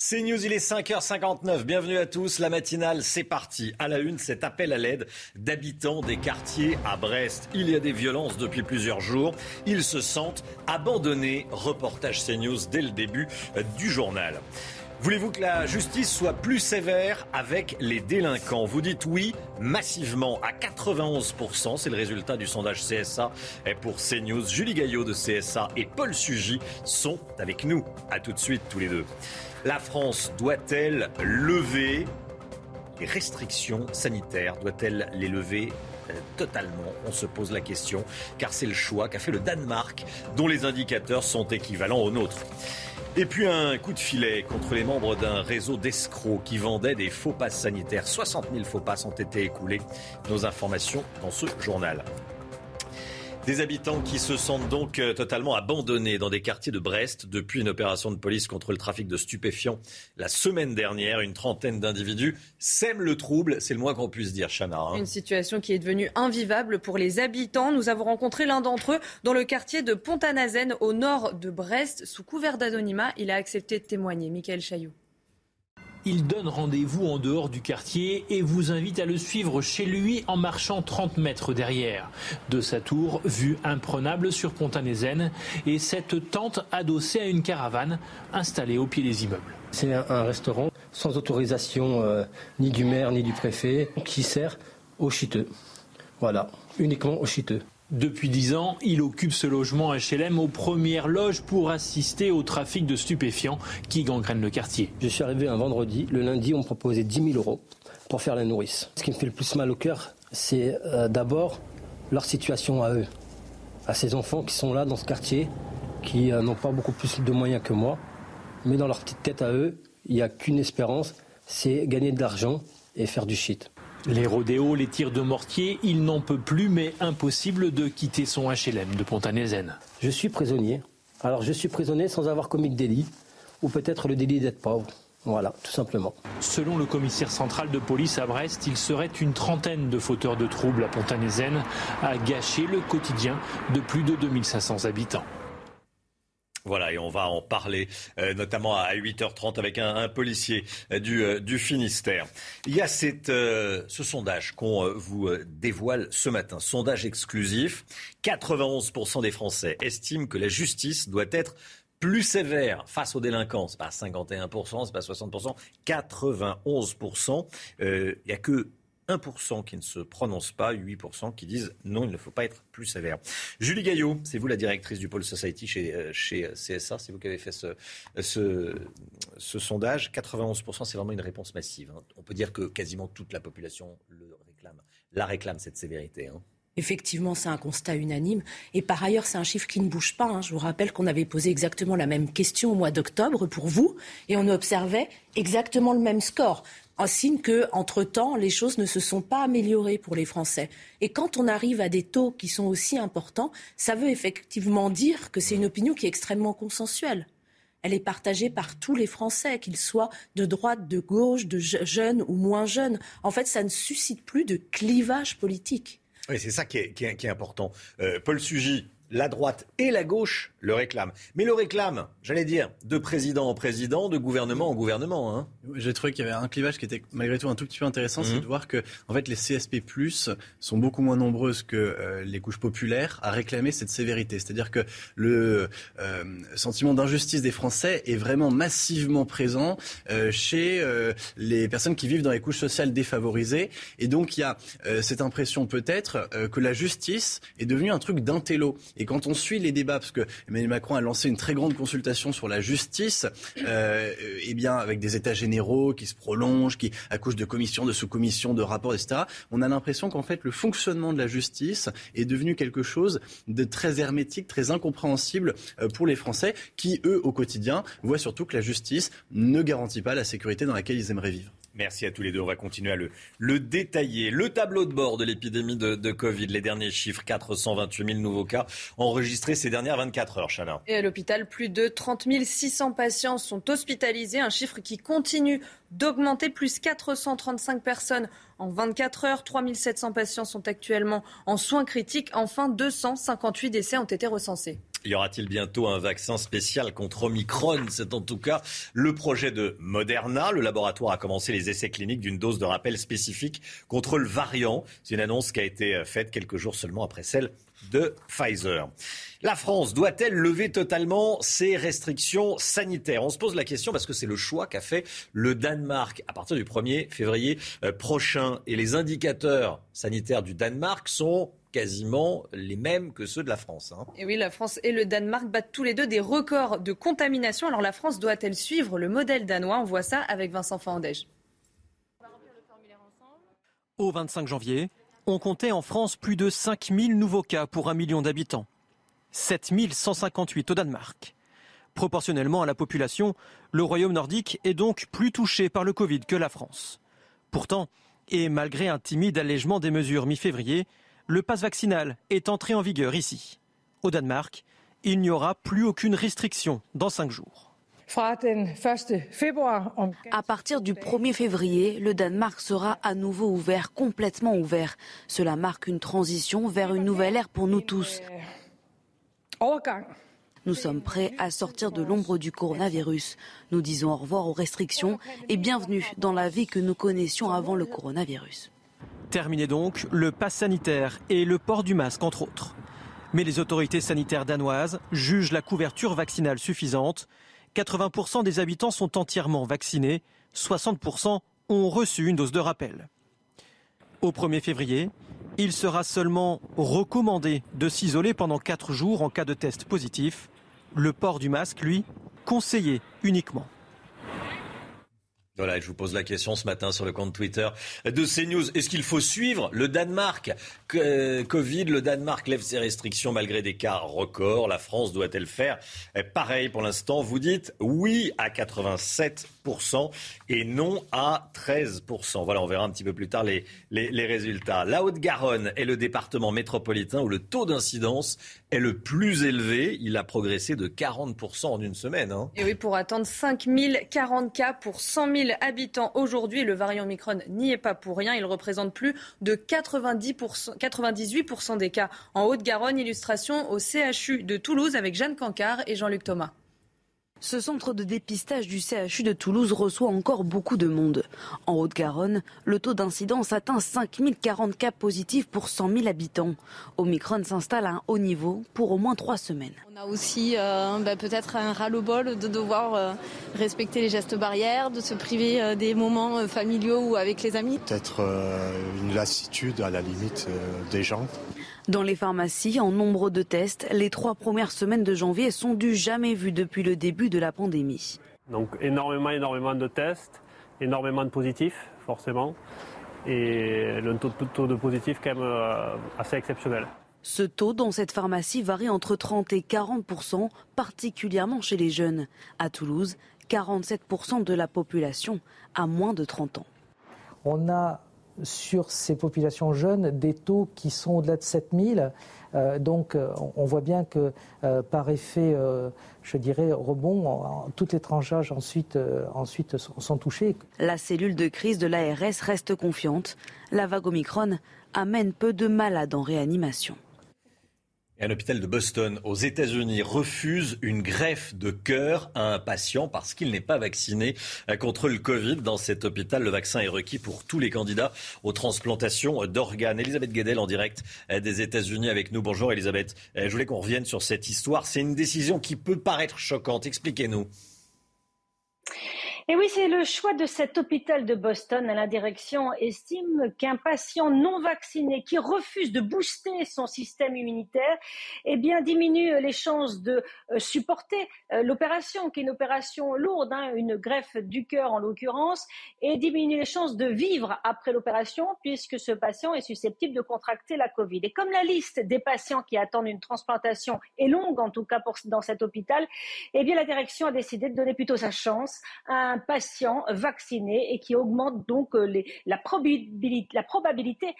C'est News, il est 5h59. Bienvenue à tous. La matinale, c'est parti. À la une, cet appel à l'aide d'habitants des quartiers à Brest. Il y a des violences depuis plusieurs jours. Ils se sentent abandonnés. Reportage CNews dès le début du journal. Voulez-vous que la justice soit plus sévère avec les délinquants? Vous dites oui massivement à 91%. C'est le résultat du sondage CSA et pour CNews. Julie Gaillot de CSA et Paul Sugy sont avec nous. À tout de suite tous les deux. La France doit-elle lever les restrictions sanitaires? Doit-elle les lever euh, totalement? On se pose la question, car c'est le choix qu'a fait le Danemark, dont les indicateurs sont équivalents aux nôtres. Et puis un coup de filet contre les membres d'un réseau d'escrocs qui vendaient des faux passes sanitaires. 60 000 faux passes ont été écoulés. Nos informations dans ce journal. Des habitants qui se sentent donc euh, totalement abandonnés dans des quartiers de Brest depuis une opération de police contre le trafic de stupéfiants la semaine dernière. Une trentaine d'individus sèment le trouble, c'est le moins qu'on puisse dire, Chana. Hein. Une situation qui est devenue invivable pour les habitants. Nous avons rencontré l'un d'entre eux dans le quartier de Pont-à-Nazen, au nord de Brest. Sous couvert d'anonymat, il a accepté de témoigner. Michael Chaillot. Il donne rendez-vous en dehors du quartier et vous invite à le suivre chez lui en marchant 30 mètres derrière. De sa tour, vue imprenable sur Pont-à-Nézen et cette tente adossée à une caravane installée au pied des immeubles. C'est un restaurant sans autorisation euh, ni du maire ni du préfet qui sert aux chiteux. Voilà, uniquement aux chiteux. Depuis dix ans, il occupe ce logement HLM aux premières loges pour assister au trafic de stupéfiants qui gangrène le quartier. Je suis arrivé un vendredi. Le lundi, on me proposait 10 000 euros pour faire la nourrice. Ce qui me fait le plus mal au cœur, c'est euh, d'abord leur situation à eux, à ces enfants qui sont là dans ce quartier, qui euh, n'ont pas beaucoup plus de moyens que moi. Mais dans leur petite tête à eux, il n'y a qu'une espérance, c'est gagner de l'argent et faire du shit. Les rodéos, les tirs de mortier, il n'en peut plus, mais impossible de quitter son HLM de pont Je suis prisonnier. Alors je suis prisonnier sans avoir commis de délit, ou peut-être le délit d'être pauvre. Voilà, tout simplement. Selon le commissaire central de police à Brest, il serait une trentaine de fauteurs de troubles à pont à gâcher le quotidien de plus de 2500 habitants. Voilà, et on va en parler euh, notamment à 8h30 avec un, policier euh, euh, du, Finistère. Il y a ce sondage qu'on vous dévoile ce matin, sondage exclusif. 91% des Français estiment que la justice doit être plus sévère face aux délinquants. Ce pas 51%, c'est pas 60%, 91%. Il n'y a que 1% qui ne se prononcent pas, 8% qui disent non, il ne faut pas être plus sévère. Julie Gaillot, c'est vous la directrice du pôle Society chez, euh, chez euh, CSA, c'est vous qui avez fait ce, ce, ce sondage. 91%, c'est vraiment une réponse massive. Hein. On peut dire que quasiment toute la population le réclame, la réclame, cette sévérité. Hein. Effectivement, c'est un constat unanime. Et par ailleurs, c'est un chiffre qui ne bouge pas. Hein. Je vous rappelle qu'on avait posé exactement la même question au mois d'octobre pour vous, et on observait exactement le même score un signe que, entre-temps, les choses ne se sont pas améliorées pour les Français. Et quand on arrive à des taux qui sont aussi importants, ça veut effectivement dire que c'est une opinion qui est extrêmement consensuelle. Elle est partagée par tous les Français, qu'ils soient de droite, de gauche, de jeunes ou moins jeunes. En fait, ça ne suscite plus de clivage politique. Oui, c'est ça qui est, important. Euh, Paul Sugy, la droite et la gauche le réclament. Mais le réclament, j'allais dire, de président en président, de gouvernement en gouvernement. Hein. J'ai trouvé qu'il y avait un clivage qui était malgré tout un tout petit peu intéressant, c'est mhm. de voir que en fait, les CSP+, sont beaucoup moins nombreuses que euh, les couches populaires à réclamer cette sévérité. C'est-à-dire que le euh, sentiment d'injustice des Français est vraiment massivement présent euh, chez les personnes qui vivent dans les couches sociales défavorisées. Et donc, il y a cette impression peut-être que la justice est devenue un truc d'intello. Et quand on suit les débats, parce que Emmanuel Macron a lancé une très grande consultation sur la justice, euh, eh bien avec des états généraux qui se prolongent, qui accouchent de commissions, de sous-commissions, de rapports, etc. On a l'impression qu'en fait le fonctionnement de la justice est devenu quelque chose de très hermétique, très incompréhensible euh, pour les Français, qui eux au quotidien voient surtout que la justice ne garantit pas la sécurité dans laquelle ils aimeraient vivre. Merci à tous les deux. On va continuer à le, le détailler. Le tableau de bord de l'épidémie de, Covid, les derniers chiffres, 428 000 nouveaux cas enregistrés ces dernières 24 heures, Chana. Et à l'hôpital, plus de 30 600 patients sont hospitalisés, un chiffre qui continue d'augmenter, plus 435 personnes en 24 heures. 3 700 patients sont actuellement en soins critiques. Enfin, 258 décès ont été recensés. Y aura-t-il bientôt un vaccin spécial contre Omicron? C'est en tout cas le projet de Moderna. Le laboratoire a commencé les essais cliniques d'une dose de rappel spécifique contre le variant. C'est une annonce qui a été faite quelques jours seulement après celle de Pfizer. La France doit-elle lever totalement ses restrictions sanitaires? On se pose la question parce que c'est le choix qu'a fait le Danemark à partir du 1er février euh, prochain. Et les indicateurs sanitaires du Danemark sont quasiment les mêmes que ceux de la France. Hein. Et oui, la France et le Danemark battent tous les deux des records de contamination. Alors la France doit-elle suivre le modèle danois? On voit ça avec Vincent Fandège. Au 25 janvier, on comptait en France plus de 5000 nouveaux cas pour un million d'habitants. 7158 au Danemark. Proportionnellement à la population, le royaume nordique est donc plus touché par le Covid que la France. Pourtant, et malgré un timide allègement des mesures mi-février, le passe vaccinal est entré en vigueur ici. Au Danemark, il n'y aura plus aucune restriction dans cinq jours. À partir du 1er février, le Danemark sera à nouveau ouvert, complètement ouvert. Cela marque une transition vers une nouvelle ère pour nous tous. Nous sommes prêts à sortir de l'ombre du coronavirus. Nous disons au revoir aux restrictions et bienvenue dans la vie que nous connaissions avant le coronavirus. Terminé donc le pass sanitaire et le port du masque, entre autres. Mais les autorités sanitaires danoises jugent la couverture vaccinale suffisante 80% des habitants sont entièrement vaccinés, 60% ont reçu une dose de rappel. Au 1er février, il sera seulement recommandé de s'isoler pendant 4 jours en cas de test positif. Le port du masque, lui, conseillé uniquement. Voilà, je vous pose la question ce matin sur le compte Twitter de CNews. Est-ce qu'il faut suivre le Danemark? Covid Le Danemark lève ses restrictions malgré des cas records. La France doit-elle faire pareil pour l'instant? Vous dites oui à 87% et non à 13%. Voilà, on verra un petit peu plus tard les, résultats. La Haute-Garonne est le département métropolitain où le taux d'incidence est le plus élevé. Il a progressé de 40% en une semaine. Hein. Et oui, pour attendre 5040 cas pour 100 000 habitants aujourd'hui. Le variant Omicron n'y est pas pour rien. Il représente plus de 90%, 98% des cas en Haute-Garonne. Illustration au CHU de Toulouse avec Jeanne Cancard et Jean-Luc Thomas. Ce centre de dépistage du CHU de Toulouse reçoit encore beaucoup de monde. En Haute-Garonne, le taux d'incidence atteint 5040 cas positifs pour 100 000 habitants. Omicron s'installe à un haut niveau pour au moins trois semaines. On a aussi euh, bah, peut-être un ras-le-bol de devoir euh, respecter les gestes barrières, de se priver euh, des moments familiaux ou avec les amis. Peut-être une lassitude à la limite des gens. Dans les pharmacies, en nombre de tests, les trois premières semaines de janvier sont du jamais vu depuis le début de la pandémie. Donc énormément, énormément de tests, énormément de positifs, forcément, et le taux, taux de positifs quand même euh, assez exceptionnel. Ce taux dans cette pharmacie varie entre 30 et 40% particulièrement chez les jeunes. À Toulouse, 47% de la population a moins de 30 ans. On a sur ces populations jeunes des taux qui sont au-delà de 7000. Euh, donc euh, on voit bien que euh, par effet, je dirais, rebond, toutes les tranches ensuite, ensuite sont, touchées. La cellule de crise de l'ARS reste confiante. La vague Omicron amène peu de malades en réanimation. Un hôpital de Boston aux États-Unis refuse une greffe de cœur à un patient parce qu'il n'est pas vacciné contre le Covid. Dans cet hôpital, le vaccin est requis pour tous les candidats aux transplantations d'organes. Elisabeth Guedel en direct des États-Unis avec nous. Bonjour Elisabeth. Je voulais qu'on revienne sur cette histoire. C'est une décision qui peut paraître choquante. Expliquez-nous. Et oui, c'est le choix de cet hôpital de Boston. La direction estime qu'un patient non vacciné qui refuse de booster son système immunitaire, eh bien, diminue les chances de euh, supporter euh, l'opération, qui est une opération lourde, hein, une greffe du cœur en l'occurrence, et diminue les chances de vivre après l'opération, puisque ce patient est susceptible de contracter la Covid. Et comme la liste des patients qui attendent une transplantation est longue, en tout cas dans cet hôpital, eh bien, la direction a décidé de donner plutôt sa chance à un patient vacciné et qui augmente donc les, la, probabilité, probabilité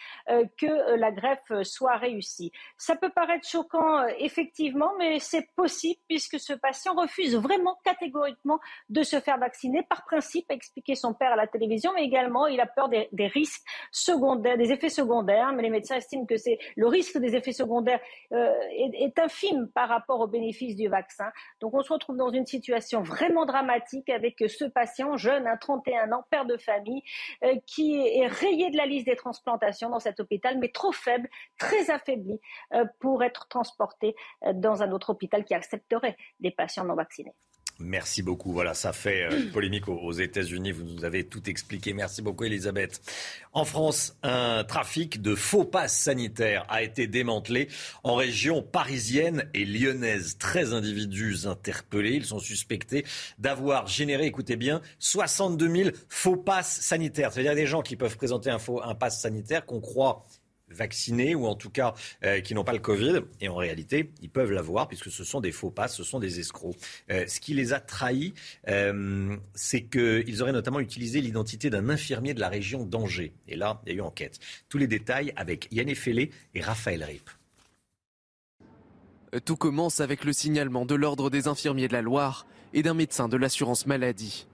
que la greffe soit réussie. Ça peut paraître choquant, effectivement, mais c'est possible puisque ce patient refuse vraiment catégoriquement de se faire vacciner par principe, a expliqué son père à la télévision, mais également il a peur des, risques secondaires, des effets secondaires. Mais les médecins estiment que c'est le risque des effets secondaires euh, est, infime par rapport au bénéfice du vaccin. Donc on se retrouve dans une situation vraiment dramatique avec ce patient jeune, à 31 ans, père de famille, euh, qui est, rayé de la liste des transplantations dans cet hôpital, mais trop faible, très affaibli euh, pour être transporté dans un autre hôpital qui accepterait des patients non vaccinés. Merci beaucoup. Voilà, ça fait euh, polémique aux, États-Unis. Vous nous avez tout expliqué. Merci beaucoup, Elisabeth. En France, un trafic de faux passes sanitaires a été démantelé en région parisienne et lyonnaise. 13 individus interpellés. Ils sont suspectés d'avoir généré, écoutez bien, 62 000 faux passes sanitaires. C'est-à-dire des gens qui peuvent présenter un faux un sanitaire qu'on croit vaccinés ou en tout cas euh, qui n'ont pas le Covid. Et en réalité, ils peuvent l'avoir puisque ce sont des faux pas, ce sont des escrocs. Euh, ce qui les a trahis, euh, c'est qu'ils auraient notamment utilisé l'identité d'un infirmier de la région d'Angers. Et là, il y a eu enquête. Tous les détails avec Yann Effelé et Raphaël Rip. Tout commence avec le signalement de l'Ordre des infirmiers de la Loire et d'un médecin de l'assurance maladie.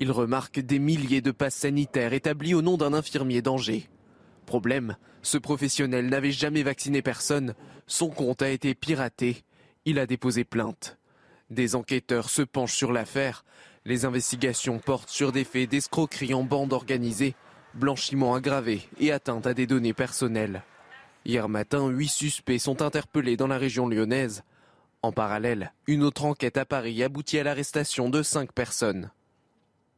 Il remarque des milliers de passes sanitaires établis au nom d'un infirmier d'Angers. Problème, ce professionnel n'avait jamais vacciné personne, son compte a été piraté, il a déposé plainte. Des enquêteurs se penchent sur l'affaire, les investigations portent sur des faits d'escroquerie en bande organisée, blanchiment aggravé et atteinte à des données personnelles. Hier matin, huit suspects sont interpellés dans la région lyonnaise. En parallèle, une autre enquête à Paris aboutit à l'arrestation de cinq personnes.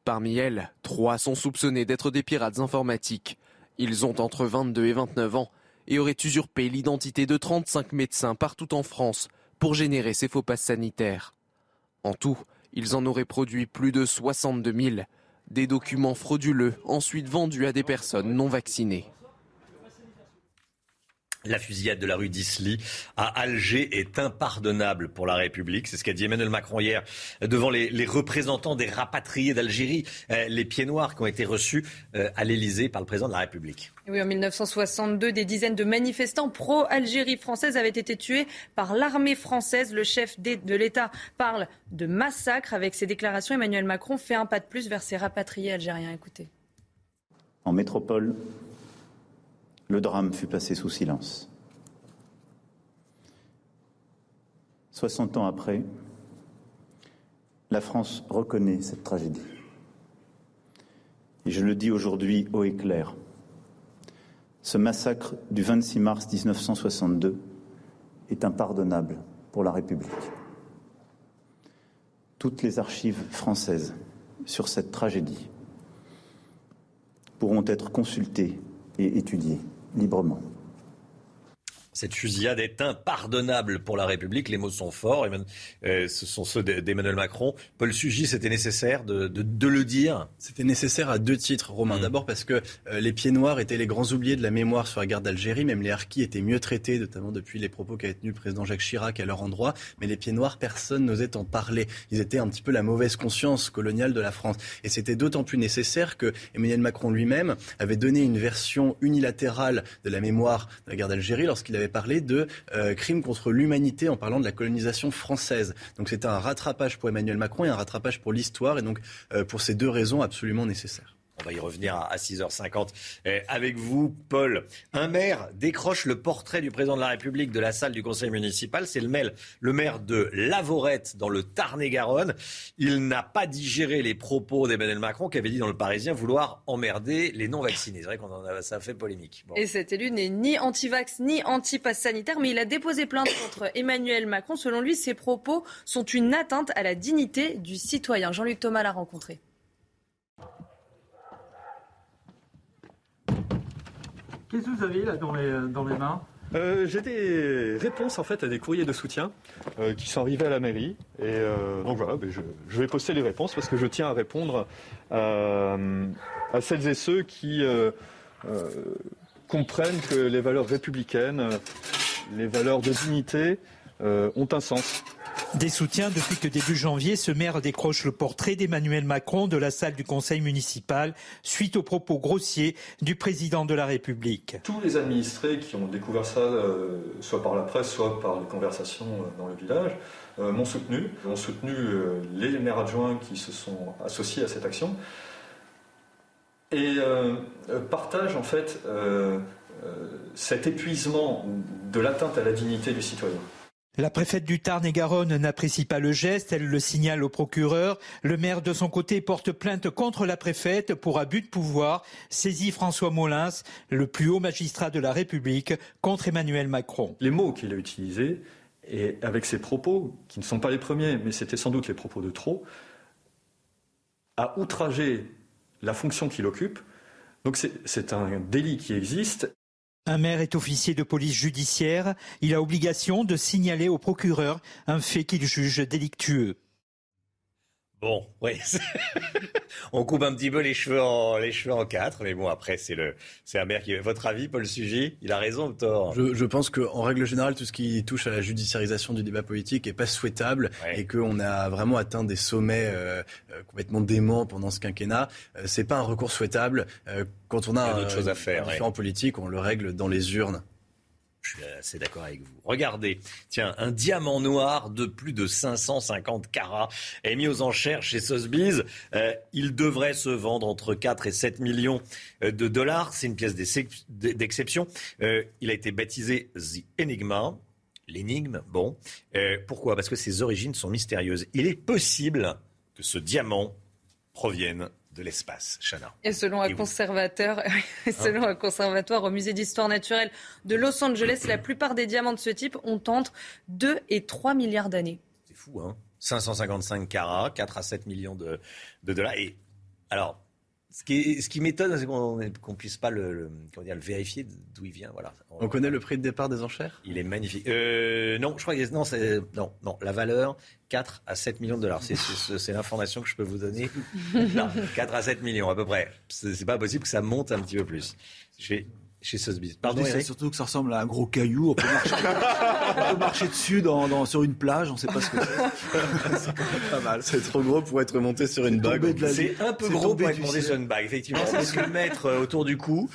Parmi elles, trois sont soupçonnés d'être des pirates informatiques. Ils ont entre 22 et 29 ans et auraient usurpé l'identité de 35 médecins partout en France pour générer ces faux passes sanitaires. En tout, ils en auraient produit plus de 62 000, des documents frauduleux ensuite vendus à des personnes non vaccinées. La fusillade de la rue d'Isly à Alger est impardonnable pour la République. C'est ce qu'a dit Emmanuel Macron hier devant les, représentants des rapatriés d'Algérie, euh, les pieds noirs qui ont été reçus euh, à l'Élysée par le président de la République. Oui, en 1962, des dizaines de manifestants pro-Algérie française avaient été tués par l'armée française. Le chef de l'État parle de massacre. Avec ses déclarations, Emmanuel Macron fait un pas de plus vers ses rapatriés algériens. Écoutez. En métropole, le drame fut passé sous silence. 60 ans après, la France reconnaît cette tragédie. Et je le dis aujourd'hui haut et clair, ce massacre du 26 mars 1962 est impardonnable pour la République. Toutes les archives françaises sur cette tragédie pourront être consultées et étudiées librement. Cette fusillade est impardonnable pour la République. Les mots sont forts. Euh, ce sont ceux d'Emmanuel Macron. Paul Sugy, c'était nécessaire de, le dire? C'était nécessaire à deux titres, Romain. Mmh. D'abord parce que euh, les pieds noirs étaient les grands oubliés de la mémoire sur la guerre d'Algérie. Même les harkis étaient mieux traités, notamment depuis les propos qu'a tenus le président Jacques Chirac à leur endroit. Mais les pieds noirs, personne n'osait en parler. Ils étaient un petit peu la mauvaise conscience coloniale de la France. Et c'était d'autant plus nécessaire que Emmanuel Macron lui-même avait donné une version unilatérale de la mémoire de la guerre d'Algérie lorsqu'il avait parler de euh, crimes contre l'humanité en parlant de la colonisation française. Donc c'était un rattrapage pour Emmanuel Macron et un rattrapage pour l'histoire et donc euh, pour ces deux raisons absolument nécessaires. On va y revenir à 6h50 eh, avec vous, Paul. Un maire décroche le portrait du président de la République de la salle du conseil municipal. C'est le maire, le maire de Lavorette dans le Tarn-et-Garonne. Il n'a pas digéré les propos d'Emmanuel Macron qui avait dit dans le Parisien vouloir emmerder les non-vaccinés. C'est vrai qu'on a, ça a fait polémique. Et cet élu n'est ni anti-vax ni anti-pass sanitaire, mais il a déposé plainte contre Emmanuel Macron. Selon lui, ses propos sont une atteinte à la dignité du citoyen. Jean-Luc Thomas l'a rencontré. Qu'est-ce que vous avez là dans les, mains? Euh, J'ai des réponses en fait à des courriers de soutien euh, qui sont arrivés à la mairie. Et euh, donc voilà, ben, je, vais poster les réponses parce que je tiens à répondre à celles et ceux qui comprennent que les valeurs républicaines, les valeurs de dignité ont un sens. Des soutiens depuis que début janvier, ce maire décroche le portrait d'Emmanuel Macron de la salle du conseil municipal suite aux propos grossiers du président de la République. Tous les administrés qui ont découvert ça, euh, soit par la presse, soit par les conversations euh, dans le village, euh, m'ont soutenu, ont soutenu les maires adjoints qui se sont associés à cette action et partagent en fait cet épuisement de l'atteinte à la dignité du citoyen. La préfète du Tarn-et-Garonne n'apprécie pas le geste, elle le signale au procureur. Le maire, de son côté, porte plainte contre la préfète pour abus de pouvoir, saisit François Molins, le plus haut magistrat de la République, contre Emmanuel Macron. Les mots qu'il a utilisés, et avec ses propos, qui ne sont pas les premiers, mais c'était sans doute les propos de trop, a outragé la fonction qu'il occupe. Donc c'est un délit qui existe. Un maire est officier de police judiciaire. Il a obligation de signaler au procureur un fait qu'il juge délictueux. Bon, oui. on coupe un petit peu les cheveux en, les cheveux en quatre, mais bon, après, c'est le, c'est un maire qui. Votre avis, Paul Sugy Il a raison ou tort? Je, je pense qu'en règle générale, tout ce qui touche à la judiciarisation du débat politique est pas souhaitable et qu'on a vraiment atteint des sommets euh, euh, complètement déments pendant ce quinquennat. Euh, c'est pas un recours souhaitable. quand on a, d'autres choses à faire, un différent politique, on le règle dans les urnes. Je suis assez d'accord avec vous. Regardez, tiens, un diamant noir de plus de 550 carats est mis aux enchères chez Sotheby's. Euh, il devrait se vendre entre 4 et 7 millions euh, de dollars. C'est une pièce d'exception. Euh, il a été baptisé The Enigma. L'énigme, bon. pourquoi? Parce que ses origines sont mystérieuses. Il est possible que ce diamant provienne de l'espace, Chana. Et selon un conservateur, selon un conservatoire au musée d'histoire naturelle de Los Angeles, la plupart des diamants de ce type ont entre 2 et 3 milliards d'années. C'est fou, hein 555 carats, 4 à 7 millions de, de dollars. Et alors, ce qui, ce qui m'étonne, c'est qu'on ne puisse pas le, le, vérifier d'où il vient. Voilà. On, connaît le prix de départ des enchères? Il est magnifique. Euh, non, je crois que non, c'est non, non. La valeur 4 à 7 millions de dollars. C'est l'information que je peux vous donner. 4 à 7 millions à peu près. C'est pas possible que ça monte un petit peu plus. Je vais chez Sotheby's. Pardon, c'est surtout que ça ressemble à un gros caillou. On peut marcher, dessus dans, sur une plage, on ne sait pas ce que c'est. c'est pas mal. C'est trop gros pour être monté sur une bague. C'est un peu gros pour être monté sur une bague, effectivement. C'est ce que le mettre euh, autour du cou.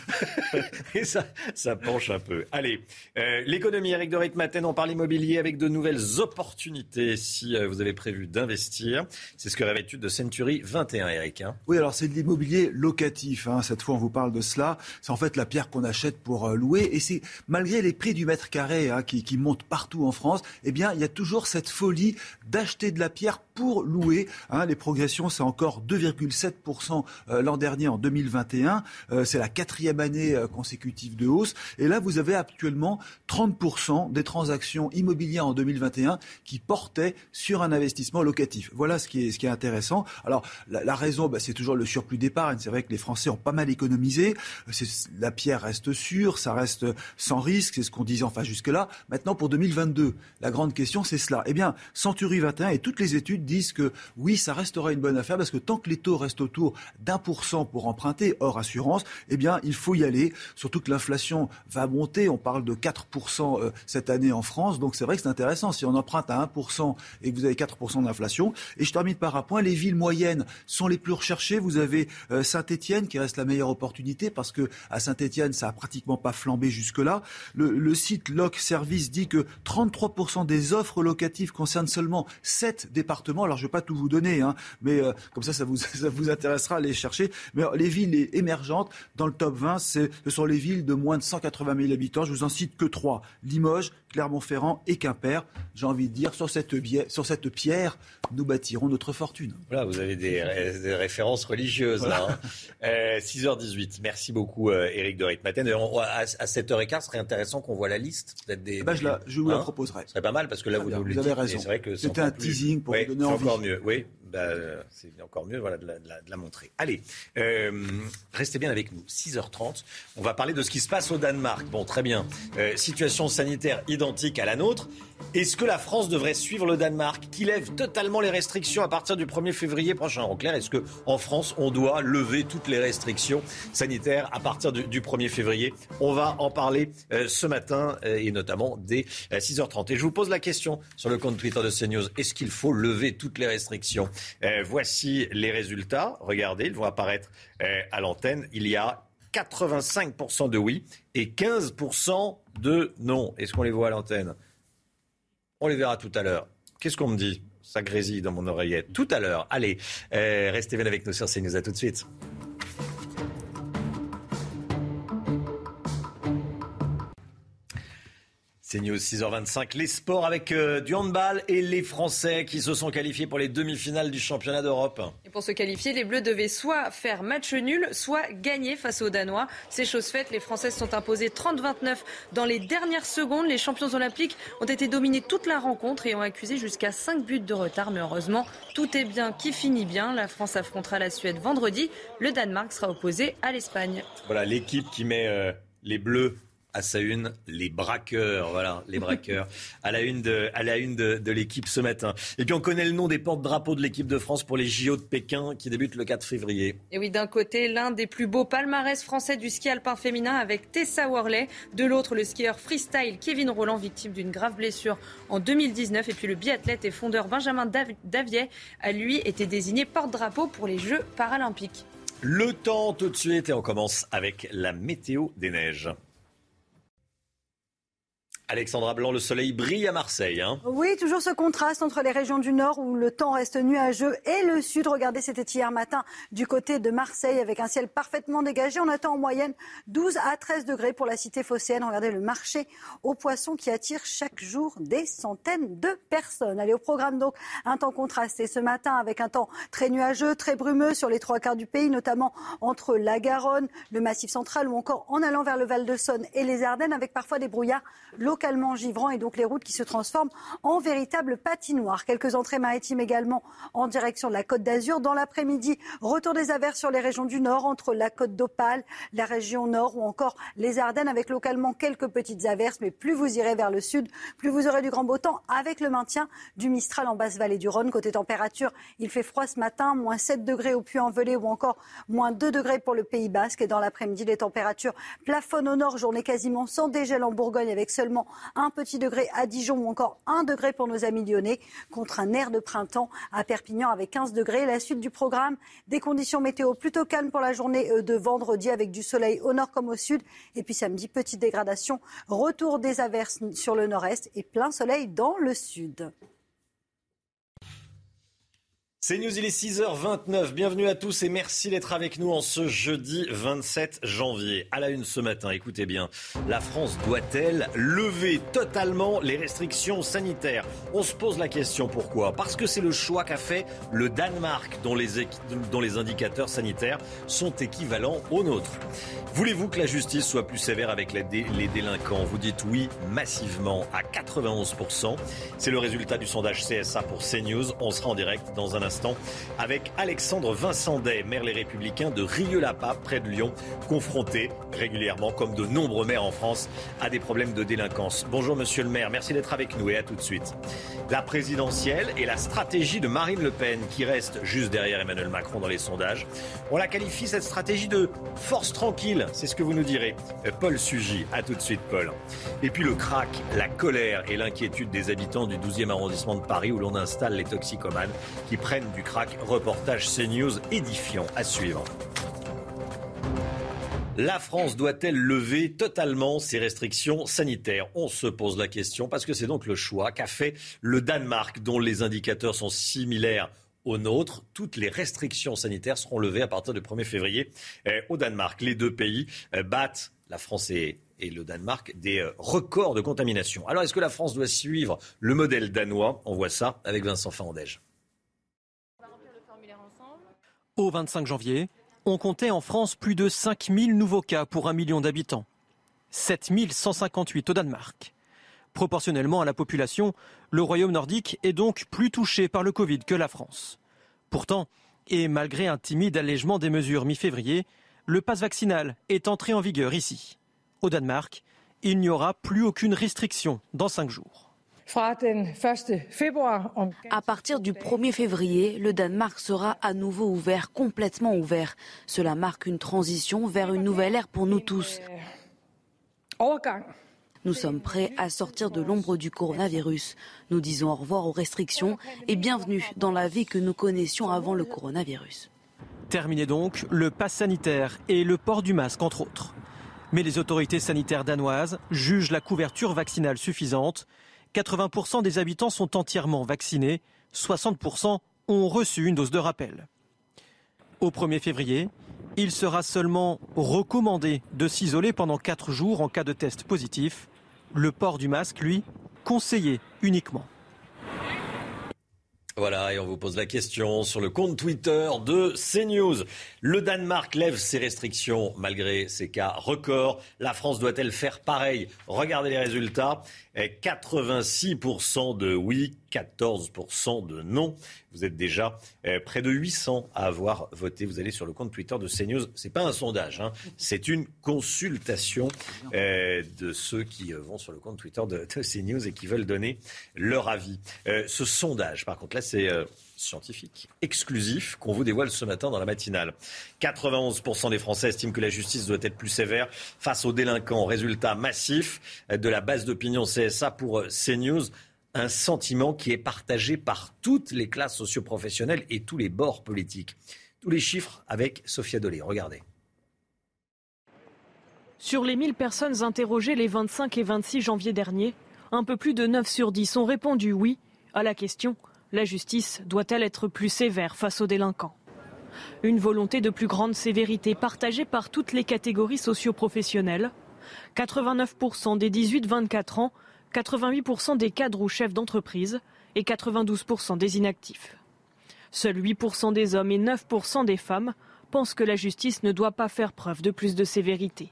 Et ça, ça penche un peu. Allez, euh, l'économie, Eric Doric Maten, on parle immobilier avec de nouvelles opportunités si euh, vous avez prévu d'investir. C'est ce que révèle l'étude de Century 21, Eric. Hein. Oui, alors c'est de l'immobilier locatif. Hein. Cette fois, on vous parle de cela. C'est en fait la pierre qu'on achète pour euh, louer. Et c'est malgré les prix du mètre carré hein, qui, qui, montent partout en France, eh bien, il y a toujours cette folie d'acheter de la pierre pour louer. Hein. Les progressions, c'est encore 2,7% euh, l'an dernier en 2021. Euh, c'est la quatrième année consécutive de hausse. Et là, vous avez actuellement 30% des transactions immobilières en 2021 qui portaient sur un investissement locatif. Voilà ce qui est, ce qui est intéressant. Alors, la, raison, bah, c'est toujours le surplus d'épargne. C'est vrai que les Français ont pas mal économisé. La pierre reste sûr, ça reste sans risque, c'est ce qu'on disait enfin jusque-là. Maintenant, pour 2022, la grande question, c'est cela. Eh bien, Century 21 et toutes les études disent que oui, ça restera une bonne affaire parce que tant que les taux restent autour d'un pour cent pour emprunter, hors assurance, eh bien, il faut y aller. Surtout que l'inflation va monter. On parle de 4% euh, cette année en France. Donc, c'est vrai que c'est intéressant. Si on emprunte à 1% et que vous avez 4% d'inflation. Et je termine par un point. Les villes moyennes sont les plus recherchées. Vous avez euh, Saint-Etienne qui reste la meilleure opportunité parce que à Saint-Etienne, ça pratiquement pas flambé jusque-là. Le, site Loc Service dit que 33% des offres locatives concernent seulement 7 départements. Alors je ne vais pas tout vous donner, hein, mais euh, comme ça, ça vous, ça vous intéressera à les chercher. Mais les villes émergentes dans le top 20, ce sont les villes de moins de 180 000 habitants. Je vous en cite que trois Limoges, Clermont-Ferrand et Quimper. J'ai envie de dire, sur cette, sur cette pierre, nous bâtirons notre fortune. Voilà, vous avez des, références religieuses là. 6h18. Hein. Euh, Merci beaucoup, euh, Éric de Maten à, 7h15, ce serait intéressant qu'on voit la liste peut-être des. Eh ben, je, la, je vous la hein? proposerai. Ce serait pas mal parce que là, vous nous le Vous avez raison. C'était un teasing pour vous donner envie. encore mieux. Oui, bah, c'est encore mieux voilà, de, la, montrer. Allez, euh, restez bien avec nous. 6h30, on va parler de ce qui se passe au Danemark. Bon, très bien. Euh, situation sanitaire identique à la nôtre. Est-ce que la France devrait suivre le Danemark qui lève totalement les restrictions à partir du 1er février prochain? En clair, est-ce qu'en France, on doit lever toutes les restrictions sanitaires à partir du, 1er février? On va en parler euh, ce matin et notamment dès 6h30. Et je vous pose la question sur le compte Twitter de CNews. Est-ce qu'il faut lever toutes les restrictions euh, voici les résultats. Regardez, ils vont apparaître euh, à l'antenne. Il y a 85% de oui et 15% de non. Est-ce qu'on les voit à l'antenne? On les verra tout à l'heure. Qu'est-ce qu'on me dit? Ça grésille dans mon oreillette. Tout à l'heure. Allez, euh, restez bien avec nous sur CNews. À tout de suite. C'est News 6h25. Les sports avec euh, du handball et les Français qui se sont qualifiés pour les demi-finales du championnat d'Europe. Et pour se qualifier, les Bleus devaient soit faire match nul, soit gagner face aux Danois. C'est chose faite. Les Françaises sont imposées 30-29 dans les dernières secondes. Les champions olympiques ont été dominés toute la rencontre et ont accusé jusqu'à 5 buts de retard. Mais heureusement, tout est bien qui finit bien. La France affrontera la Suède vendredi. Le Danemark sera opposé à l'Espagne. Voilà l'équipe qui met euh, les Bleus à sa une, les braqueurs, voilà, les braqueurs, à la une de, à la une de, l'équipe ce matin. Et puis on connaît le nom des porte-drapeaux de l'équipe de France pour les JO de Pékin qui débutent le 4 février. Et oui, d'un côté, l'un des plus beaux palmarès français du ski alpin féminin avec Tessa Worley, de l'autre, le skieur freestyle Kevin Roland, victime d'une grave blessure en 2019, et puis le biathlète et fondeur Benjamin Davier a lui été désigné porte-drapeau pour les Jeux paralympiques. Le temps tout de suite et on commence avec la météo des neiges. Alexandra Blanc, le soleil brille à Marseille. Hein. Oui, toujours ce contraste entre les régions du nord où le temps reste nuageux et le sud. Regardez, c'était hier matin du côté de Marseille avec un ciel parfaitement dégagé. On attend en moyenne 12 à 13 degrés pour la cité phocéenne. Regardez le marché aux poissons qui attire chaque jour des centaines de personnes. Allez, au programme donc un temps contrasté ce matin avec un temps très nuageux, très brumeux sur les trois quarts du pays, notamment entre la Garonne, le Massif central ou encore en allant vers le Val de Saône et les Ardennes avec parfois des brouillards locaux localement givrant et donc les routes qui se transforment en véritable patinoire. Quelques entrées maritimes également en direction de la Côte d'Azur. Dans l'après-midi, retour des averses sur les régions du nord, entre la Côte d'Opale, la région nord ou encore les Ardennes, avec localement quelques petites averses. Mais plus vous irez vers le sud, plus vous aurez du grand beau temps, avec le maintien du Mistral en basse vallée du Rhône. Côté température, il fait froid ce matin, moins 7 degrés au Puy-en-Velay ou encore moins 2 degrés pour le Pays Basque. Et dans l'après-midi, les températures plafonnent au nord, journée quasiment sans dégel en Bourgogne, avec seulement un petit degré à Dijon ou encore un degré pour nos amis lyonnais contre un air de printemps à Perpignan avec 15 degrés. La suite du programme, des conditions météo plutôt calmes pour la journée euh, de vendredi avec du soleil au nord comme au sud. Et puis samedi, petite dégradation, retour des averses sur le nord-est et plein soleil dans le sud. C'est News, il est 6h29. Bienvenue à tous et merci d'être avec nous en ce jeudi 27 janvier. À la une ce matin, écoutez bien, la France doit-elle lever totalement les restrictions sanitaires? On se pose la question pourquoi? Parce que c'est le choix qu'a fait le Danemark dont les, indicateurs sanitaires sont équivalents aux nôtres. Voulez-vous que la justice soit plus sévère avec les délinquants? Vous dites oui massivement à 91%. C'est le résultat du sondage CSA pour CNews. On sera en direct dans un instant avec Alexandre Vincent Day, maire Les Républicains de Rieux-la-Pape, près de Lyon, confronté régulièrement, comme de nombreux maires en France, à des problèmes de délinquance. Bonjour monsieur le maire, merci d'être avec nous et à tout de suite. La présidentielle et la stratégie de Marine Le Pen, qui reste juste derrière Emmanuel Macron dans les sondages. On la qualifie cette stratégie de force tranquille, c'est ce que vous nous direz. Paul Sugy, à tout de suite Paul. Et puis le crack, la colère et l'inquiétude des habitants du 12e arrondissement de Paris où l'on installe les toxicomanes qui prennent du crack. Reportage CNews édifiant à suivre. La France doit-elle lever totalement ses restrictions sanitaires? On se pose la question parce que c'est donc le choix qu'a fait le Danemark dont les indicateurs sont similaires aux nôtres. Toutes les restrictions sanitaires seront levées à partir du 1er février eh, au Danemark. Les deux pays eh, battent, la France et, le Danemark, des euh, records de contamination. Alors est-ce que la France doit suivre le modèle danois? On voit ça avec Vincent Fandège. Au 25 janvier, on comptait en France plus de 5000 nouveaux cas pour un million d'habitants. 7158 au Danemark. Proportionnellement à la population, le royaume nordique est donc plus touché par le Covid que la France. Pourtant, et malgré un timide allègement des mesures mi-février, le passe vaccinal est entré en vigueur ici. Au Danemark, il n'y aura plus aucune restriction dans cinq jours. À partir du 1er février, le Danemark sera à nouveau ouvert, complètement ouvert. Cela marque une transition vers une nouvelle ère pour nous tous. Nous sommes prêts à sortir de l'ombre du coronavirus. Nous disons au revoir aux restrictions et bienvenue dans la vie que nous connaissions avant le coronavirus. Terminé donc le pass sanitaire et le port du masque, entre autres. Mais les autorités sanitaires danoises jugent la couverture vaccinale suffisante 80% des habitants sont entièrement vaccinés, 60% ont reçu une dose de rappel. Au 1er février, il sera seulement recommandé de s'isoler pendant 4 jours en cas de test positif. Le port du masque, lui, conseillé uniquement. Voilà, et on vous pose la question sur le compte Twitter de CNews. Le Danemark lève ses restrictions malgré ses cas records. La France doit-elle faire pareil? Regardez les résultats. 86% de oui, 14% de non. Vous êtes déjà euh, près de 800 à avoir voté. Vous allez sur le compte Twitter de CNews. C'est pas un sondage, hein. c'est une consultation euh, de ceux qui euh, vont sur le compte Twitter de, CNews et qui veulent donner leur avis. ce sondage, par contre, là, c'est scientifique exclusif qu'on vous dévoile ce matin dans la matinale. 91% des Français estiment que la justice doit être plus sévère face aux délinquants. Résultat massif de la base d'opinion CSA pour CNews. Un sentiment qui est partagé par toutes les classes socioprofessionnelles et tous les bords politiques. Tous les chiffres avec Sophia Dolé. Regardez. Sur les 1000 personnes interrogées les 25 et 26 janvier dernier, un peu plus de 9 sur 10 ont répondu oui à la question la justice doit-elle être plus sévère face aux délinquants? Une volonté de plus grande sévérité partagée par toutes les catégories socioprofessionnelles. 89% des 18-24 ans, 88% des cadres ou chefs d'entreprise et 92% des inactifs. Seuls 8% des hommes et 9% des femmes pensent que la justice ne doit pas faire preuve de plus de sévérité.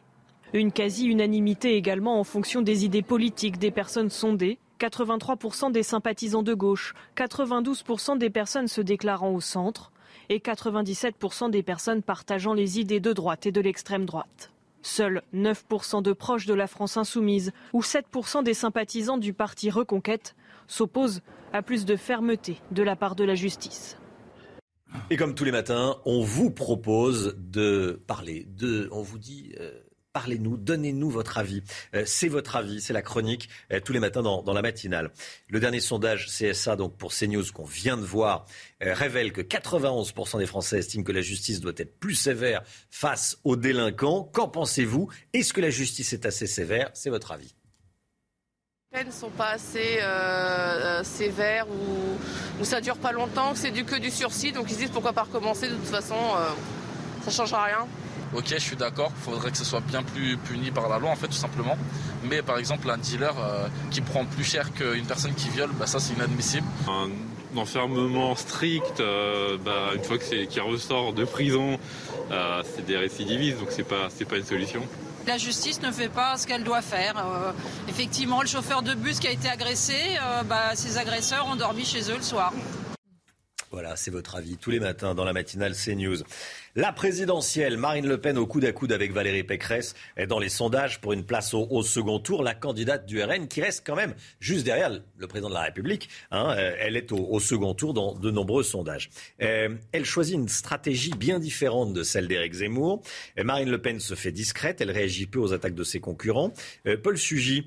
Une quasi-unanimité également en fonction des idées politiques des personnes sondées. 83% des sympathisants de gauche, 92% des personnes se déclarant au centre et 97% des personnes partageant les idées de droite et de l'extrême droite. Seuls 9% de proches de la France insoumise ou 7% des sympathisants du parti Reconquête s'opposent à plus de fermeté de la part de la justice. Et comme tous les matins, on vous propose de parler de, on vous dit, euh, Parlez-nous, donnez-nous votre avis. Euh, c'est votre avis, c'est la chronique euh, tous les matins dans, la matinale. Le dernier sondage CSA donc pour CNews qu'on vient de voir euh, révèle que 91% des Français estiment que la justice doit être plus sévère face aux délinquants. Qu'en pensez-vous? Est-ce que la justice est assez sévère? C'est votre avis. Les peines ne sont pas assez sévères ou, ça ça dure pas longtemps, c'est du que du sursis, donc ils disent pourquoi pas recommencer, de toute façon ça changera rien. Ok, je suis d'accord, il faudrait que ce soit bien plus puni par la loi, en fait, tout simplement. Mais par exemple, un dealer euh, qui prend plus cher qu'une personne qui viole, bah, ça, c'est inadmissible. Un enfermement strict, euh, bah, une fois qu'il ressort de prison, euh, c'est des récidivistes, donc c'est pas, pas une solution. La justice ne fait pas ce qu'elle doit faire. effectivement, le chauffeur de bus qui a été agressé, bah, ses agresseurs ont dormi chez eux le soir. Voilà, c'est votre avis tous les matins dans la matinale CNews. La présidentielle, Marine Le Pen au coude à coude avec Valérie Pécresse est dans les sondages pour une place au, second tour. La candidate du RN qui reste quand même juste derrière le président de la République. Hein, euh, elle est au, second tour dans de nombreux sondages. Euh, elle choisit une stratégie bien différente de celle d'Éric Zemmour. Euh, Marine Le Pen se fait discrète, elle réagit peu aux attaques de ses concurrents. Paul Sugy,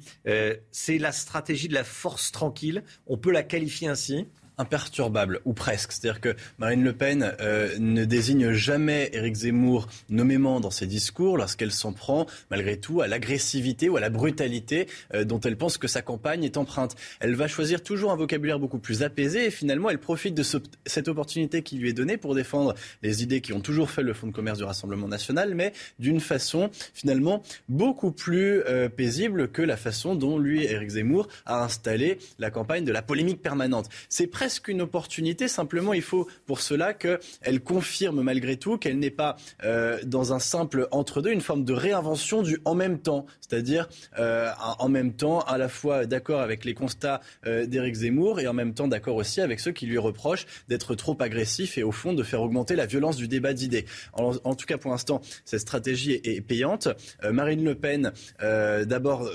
c'est la stratégie de la force tranquille. On peut la qualifier ainsi? Imperturbable, ou presque. C'est-à-dire que Marine Le Pen euh, ne désigne jamais Éric Zemmour nommément dans ses discours lorsqu'elle s'en prend, malgré tout, à l'agressivité ou à la brutalité euh, dont elle pense que sa campagne est empreinte. Elle va choisir toujours un vocabulaire beaucoup plus apaisé et finalement, elle profite de cette opportunité qui lui est donnée pour défendre les idées qui ont toujours fait le fonds de commerce du Rassemblement national, mais d'une façon finalement beaucoup plus euh, paisible que la façon dont lui, Éric Zemmour, a installé la campagne de la polémique permanente. C'est presque presque une opportunité. Simplement, il faut pour cela qu'elle confirme malgré tout qu'elle n'est pas euh, dans un simple entre-deux, une forme de réinvention du en même temps. C'est-à-dire euh, en même temps, à la fois d'accord avec les constats euh, d'Éric Zemmour et en même temps d'accord aussi avec ceux qui lui reprochent d'être trop agressif et au fond de faire augmenter la violence du débat d'idées. En, tout cas, pour l'instant, cette stratégie est, payante. Marine Le Pen, d'abord,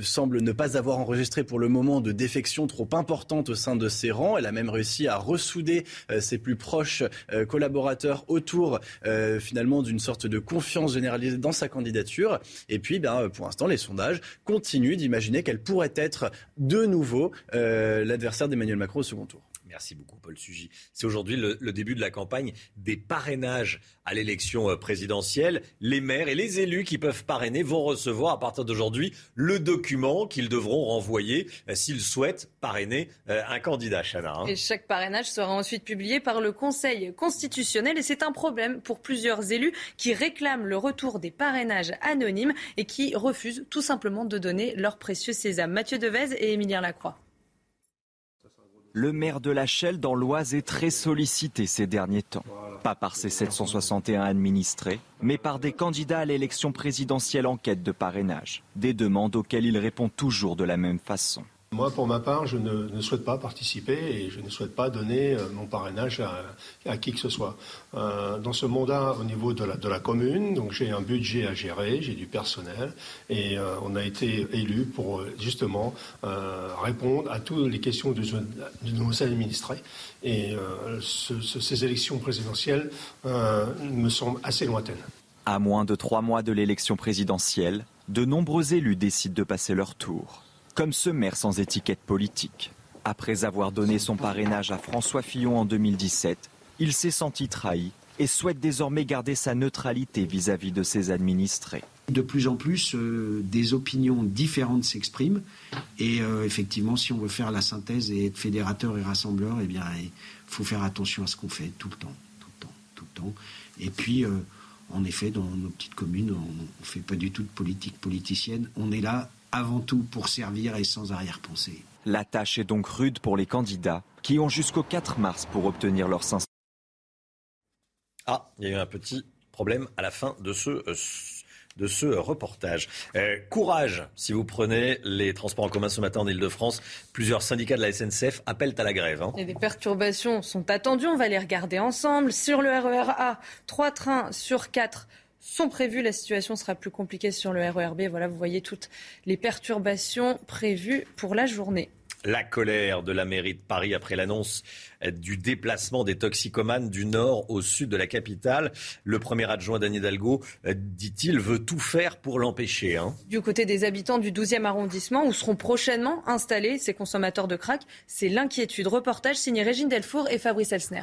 semble ne pas avoir enregistré pour le moment de défection trop importante au sein de ses rangs. A même réussi à ressouder ses plus proches collaborateurs autour finalement d'une sorte de confiance généralisée dans sa candidature. Et puis, ben, pour l'instant, les sondages continuent d'imaginer qu'elle pourrait être de nouveau euh, l'adversaire d'Emmanuel Macron au second tour. Merci beaucoup, Paul Sugy. C'est aujourd'hui le, début de la campagne des parrainages à l'élection euh, présidentielle. Les maires et les élus qui peuvent parrainer vont recevoir à partir d'aujourd'hui le document qu'ils devront renvoyer euh, s'ils souhaitent parrainer euh, un candidat, Chana. Hein. Et chaque parrainage sera ensuite publié par le Conseil constitutionnel. Et c'est un problème pour plusieurs élus qui réclament le retour des parrainages anonymes et qui refusent tout simplement de donner leur précieux sésame. Mathieu Devez et Émilien Lacroix. Le maire de La Chelle dans l'Oise est très sollicité ces derniers temps. Pas par ses 761 administrés, mais par des candidats à l'élection présidentielle en quête de parrainage. Des demandes auxquelles il répond toujours de la même façon. Moi, pour ma part, je ne, souhaite pas participer et je ne souhaite pas donner euh, mon parrainage à, qui que ce soit. Euh, dans ce mandat, au niveau de la, commune, donc j'ai un budget à gérer, j'ai du personnel et euh, on a été élu pour justement répondre à toutes les questions de, nos administrés. Et ces élections présidentielles me semblent assez lointaines. À moins de trois mois de l'élection présidentielle, de nombreux élus décident de passer leur tour comme ce maire sans étiquette politique. Après avoir donné son parrainage à François Fillon en 2017, il s'est senti trahi et souhaite désormais garder sa neutralité vis-à-vis de ses administrés. De plus en plus, euh, des opinions différentes s'expriment. Et euh, effectivement, si on veut faire la synthèse et être fédérateur et rassembleur, eh bien, il faut faire attention à ce qu'on fait tout le temps, tout le temps, tout le temps. Et puis, euh, en effet, dans nos petites communes, on ne fait pas du tout de politique politicienne. On est là avant tout pour servir et sans arrière-pensée. La tâche est donc rude pour les candidats qui ont jusqu'au 4 mars pour obtenir leur 500. Ah, il y a eu un petit problème à la fin de ce, euh, de ce reportage. Euh, courage si vous prenez les transports en commun ce matin en Ile-de-France. Plusieurs syndicats de la SNCF appellent à la grève. Hein. Et des perturbations sont attendues. On va les regarder ensemble. Sur le RER A, trois trains sur quatre sont prévues. La situation sera plus compliquée sur le RERB. Voilà, vous voyez toutes les perturbations prévues pour la journée. La colère de la mairie de Paris après l'annonce du déplacement des toxicomanes du nord au sud de la capitale. Le premier adjoint d'Anne Hidalgo, dit-il, veut tout faire pour l'empêcher. Hein. Du côté des habitants du 12e arrondissement, où seront prochainement installés ces consommateurs de crack, c'est l'inquiétude. Reportage signé Régine Delfour et Fabrice Elsner.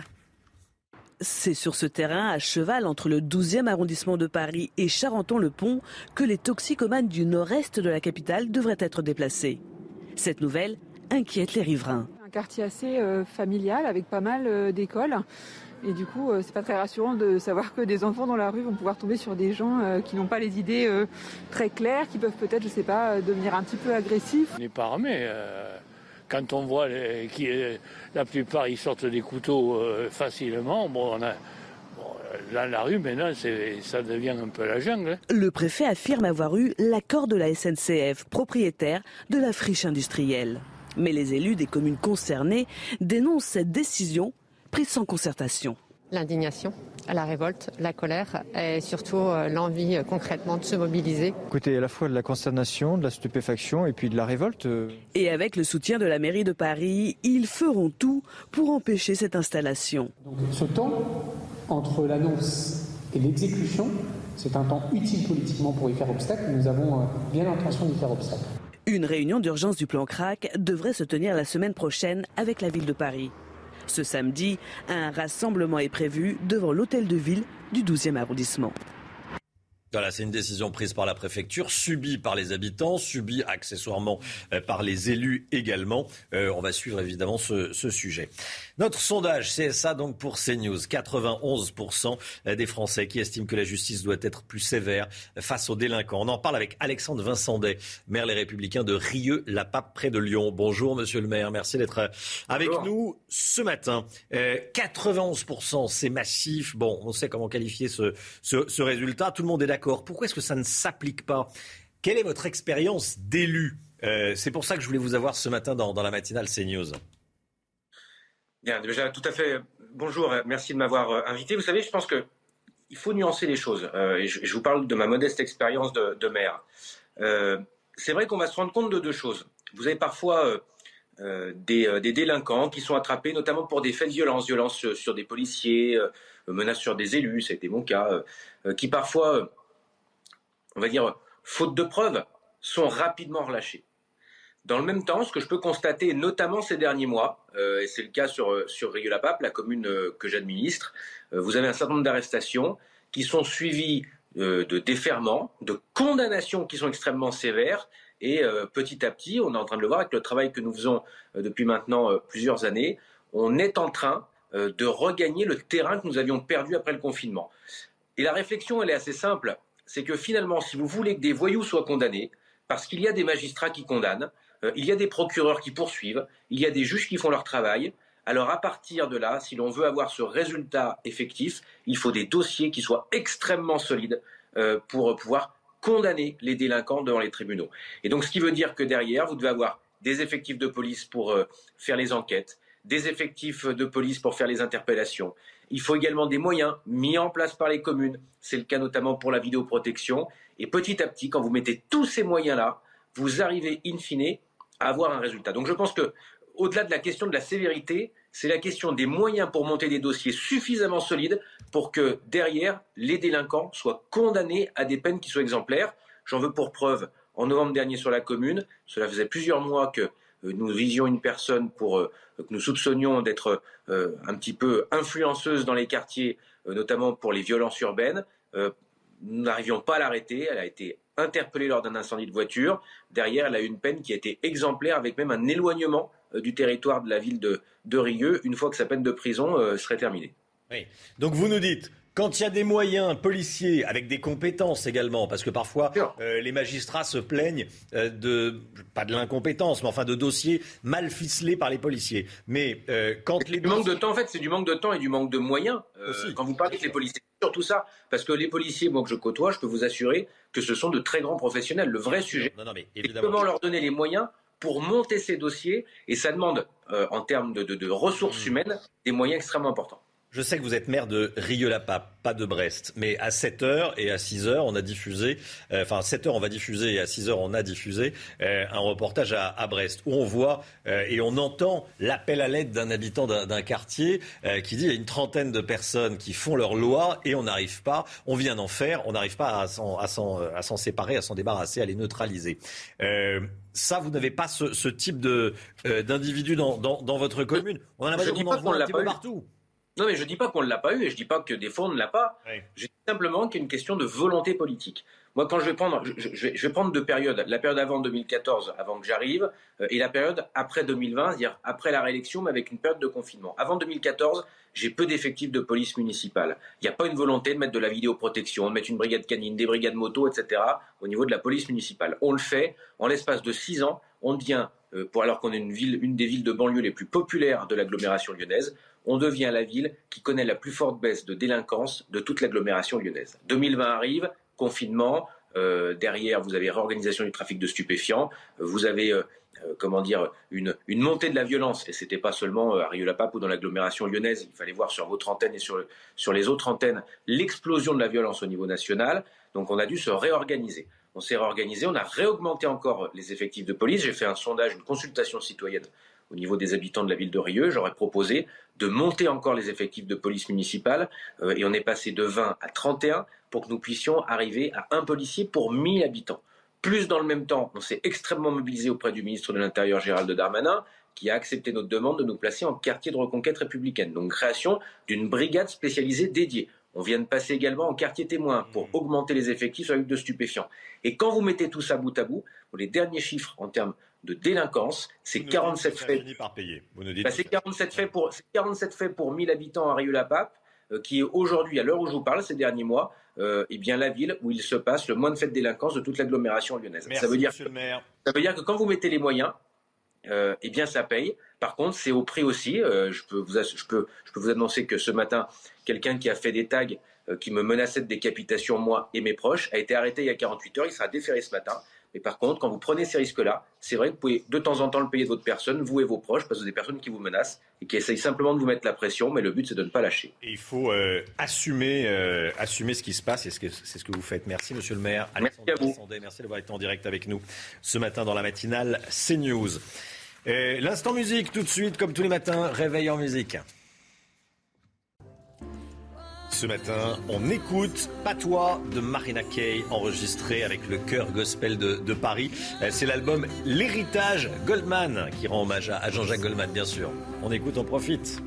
C'est sur ce terrain, à cheval entre le 12e arrondissement de Paris et Charenton-le-Pont, que les toxicomanes du nord-est de la capitale devraient être déplacés. Cette nouvelle inquiète les riverains. Un quartier assez euh, familial avec pas mal euh, d'écoles. Et du coup, euh, c'est pas très rassurant de savoir que des enfants dans la rue vont pouvoir tomber sur des gens qui n'ont pas les idées très claires, qui peuvent peut-être, je sais pas, devenir un petit peu agressifs. On n'est pas armé. Quand on voit qui, la plupart, sortent des couteaux euh, facilement. Bon, on a, Là, la rue, maintenant, ça devient un peu la jungle. Hein. Le préfet affirme avoir eu l'accord de la SNCF, propriétaire de la friche industrielle. Mais les élus des communes concernées dénoncent cette décision prise sans concertation l'indignation, la révolte, la colère et surtout euh, l'envie euh, concrètement de se mobiliser. Écoutez, à la fois de la consternation, de la stupéfaction et puis de la révolte. Euh. Et avec le soutien de la mairie de Paris, ils feront tout pour empêcher cette installation. Donc, ce temps entre l'annonce et l'exécution, c'est un temps utile politiquement pour y faire obstacle. Nous avons bien l'intention d'y faire obstacle. Une réunion d'urgence du plan CRAC devrait se tenir la semaine prochaine avec la ville de Paris. Ce samedi, un rassemblement est prévu devant l'hôtel de ville du 12e arrondissement. Voilà, c'est une décision prise par la préfecture, subie par les habitants, subie accessoirement euh, par les élus également. Euh, on va suivre évidemment ce, ce, sujet. Notre sondage CSA donc pour CNews, 91% des Français qui estiment que la justice doit être plus sévère face aux délinquants. On en parle avec Alexandre Vincendet, maire Les Républicains de Rieux-la-Pape près de Lyon. Bonjour Monsieur le maire, merci d'être avec nous ce matin. Euh, 91%, c'est massif. Bon, on sait comment qualifier ce, ce, ce résultat. Tout le monde est d'accord pourquoi est-ce que ça ne s'applique pas? Quelle est votre expérience d'élu? Euh, C'est pour ça que je voulais vous avoir ce matin dans, dans la matinale CNews. Bien, déjà, tout à fait. Bonjour, merci de m'avoir euh, invité. Vous savez, je pense que il faut nuancer les choses. Euh, et je, vous parle de ma modeste expérience de, maire. Euh, c'est vrai qu'on va se rendre compte de deux choses. Vous avez parfois euh, euh des, des, délinquants qui sont attrapés, notamment pour des faits de violence, violence sur, sur des policiers, menaces sur des élus, ça a été mon cas, qui parfois on va dire, faute de preuves, sont rapidement relâchés. Dans le même temps, ce que je peux constater, notamment ces derniers mois, euh, et c'est le cas sur, euh, sur Rieux-la-Pape, la commune euh, que j'administre, euh, vous avez un certain nombre d'arrestations qui sont suivies euh, de déferments, de condamnations qui sont extrêmement sévères, et euh, petit à petit, on est en train de le voir avec le travail que nous faisons depuis maintenant plusieurs années, on est en train de regagner le terrain que nous avions perdu après le confinement. Et la réflexion, elle est assez simple c'est que finalement, si vous voulez que des voyous soient condamnés, parce qu'il y a des magistrats qui condamnent, euh, il y a des procureurs qui poursuivent, il y a des juges qui font leur travail, alors à partir de là, si l'on veut avoir ce résultat effectif, il faut des dossiers qui soient extrêmement solides euh, pour pouvoir condamner les délinquants devant les tribunaux. Et donc ce qui veut dire que derrière, vous devez avoir des effectifs de police pour euh, faire les enquêtes, des effectifs de police pour faire les interpellations, il faut également des moyens mis en place par les communes. C'est le cas notamment pour la vidéoprotection. Et petit à petit, quand vous mettez tous ces moyens-là, vous arrivez in fine avoir un résultat. Donc je pense que, au-delà de la question de la sévérité, c'est la question des moyens pour monter des dossiers suffisamment solides pour que derrière, les délinquants soient condamnés à des peines qui soient exemplaires. J'en veux pour preuve, en novembre dernier sur la commune, cela faisait plusieurs mois que euh, nous visions une personne pour, euh, que nous soupçonnions d'être euh, un petit peu influenceuse dans les quartiers, notamment pour les violences urbaines. Nous n'arrivions pas à l'arrêter. Elle a été interpellée lors d'un incendie de voiture. Derrière, elle a eu une peine qui a été exemplaire, avec même un éloignement du territoire de la ville de, de Rieux, une fois que sa peine de prison serait terminée. Oui. Donc vous nous dites, quand il y a des moyens policiers avec des compétences également, parce que parfois euh, les magistrats se plaignent euh, de pas de l'incompétence, mais enfin de dossiers mal ficelés par les policiers. Mais euh, quand les du manque de temps, en fait, c'est du manque de temps et du manque de moyens. Euh, quand vous parlez des policiers, surtout ça, parce que les policiers, moi que je côtoie, je peux vous assurer que ce sont de très grands professionnels. Le vrai sujet, non, non, mais c'est comment leur donner les moyens pour monter ces dossiers, et ça demande, euh, en termes de, de, de ressources mmh. humaines, des moyens extrêmement importants. Je sais que vous êtes maire de Rieux-la-Pape, pas de Brest, mais à 7h et à 6h, on a diffusé, euh, enfin à 7h on va diffuser et à 6h on a diffusé euh, un reportage à, à, Brest où on voit euh, et on entend l'appel à l'aide d'un habitant d'un quartier qui dit il y a une trentaine de personnes qui font leur loi et on n'arrive pas, on vient d'en faire, on n'arrive pas à s'en séparer, à s'en débarrasser, à les neutraliser. Ça, vous n'avez pas ce, ce type d'individu dans, dans, dans, votre commune? On a l'impression qu'on en voit un petit peu partout. Non, mais je ne dis pas qu'on ne l'a pas eu et je ne dis pas que des fois on ne l'a pas. Oui. Je dis simplement qu'il y a une question de volonté politique. Moi, quand je vais prendre, je, je, je, vais prendre deux périodes. La période avant 2014, avant que j'arrive, euh, et la période après 2020, c'est-à-dire après la réélection, mais avec une période de confinement. Avant 2014, j'ai peu d'effectifs de police municipale. Il n'y a pas une volonté de mettre de la vidéoprotection, de mettre une brigade canine, des brigades moto, etc. au niveau de la police municipale. On le fait. En l'espace de six ans, on devient, euh, pour, alors qu'on est une ville, une des villes de banlieue les plus populaires de l'agglomération lyonnaise, on devient la ville qui connaît la plus forte baisse de délinquance de toute l'agglomération lyonnaise. 2020 arrive, confinement, euh, derrière vous avez réorganisation du trafic de stupéfiants, vous avez euh, euh, comment dire une, une, montée de la violence et c'était pas seulement à Rieux-la-Pape ou dans l'agglomération lyonnaise, il fallait voir sur votre antenne et sur, sur les autres antennes l'explosion de la violence au niveau national. Donc on a dû se réorganiser. On s'est réorganisé, on a réaugmenté encore les effectifs de police. J'ai fait un sondage, une consultation citoyenne au niveau des habitants de la ville de Rieux. J'aurais proposé de monter encore les effectifs de police municipale euh, et on est passé de 20 à 31 pour que nous puissions arriver à un policier pour 1000 habitants. Plus dans le même temps, on s'est extrêmement mobilisé auprès du ministre de l'Intérieur Gérald Darmanin qui a accepté notre demande de nous placer en quartier de reconquête républicaine. Donc création d'une brigade spécialisée dédiée. On vient de passer également en quartier témoin pour augmenter les effectifs sur la lutte de stupéfiants. Et quand vous mettez tout ça bout à bout, les derniers chiffres en termes de délinquance, c'est 47 faits. par payer. Bah, c'est 47 faits pour 47 faits pour 1000 habitants à Rieux-la-Pape, euh, qui est aujourd'hui, à l'heure où je vous parle, ces derniers mois, euh, eh bien la ville où il se passe le moins de faits de délinquance de toute l'agglomération lyonnaise. Merci, ça veut dire, monsieur le maire. ça veut dire que quand vous mettez les moyens, euh, eh bien ça paye. Par contre, c'est au prix aussi. Je, peux vous, je, peux, je peux vous annoncer que ce matin, quelqu'un qui a fait des tags qui me menaçait de décapitation, moi et mes proches, a été arrêté il y a 48 heures. Il sera déféré ce matin. Mais par contre, quand vous prenez ces risques-là, c'est vrai que vous pouvez de temps en temps le payer de votre personne, vous et vos proches, parce que des personnes qui vous menacent et qui essayent simplement de vous mettre la pression, mais le but c'est de ne pas lâcher. Et il faut euh, assumer, euh, assumer ce qui se passe et c'est ce que vous faites. Merci, monsieur le maire. Alexandre Cassandet, merci d'avoir été en direct avec nous ce matin dans la matinale CNews. Et L'instant musique, tout de suite, comme tous les matins, réveil en musique. Ce matin, on écoute Patois de Marina Kaye, enregistré avec le chœur gospel de, de Paris. Euh, C'est l'album L'héritage Goldman qui rend hommage à, à Jean-Jacques Goldman, bien sûr. On écoute, on profite.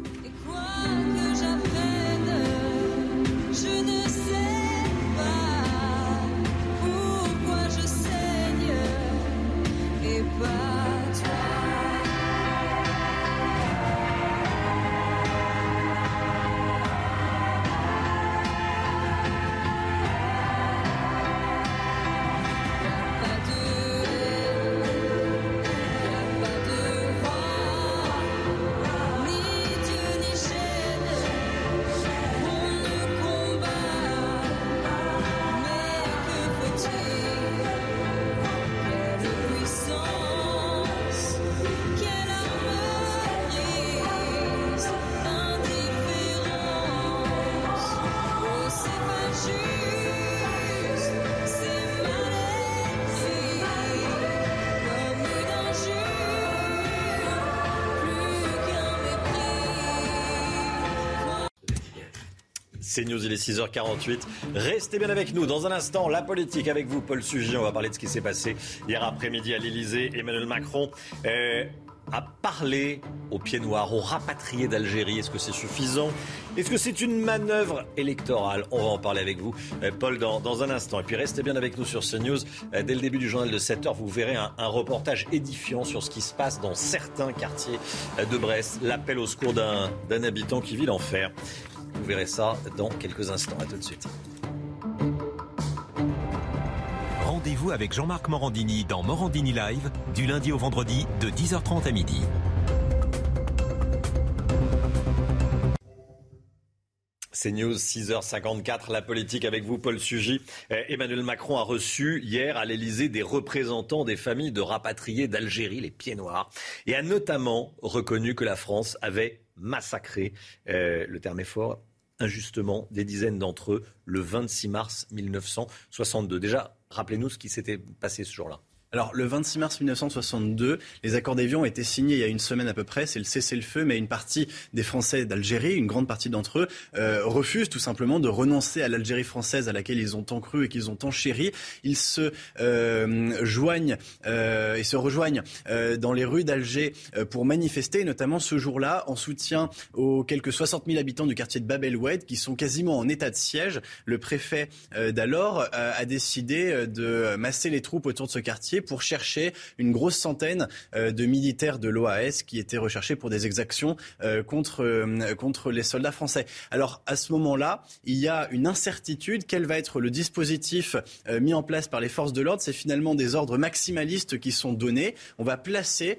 C'est News, il est 6h48. Restez bien avec nous. Dans un instant, la politique avec vous, Paul Sugy. On va parler de ce qui s'est passé hier après-midi à l'Elysée. Emmanuel Macron euh, a parlé aux pieds noirs, aux rapatriés d'Algérie. Est-ce que c'est suffisant? Est-ce que c'est une manœuvre électorale? On va en parler avec vous, euh, Paul, dans, un instant. Et puis restez bien avec nous sur CNews. Euh, dès le début du journal de 7h, vous verrez un, un reportage édifiant sur ce qui se passe dans certains quartiers euh, de Brest. L'appel au secours d'un habitant qui vit l'enfer. Vous verrez ça dans quelques instants. À tout de suite. Rendez-vous avec Jean-Marc Morandini dans Morandini Live du lundi au vendredi de 10h30 à midi. C'est News 6h54, la politique avec vous, Paul Sugy. Euh, Emmanuel Macron a reçu hier à l'Elysée des représentants des familles de rapatriés d'Algérie, les pieds noirs, et a notamment reconnu que la France avait massacré, euh, le terme est fort, injustement, des dizaines d'entre eux le 26 mars 1962. Déjà, rappelez-nous ce qui s'était passé ce jour-là. Alors, le 26 mars 1962, les accords d'Évian ont été signés il y a une semaine à peu près. C'est le cessez-le-feu, mais une partie des Français d'Algérie, une grande partie d'entre eux, euh, refusent tout simplement de renoncer à l'Algérie française à laquelle ils ont tant cru et qu'ils ont tant chéri. Ils se euh, joignent euh, et se rejoignent euh, dans les rues d'Alger euh, pour manifester, notamment ce jour-là, en soutien aux quelques 60 000 habitants du quartier de Bab el Oued qui sont quasiment en état de siège. Le préfet euh, d'alors a décidé de masser les troupes autour de ce quartier pour chercher une grosse centaine euh, de militaires de l'OAS qui étaient recherchés pour des exactions euh, contre, euh, contre les soldats français. Alors à ce moment-là, il y a une incertitude. Quel va être le dispositif mis en place par les forces de l'ordre? C'est finalement des ordres maximalistes qui sont donnés. On va placer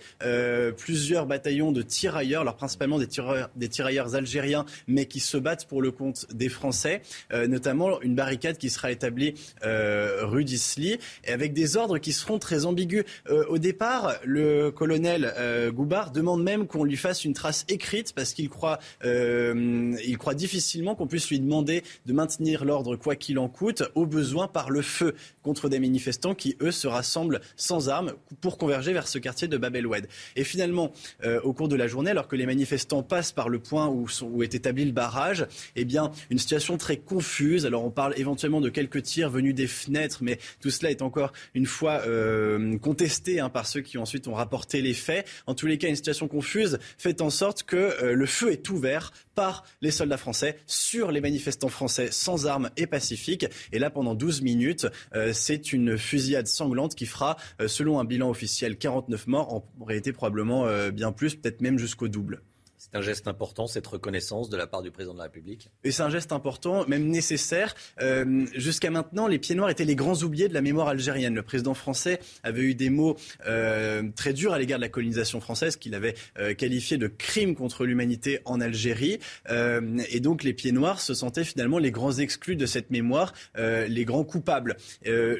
plusieurs bataillons de tirailleurs, alors principalement des tirailleurs, des tirailleurs algériens, mais qui se battent pour le compte des Français, notamment une barricade qui sera établie rue d'Isly, et avec des ordres qui seront très ambigus. Euh, au départ, le colonel euh, Goubard demande même qu'on lui fasse une trace écrite parce qu'il croit, euh, croit difficilement qu'on puisse lui demander de maintenir l'ordre quoi qu'il en coûte, au besoin par le feu contre des manifestants qui, eux, se rassemblent sans armes pour converger vers ce quartier de Bab el Oued. Et finalement, euh, au cours de la journée, alors que les manifestants passent par le point où, est établi le barrage, eh bien, une situation très confuse. Alors, on parle éventuellement de quelques tirs venus des fenêtres, mais tout cela est encore une fois euh, contestée hein, par ceux qui ensuite ont rapporté les faits. En tous les cas, une situation confuse fait en sorte que euh, le feu est ouvert par les soldats français sur les manifestants français sans armes et pacifiques. Et là, pendant 12 minutes, euh, c'est une fusillade sanglante qui fera, euh, selon un bilan officiel, 49 morts, en réalité probablement bien plus, peut-être même jusqu'au double. C'est un geste important, cette reconnaissance de la part du président de la République. Et c'est un geste important, même nécessaire. Euh, Jusqu'à maintenant, les pieds noirs étaient les grands oubliés de la mémoire algérienne. Le président français avait eu des mots euh, très durs à l'égard de la colonisation française, qu'il avait euh, qualifié de crime contre l'humanité en Algérie. Euh, et donc, les pieds noirs se sentaient finalement les grands exclus de cette mémoire, les grands coupables.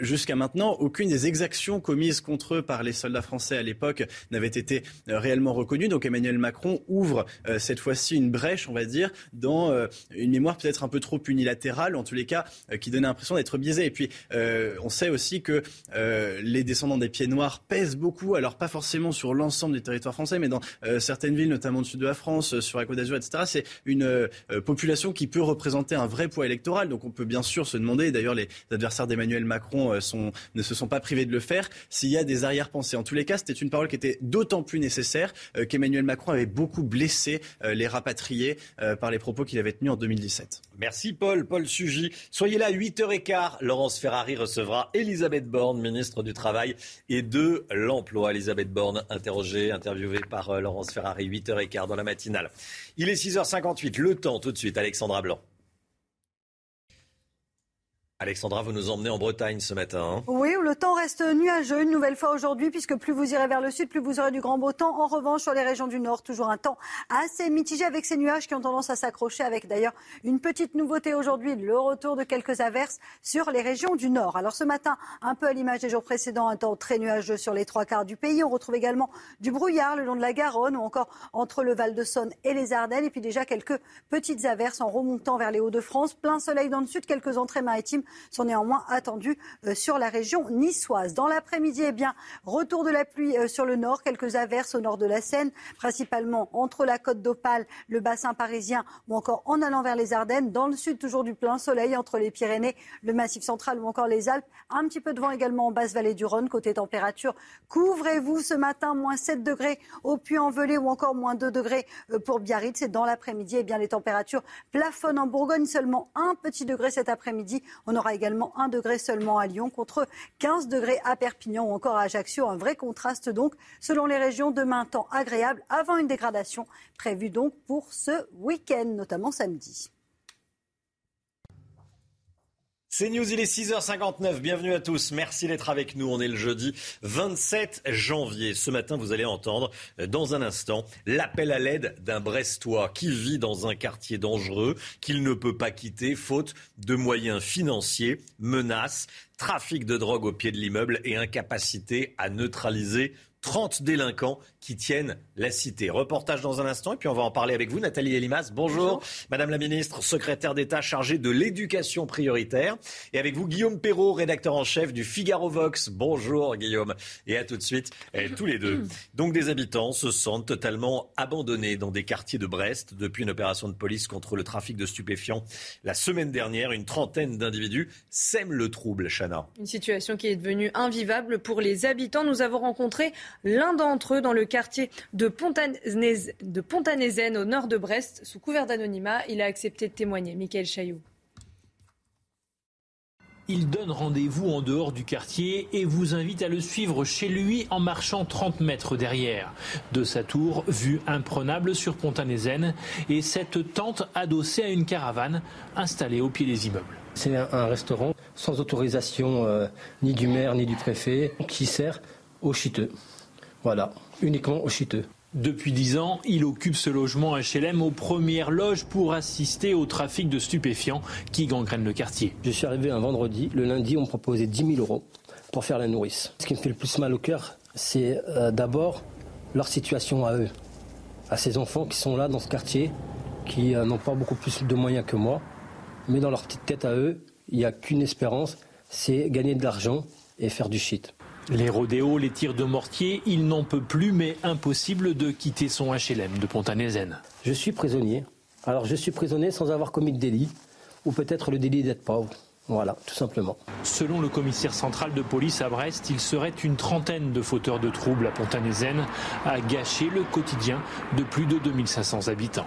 Jusqu'à maintenant, aucune des exactions commises contre eux par les soldats français à l'époque n'avait été réellement reconnue. Donc, Emmanuel Macron ouvre euh, cette fois-ci une brèche, on va dire, dans euh, une mémoire peut-être un peu trop unilatérale, en tous les cas, euh, qui donnait l'impression d'être biaisée. Et puis, on sait aussi que les descendants des pieds noirs pèsent beaucoup, alors pas forcément sur l'ensemble du territoire français, mais dans certaines villes, notamment du sud de la France, sur la Côte d'Azur, etc. C'est une population qui peut représenter un vrai poids électoral. Donc, on peut bien sûr se demander, d'ailleurs, les adversaires d'Emmanuel Macron ne se sont pas privés de le faire, s'il y a des arrière-pensées. En tous les cas, c'était une parole qui était d'autant plus nécessaire qu'Emmanuel Macron avait beaucoup blessé euh, les rapatriés euh, par les propos qu'il avait tenus en 2017. Merci Paul, Paul Sugy. Soyez là, 8h15. Laurence Ferrari recevra Elisabeth Borne, ministre du Travail et de l'Emploi. Elisabeth Borne, interrogée, interviewée par euh, Laurence Ferrari, 8h15 dans la matinale. Il est 6h58. Le temps tout de suite, Alexandra Blanc. Alexandra, vous nous emmenez en Bretagne ce matin. hein Oui, où le temps reste nuageux une nouvelle fois aujourd'hui, puisque plus vous irez vers le sud, plus vous aurez du grand beau temps. En revanche, sur les régions du nord, toujours un temps assez mitigé avec ces nuages qui ont tendance à s'accrocher, avec d'ailleurs une petite nouveauté aujourd'hui, le retour de quelques averses sur les régions du nord. Alors ce matin, un peu à l'image des jours précédents, un temps très nuageux sur les trois quarts du pays. On retrouve également du brouillard le long de la Garonne ou encore entre le Val-de-Saône et les Ardennes. Et puis déjà quelques petites averses en remontant vers les Hauts-de-France. Plein soleil dans le sud, quelques entrées maritimes sont néanmoins attendues euh, sur la région niçoise. Dans l'après-midi, eh bien, retour de la pluie euh, sur le nord, quelques averses au nord de la Seine, principalement entre la côte d'Opale, le bassin parisien ou encore en allant vers les Ardennes. Dans le sud, toujours du plein soleil entre les Pyrénées, le Massif central ou encore les Alpes. Un petit peu de vent également en basse vallée du Rhône. Côté température, couvrez-vous ce matin, moins 7 degrés au Puy-en-Velay ou encore moins 2 degrés euh, pour Biarritz. Et dans l'après-midi, eh bien, les températures plafonnent en Bourgogne, seulement un petit degré cet après-midi. Aura également 1 degré seulement à Lyon contre 15 degrés à Perpignan ou encore à Ajaccio. Un vrai contraste donc selon les régions. Demain, temps agréable avant une dégradation prévue donc pour ce week-end, notamment samedi. C'est News, il est 6h59. Bienvenue à tous. Merci d'être avec nous. On est le jeudi 27 janvier. Ce matin, vous allez entendre euh, dans un instant l'appel à l'aide d'un Brestois qui vit dans un quartier dangereux qu'il ne peut pas quitter faute de moyens financiers, menaces, trafic de drogue au pied de l'immeuble et incapacité à neutraliser 30 délinquants qui tiennent la cité. Reportage dans un instant et puis on va en parler avec vous, Nathalie Elimas. Bonjour, Madame la Ministre, secrétaire d'État chargée de l'éducation prioritaire. Et avec vous, Guillaume Perrault, rédacteur en chef du Figaro Vox. Bonjour Guillaume. Et à tout de suite, eh, tous les deux. Donc des habitants se sentent totalement abandonnés dans des quartiers de Brest depuis une opération de police contre le trafic de stupéfiants. La semaine dernière, une trentaine d'individus sèment le trouble, Chana. Une situation qui est devenue invivable pour les habitants. Nous avons rencontré l'un d'entre eux dans le quartier de, Pontanez- de Pontanézen au nord de Brest. Sous couvert d'anonymat, il a accepté de témoigner. Michael Chailloux. Il donne rendez-vous en dehors du quartier et vous invite à le suivre chez lui en marchant 30 mètres derrière. De sa tour, vue imprenable sur Pontanézen et cette tente adossée à une caravane installée au pied des immeubles. C'est un, un restaurant sans autorisation euh, ni du maire ni du préfet qui sert aux chiteux. Voilà, uniquement aux chiteux. Depuis 10 ans, il occupe ce logement HLM aux premières loges pour assister au trafic de stupéfiants qui gangrène le quartier. Je suis arrivé un vendredi. Le lundi, on me proposait 10 000 euros pour faire la nourrice. Ce qui me fait le plus mal au cœur, c'est euh, d'abord leur situation à eux, à ces enfants qui sont là dans ce quartier, qui euh, n'ont pas beaucoup plus de moyens que moi. Mais dans leur petite tête à eux, il n'y a qu'une espérance, c'est gagner de l'argent et faire du shit. Les rodéos, les tirs de mortier, il n'en peut plus, mais impossible de quitter son HLM de Pontanézen. Je suis prisonnier. Alors je suis prisonnier sans avoir commis de délit, ou peut-être le délit d'être pauvre. Voilà, tout simplement. Selon le commissaire central de police à Brest, il serait une trentaine de fauteurs de troubles à Pontanézen à gâcher le quotidien de plus de 2500 habitants.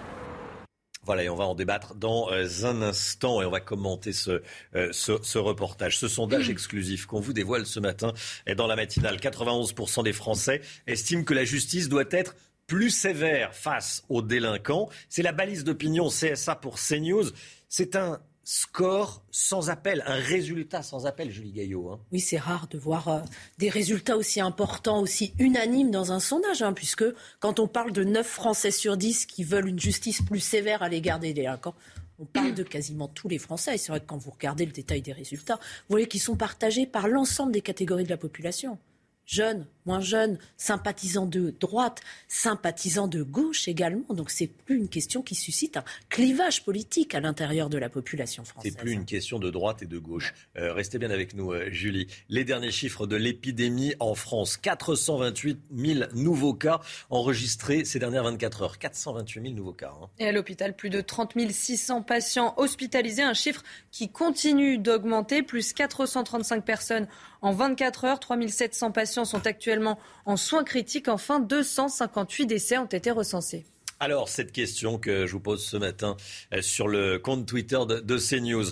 Voilà, et on va en débattre dans euh, un instant et on va commenter ce, euh, ce, ce reportage. Ce sondage exclusif qu'on vous dévoile ce matin est dans la matinale. 91% des Français estiment que la justice doit être plus sévère face aux délinquants. C'est la balise d'opinion CSA pour CNews. C'est un score sans appel, un résultat sans appel, Julie Gaillot. hein. Oui, c'est rare de voir euh, des résultats aussi importants, aussi unanimes dans un sondage, hein, puisque quand on parle de 9 Français sur 10 qui veulent une justice plus sévère à l'égard des délinquants, on parle de quasiment tous les Français. Et c'est vrai que quand vous regardez le détail des résultats, vous voyez qu'ils sont partagés par l'ensemble des catégories de la population. Jeunes, moins jeunes, sympathisants de droite, sympathisants de gauche également. Donc c'est plus une question qui suscite un clivage politique à l'intérieur de la population française. C'est plus une question de droite et de gauche. Euh, restez bien avec nous, euh, Julie. Les derniers chiffres de l'épidémie en France 428 000 nouveaux cas enregistrés ces dernières 24 heures. 428 000 nouveaux cas. hein. Et à l'hôpital, plus de 30 600 patients hospitalisés, un chiffre qui continue d'augmenter, plus 435 personnes en 24 heures, 3 700 patients sont actuellement en soins critiques, enfin 258 décès ont été recensés. Alors, cette question que je vous pose ce matin euh, sur le compte Twitter de, CNews.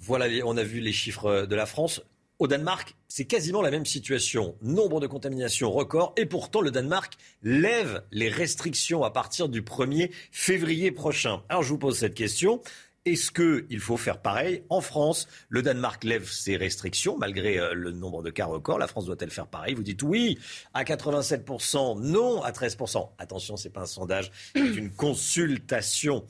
Voilà, on a vu les chiffres de la France. Au Danemark, c'est quasiment la même situation. Nombre de contaminations record. Et pourtant, le Danemark lève les restrictions à partir du 1er février prochain. Alors, je vous pose cette question. Est-ce qu'il faut faire pareil en France? Le Danemark lève ses restrictions malgré euh, le nombre de cas records. La France doit-elle faire pareil? Vous dites oui à 87%, non à 13%. Attention, c'est pas un sondage, c'est une consultation.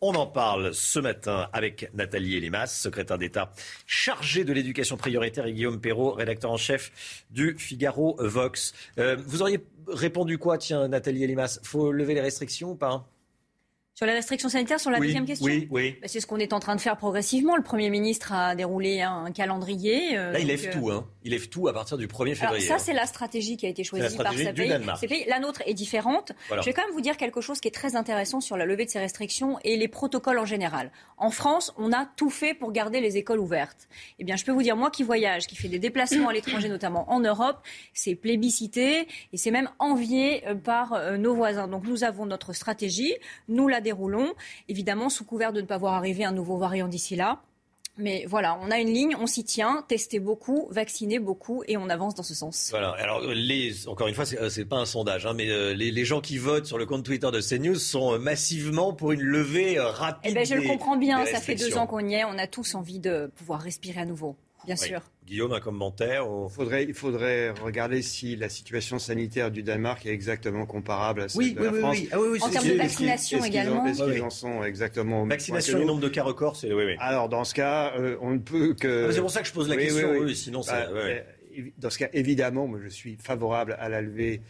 On en parle ce matin avec Nathalie Elimas, secrétaire d'État chargée de l'éducation prioritaire, et Guillaume Perrault, rédacteur en chef du Figaro Vox. Euh, vous auriez répondu quoi, tiens, Nathalie Elimas Faut lever les restrictions ou pas? Sur les restrictions sanitaires, sur la Oui, deuxième question oui, oui. Bah, C'est ce qu'on est en train de faire progressivement. Le Premier ministre a déroulé un, calendrier. euh, Là, il lève euh, tout, hein. Il lève tout à partir du 1er Alors février. ça, hein. c'est la stratégie qui a été choisie par du pays. Ces pays. La nôtre est différente. Voilà. Je vais quand même vous dire quelque chose qui est très intéressant sur la levée de ces restrictions et les protocoles en général. En France, on a tout fait pour garder les écoles ouvertes. Eh bien, je peux vous dire, moi qui voyage, qui fais des déplacements à l'étranger, notamment en Europe, c'est plébiscité et c'est même envié euh, par euh, nos voisins. Donc nous avons notre stratégie, nous la déroulons, évidemment sous couvert de ne pas voir arriver un nouveau variant d'ici là. Mais voilà, on a une ligne, on s'y tient, tester beaucoup, vacciner beaucoup et on avance dans ce sens. Voilà. Alors, les, encore une fois, c'est, euh, c'est pas un sondage, hein, mais euh, les, les gens qui votent sur le compte Twitter de CNews sont euh, massivement pour une levée euh, rapide. Eh ben, je le comprends bien, ça fait deux ans qu'on y est, on a tous envie de pouvoir respirer à nouveau, bien Oui. sûr. Guillaume, un commentaire Il faudrait, il faudrait regarder si la situation sanitaire du Danemark est exactement comparable à celle Oui, de oui, la oui, France. oui. Ah oui, oui, En c'est- termes de vaccination est-ce qu'ils en- également. Est-ce qu'ils Oui, oui. en sont exactement au même Vaccination et nombre de cas records, c'est oui, oui. Alors dans ce cas, euh, on ne peut que. Ah, c'est pour ça que je pose la question, oui, sinon Bah, ouais, ouais. euh, Dans ce cas, évidemment, moi, je suis favorable à la levée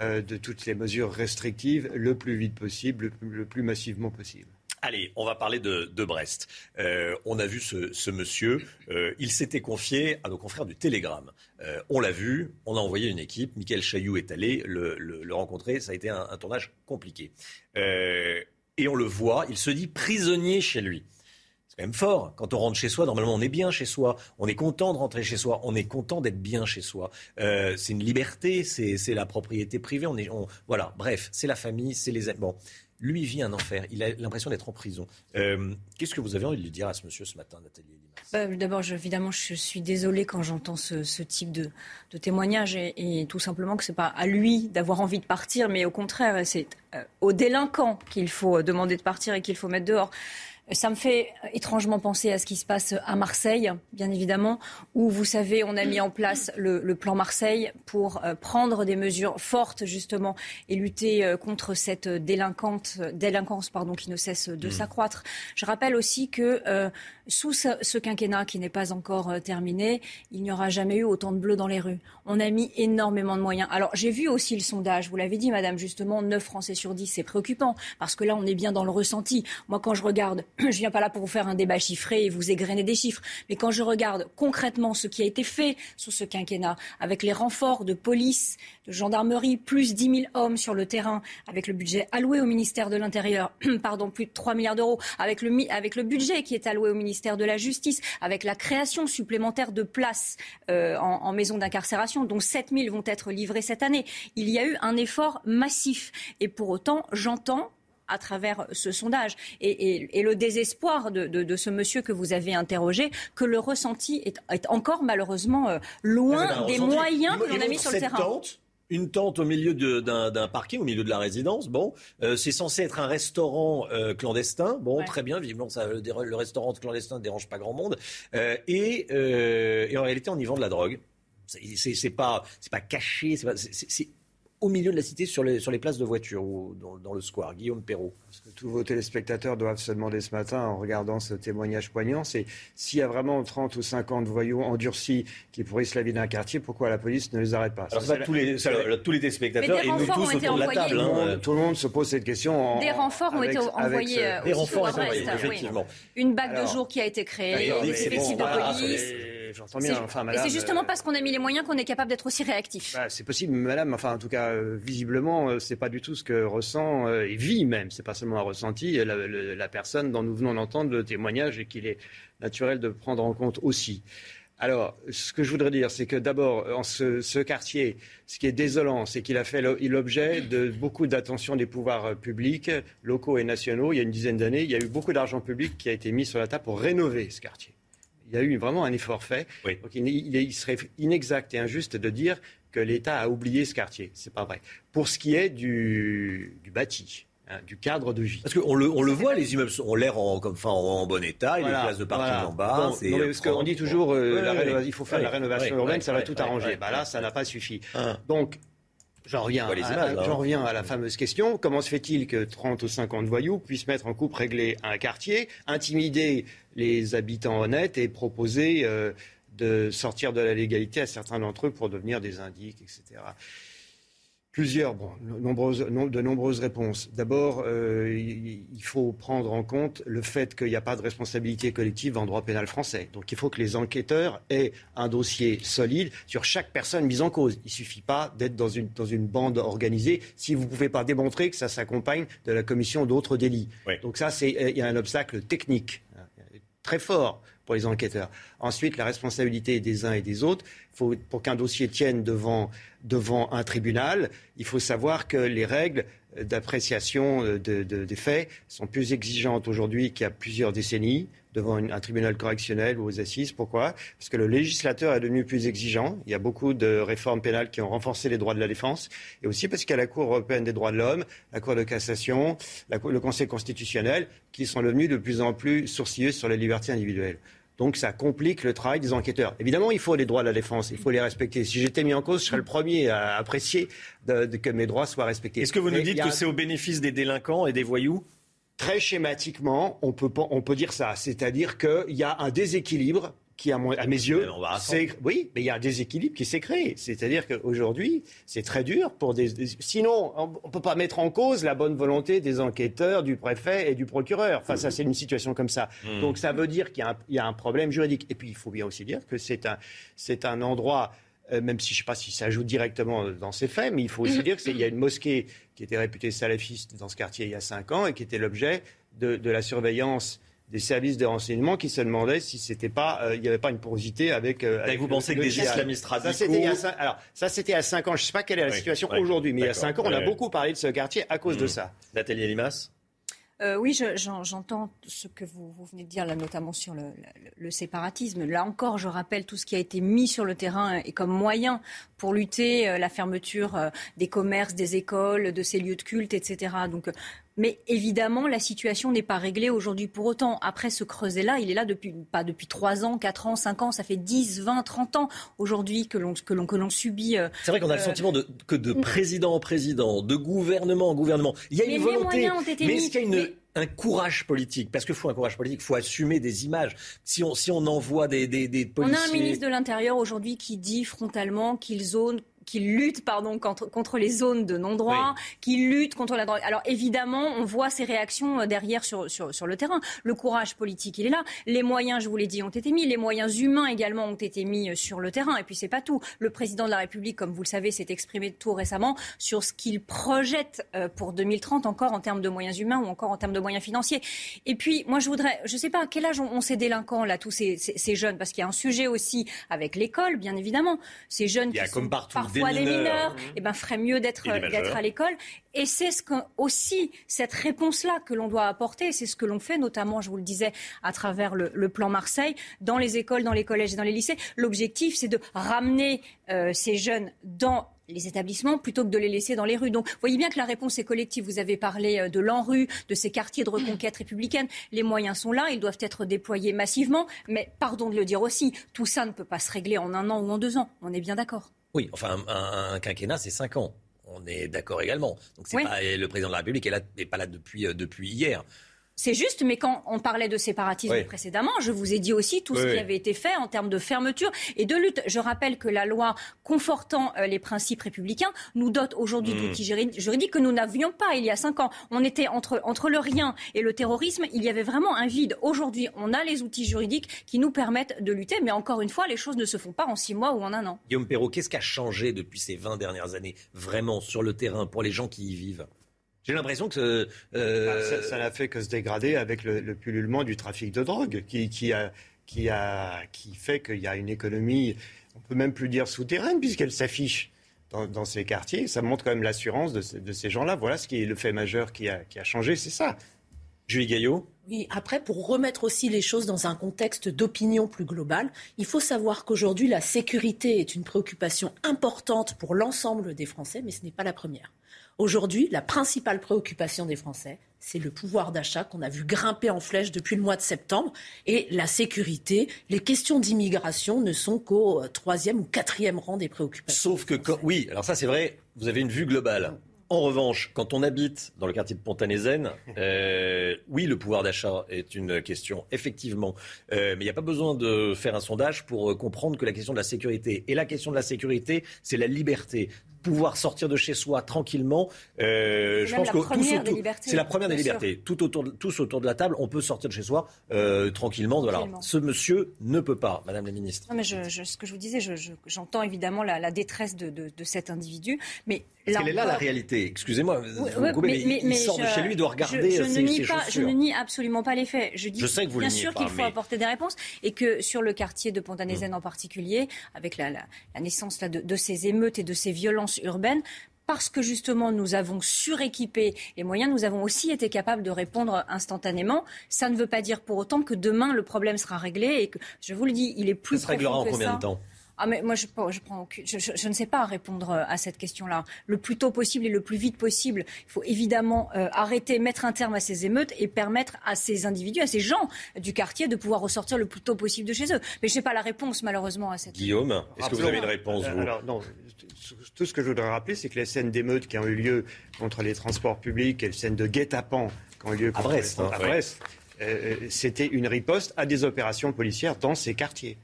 euh, de toutes les mesures restrictives le plus vite possible, le plus, le plus massivement possible. Allez, on va parler de, Brest. Euh, on a vu ce, monsieur, euh, il s'était confié à nos confrères du Télégramme. Euh, on l'a vu, on a envoyé une équipe, Michael Chailloux est allé le, rencontrer, ça a été un, tournage compliqué. Et on le voit, il se dit prisonnier chez lui. C'est quand même fort. Quand on rentre chez soi, normalement, on est bien chez soi. On est content de rentrer chez soi. On est content d'être bien chez soi. C'est une liberté. C'est la propriété privée. On est, voilà. Bref, c'est la famille, c'est les. Bon, lui vit un enfer. Il a l'impression d'être en prison. Euh, Qu'est-ce que vous avez envie de lui dire à ce monsieur ce matin, Nathalie Bah, D'abord, évidemment, je suis désolée quand j'entends ce, type de, témoignage et, et tout simplement que c'est pas à lui d'avoir envie de partir, mais au contraire, c'est euh, aux délinquants qu'il faut euh, demander de partir et qu'il faut mettre dehors. Ça me fait étrangement penser à ce qui se passe à Marseille, bien évidemment, où vous savez, on a mis en place le, le plan Marseille pour euh, prendre des mesures fortes justement et lutter euh, contre cette délinquante, délinquance pardon, qui ne cesse de s'accroître. Je rappelle aussi que euh, sous ce, quinquennat qui n'est pas encore euh, terminé, il n'y aura jamais eu autant de bleus dans les rues. On a mis énormément de moyens. Alors j'ai vu aussi le sondage, vous l'avez dit Madame, justement, 9 Français sur 10, c'est préoccupant, parce que là on est bien dans le ressenti. Moi quand je regarde, je viens pas là pour vous faire un débat chiffré et vous égrener des chiffres, mais quand je regarde concrètement ce qui a été fait sous ce quinquennat, avec les renforts de police, de gendarmerie, plus 10 000 hommes sur le terrain, avec le budget alloué au ministère de l'Intérieur, pardon, plus de 3 milliards d'euros, avec le, avec le budget qui est alloué au ministère ministère de la Justice, avec la création supplémentaire de places euh, en, en maison d'incarcération, dont 7000 vont être livrées cette année. Il y a eu un effort massif. Et pour autant, j'entends à travers ce sondage et, et- et le désespoir de, de- de ce monsieur que vous avez interrogé, que le ressenti est, est encore malheureusement euh, loin des ressenti. moyens que l'on a mis sur le terrain. tente, une tente au milieu d'un parking, au milieu de la résidence. Bon, euh, c'est censé être un restaurant euh, clandestin. Bon, Ouais. très bien, vivement, ça, le, le restaurant clandestin ne dérange pas grand monde. Euh, et, et en réalité, on y vend de la drogue. C'est- pas, pas caché, c'est au milieu de la cité sur les, sur les places de voitures ou dans, dans le square. Guillaume Perrault. Ce que tous vos téléspectateurs doivent se demander ce matin en regardant ce témoignage poignant, c'est s'il y a vraiment 30 ou 50 voyous endurcis qui pourrissent la vie d'un quartier, pourquoi la police ne les arrête pas? Alors, Ça, pas tous les, ça, tous les téléspectateurs et nous tous autour de la table. tout, le hein. monde, tout le monde se pose cette question. en- Des renforts ont avec- été envoyés ce- euh, Des aussi renforts envoyés, oui. effectivement. Une bague de jour qui a été créée, des effectifs bon, de voilà, police. C'est- J'entends bien, enfin, et madame, c'est justement euh, parce qu'on a mis les moyens qu'on est capable d'être aussi réactif. Bah, c'est possible, madame. Enfin, en tout cas, euh, visiblement, euh, c'est pas du tout ce que ressent et vit même. C'est pas seulement un ressenti. La, personne dont nous venons d'entendre le témoignage et qu'il est naturel de prendre en compte aussi. Alors, ce que je voudrais dire, c'est que d'abord, en ce, ce quartier, ce qui est désolant, c'est qu'il a fait l'objet de beaucoup d'attention des pouvoirs publics, locaux et nationaux. Il y a une dizaine d'années, il y a eu beaucoup d'argent public qui a été mis sur la table pour rénover ce quartier. Il y a eu vraiment un effort fait. Donc, il, il est- il serait inexact et injuste de dire que l'État a oublié ce quartier. C'est pas vrai. Pour ce qui est du, du bâti, hein, du cadre de vie. Parce qu'on le, on le voit, les immeubles ont l'air en, comme, enfin, en bon état, il y a des places de parking voilà. en bas. Bon, non, mais parce qu'on dit toujours euh, Ouais, la ouais, rénova- ouais. il faut faire Ouais, la rénovation urbaine, ça va tout arranger. bah là, ça n'a pas suffi. Hein. Donc, j'en reviens, hein. j'en reviens à la fameuse question comment se fait-il que 30 ou 50 voyous puissent mettre en coupe réglée un quartier, intimider les habitants honnêtes et proposer euh, de sortir de la légalité à certains d'entre eux pour devenir des indiques, etc. Plusieurs, bon, nombreuses, nom- de nombreuses réponses. D'abord, euh, il faut prendre en compte le fait qu'il n'y a pas de responsabilité collective en droit pénal français. Donc il faut que les enquêteurs aient un dossier solide sur chaque personne mise en cause. Il ne suffit pas d'être dans une, dans une bande organisée si vous ne pouvez pas démontrer que ça s'accompagne de la commission d'autres délits. Donc ça, il y a un obstacle technique hein, très fort les enquêteurs. Ensuite, la responsabilité des uns et des autres. Faut, pour qu'un dossier tienne devant, devant un tribunal, il faut savoir que les règles d'appréciation euh, de- de- des faits sont plus exigeantes aujourd'hui qu'il y a plusieurs décennies devant un tribunal correctionnel ou aux assises. Pourquoi? Parce que le législateur est devenu plus exigeant. Il y a beaucoup de réformes pénales qui ont renforcé les droits de la défense. Et aussi parce qu'il y a la Cour européenne des droits de l'homme, la Cour de cassation, le Conseil constitutionnel, qui sont devenus de plus en plus sourcilleux sur les libertés individuelles. Donc ça complique le travail des enquêteurs. Évidemment, il faut les droits de la défense, il faut les respecter. Si j'étais mis en cause, je serais le premier à apprécier de- de- que mes droits soient respectés. Est-ce que vous nous Mais dites a que c'est au bénéfice des délinquants et des voyous? Très schématiquement, on peut, pas- on peut dire ça. C'est-à-dire qu'il y a un déséquilibre qui, à, mon- à mes yeux, c'est- oui, mais il y a un déséquilibre qui s'est créé. C'est-à-dire qu'aujourd'hui, c'est très dur pour des. des- Sinon, on ne peut pas mettre en cause la bonne volonté des enquêteurs, du préfet et du procureur face à c'est une situation comme ça. Mmh. Donc ça veut dire qu'il y a un- il y, a un problème juridique. Et puis il faut bien aussi dire que c'est un, c'est un endroit. euh, même si je ne sais pas si ça joue directement dans ces faits, mais il faut aussi dire qu'il y a une mosquée qui était réputée salafiste dans ce quartier il y a cinq ans et qui était l'objet de, de la surveillance des services de renseignement qui se demandaient si c'était pas, euh, il n'y avait pas une porosité avec. euh, avec vous le- pensez que des islamistes Ça, radicaux- c'était il y a cinq- alors ça c'était à 5 ans. Je ne sais pas quelle est la Oui, situation oui. aujourd'hui, mais il y a D'accord, 5 ans, on a ouais. beaucoup parlé de ce quartier à cause de Mmh. ça. Nathalie Elimas? Euh, oui, je- j'en- j'entends ce que vous, vous venez de dire, là, notamment sur le, le- le séparatisme. Là encore, je rappelle tout ce qui a été mis sur le terrain et comme moyen pour lutter euh, la fermeture euh, des commerces, des écoles, de ces lieux de culte, etc. Donc, euh, mais évidemment, la situation n'est pas réglée aujourd'hui pour autant. Après ce creuset-là, il est là depuis pas depuis 3 ans, 4 ans, 5 ans, ça fait 10, 20, 30 ans aujourd'hui que l'on que l'on que l'on subit. euh, C'est vrai qu'on a le euh, sentiment de, que de président en président, de gouvernement en gouvernement, il y a Mais une volonté. mais est-ce qu'il y a une, Mais- un courage politique? Parce qu'il faut un courage politique, il faut assumer des images. Si on, si on envoie des, des, des On policiers. a un ministre de l'Intérieur aujourd'hui qui dit frontalement qu'il zone qui lutte pardon, contre, contre les zones de non-droit, qui lutte contre la drogue. Alors évidemment, on voit ces réactions euh, derrière sur, sur, sur le terrain. Le courage politique, il est là. Les moyens, je vous l'ai dit, ont été mis. Les moyens humains également ont été mis euh, sur le terrain. Et puis c'est pas tout. Le président de la République, comme vous le savez, s'est exprimé tout récemment sur ce qu'il projette euh, pour 2030 encore en termes de moyens humains ou encore en termes de moyens financiers. Et puis moi, je voudrais, je sais pas à quel âge ont, ont ces délinquants là, tous ces, ces, ces jeunes, parce qu'il y a un sujet aussi avec l'école, bien évidemment. Ces jeunes Il y a qui comme sont partout parfois des des mineurs. mineurs, eh ben, ferait mieux d'être Et majeurs. à l'école. Et c'est ce que, aussi cette réponse-là que l'on doit apporter. C'est ce que l'on fait, notamment, je vous le disais, à travers le, le plan Marseille, dans les écoles, dans les collèges et dans les lycées. L'objectif, c'est de ramener euh, ces jeunes dans les établissements plutôt que de les laisser dans les rues. Donc, voyez bien que la réponse est collective. Vous avez parlé euh, de l'ANRU, de ces quartiers de reconquête républicaine. Les moyens sont là, ils doivent être déployés massivement. Mais, pardon de le dire aussi, tout ça ne peut pas se régler en un an ou en deux ans. On est bien d'accord. Oui, enfin, un, un- quinquennat, c'est 5 ans. On est d'accord également. Donc, c'est Oui. pas, le président de la République est là, n'est pas là depuis, euh, depuis hier. C'est juste, mais quand on parlait de séparatisme Oui. précédemment, je vous ai dit aussi tout ce qui avait été fait en termes de fermeture et de lutte. Je rappelle que la loi confortant euh, les principes républicains nous dote aujourd'hui Hmm. Mm. d'outils jurid- juridiques que nous n'avions pas il y a cinq ans. On était entre, entre le rien et le terrorisme, il y avait vraiment un vide. Aujourd'hui, on a les outils juridiques qui nous permettent de lutter, mais encore une fois, les choses ne se font pas en six mois ou en un an. Guillaume Perrault, qu'est-ce qui a changé depuis ces 20 dernières années, vraiment, sur le terrain, pour les gens qui y vivent? J'ai l'impression que. euh, Ah, Ça- Ça n'a fait que se dégrader avec le, le pullulement du trafic de drogue qui, qui, a, qui, a, qui fait qu'il y a une économie, on peut même plus dire souterraine puisqu'elle s'affiche dans, dans ces quartiers. Ça montre quand même l'assurance de, ces- de ces gens-là. Voilà ce qui est le fait majeur qui a, qui a changé, c'est ça. Julie Gaillot Oui, après, pour remettre aussi les choses dans un contexte d'opinion plus global, il faut savoir qu'aujourd'hui, la sécurité est une préoccupation importante pour l'ensemble des Français, mais ce n'est pas la première. Aujourd'hui, la principale préoccupation des Français, c'est le pouvoir d'achat qu'on a vu grimper en flèche depuis le mois de septembre. Et la sécurité, les questions d'immigration ne sont qu'au euh, troisième ou quatrième rang des préoccupations. Sauf que, quand- oui, alors ça c'est vrai, vous avez une vue globale. En revanche, quand on habite dans le quartier de Pontanézen, euh, oui, le pouvoir d'achat est une question, effectivement. Euh, mais il n'y a pas besoin de faire un sondage pour comprendre que la question de la sécurité. Et la question de la sécurité, c'est la liberté. Pouvoir sortir de chez soi tranquillement. euh, C'est je pense la que première tous des autour- libertés, c'est la première des libertés. Tout autour, de- tous autour de la table, on peut sortir de chez soi euh, tranquillement. Voilà. Ce monsieur ne peut pas, Madame la Ministre. Non, mais je- je- ce que je vous disais, je- je- j'entends évidemment la, la détresse de, de- de cet individu, mais Parce qu'elle est là la réalité. Excusez-moi, Oui, oui, mais, il sort de chez lui, il doit regarder je, je ses, ne nie ses pas, Je ne nie absolument pas les faits. Je dis Je sais que vous bien sûr qu'il faut apporter des réponses et que sur le quartier de Mmh. Pontanézen en particulier, avec la, la- la naissance là, de, de ces émeutes et de ces violences urbaines, parce que justement nous avons suréquipé les moyens, nous avons aussi été capables de répondre instantanément. Ça ne veut pas dire pour autant que demain le problème sera réglé et que, je vous le dis, il est plus Ça se réglera en combien ça. de temps? Ah mais moi je, je, prends aucune- je, je- je ne sais pas répondre euh, à cette question-là. Le plus tôt possible et le plus vite possible. Il faut évidemment euh, arrêter, mettre un terme à ces émeutes et permettre à ces individus, à ces gens du quartier de pouvoir ressortir le plus tôt possible de chez eux. Mais je n'ai pas la réponse malheureusement à cette. Guillaume, est-ce que vous avez une réponse, vous? Euh, Alors, non, tout ce que je voudrais rappeler, c'est que les scènes d'émeutes qui ont eu lieu contre les transports publics et les scènes de guet-apens qui ont eu lieu contre Brest, les- hein, à ouais. Brest, euh, c'était une riposte à des opérations policières dans ces quartiers.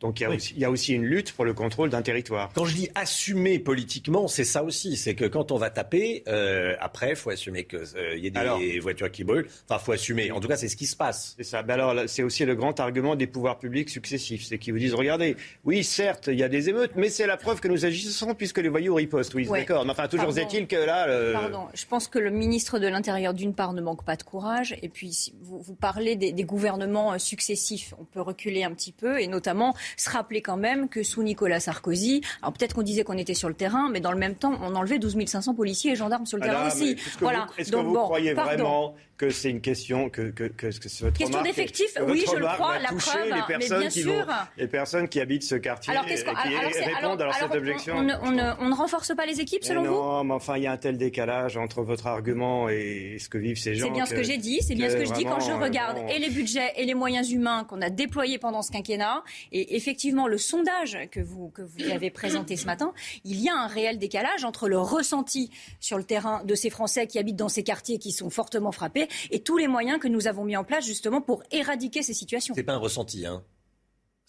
Donc il y, a Oui. aussi, il y a aussi une lutte pour le contrôle d'un territoire. Quand je dis assumer politiquement, c'est ça aussi. C'est que quand on va taper, euh, après, il faut assumer qu'il y ait des Alors- voitures qui brûlent. Enfin, faut assumer. En tout cas, c'est ce qui se passe. C'est ça. Ben alors, c'est aussi le grand argument des pouvoirs publics successifs. C'est qu'ils vous disent, regardez, oui, certes, il y a des émeutes, mais c'est la preuve que nous agissons puisque les voyous ripostent. Oui, Ouais. d'accord. Mais enfin, toujours Pardon. est-il que là... euh, Pardon, je pense que le ministre de l'Intérieur, d'une part, ne manque pas de courage. Et puis, vous, vous parlez des, des gouvernements euh, successifs. On peut reculer un petit peu et notamment se rappeler quand même que sous Nicolas Sarkozy, alors peut-être qu'on disait qu'on était sur le terrain, mais dans le même temps, on enlevait 12 500 policiers et gendarmes sur le Ah terrain là, aussi. Est-ce que Voilà. vous, est-ce que Donc vous bon, croyez pardon. vraiment que c'est une question que, que, que, que c'est votre Question que oui, je le crois, la preuve, les mais personnes bien qui sûr. Vont, les personnes qui habitent ce quartier Alors, qu'est-ce et qu'on- qui alors, répondent alors- à cette objection. on, ne- on ne, on ne renforce pas les équipes, Mais selon vous? non, mais enfin, il y a un tel décalage entre votre argument et ce que vivent ces gens. C'est bien ce que j'ai dit, c'est bien ce que je dis quand je regarde et les budgets et les moyens humains qu'on a déployés pendant ce quinquennat. Et effectivement, le sondage que vous, que vous avez présenté ce matin, il y a un réel décalage entre le ressenti sur le terrain de ces Français qui habitent dans ces quartiers qui sont fortement frappés et tous les moyens que nous avons mis en place justement pour éradiquer ces situations. C'est pas un ressenti, hein.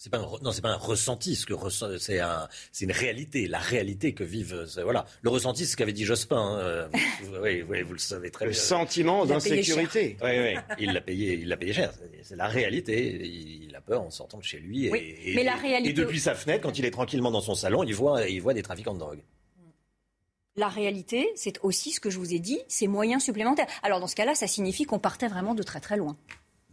C'est pas un non, c'est pas un ressenti, ce que c'est un, c'est une réalité, la réalité que vivent. Voilà, le ressenti, c'est ce qu'avait dit Jospin. hein, euh, vous, oui, oui, vous le savez très Le bien. sentiment a payé d'insécurité. Oui, oui, il l'a payé, il l'a payé cher. C'est- la réalité. Il a peur en sortant de chez lui. Et, Oui, et- mais la réalité- Et depuis sa fenêtre, quand il est tranquillement dans son salon, il voit, il voit des trafiquants de drogue. La réalité, c'est aussi ce que je vous ai dit, ces moyens supplémentaires. Alors dans ce cas-là, ça signifie qu'on partait vraiment de très très loin.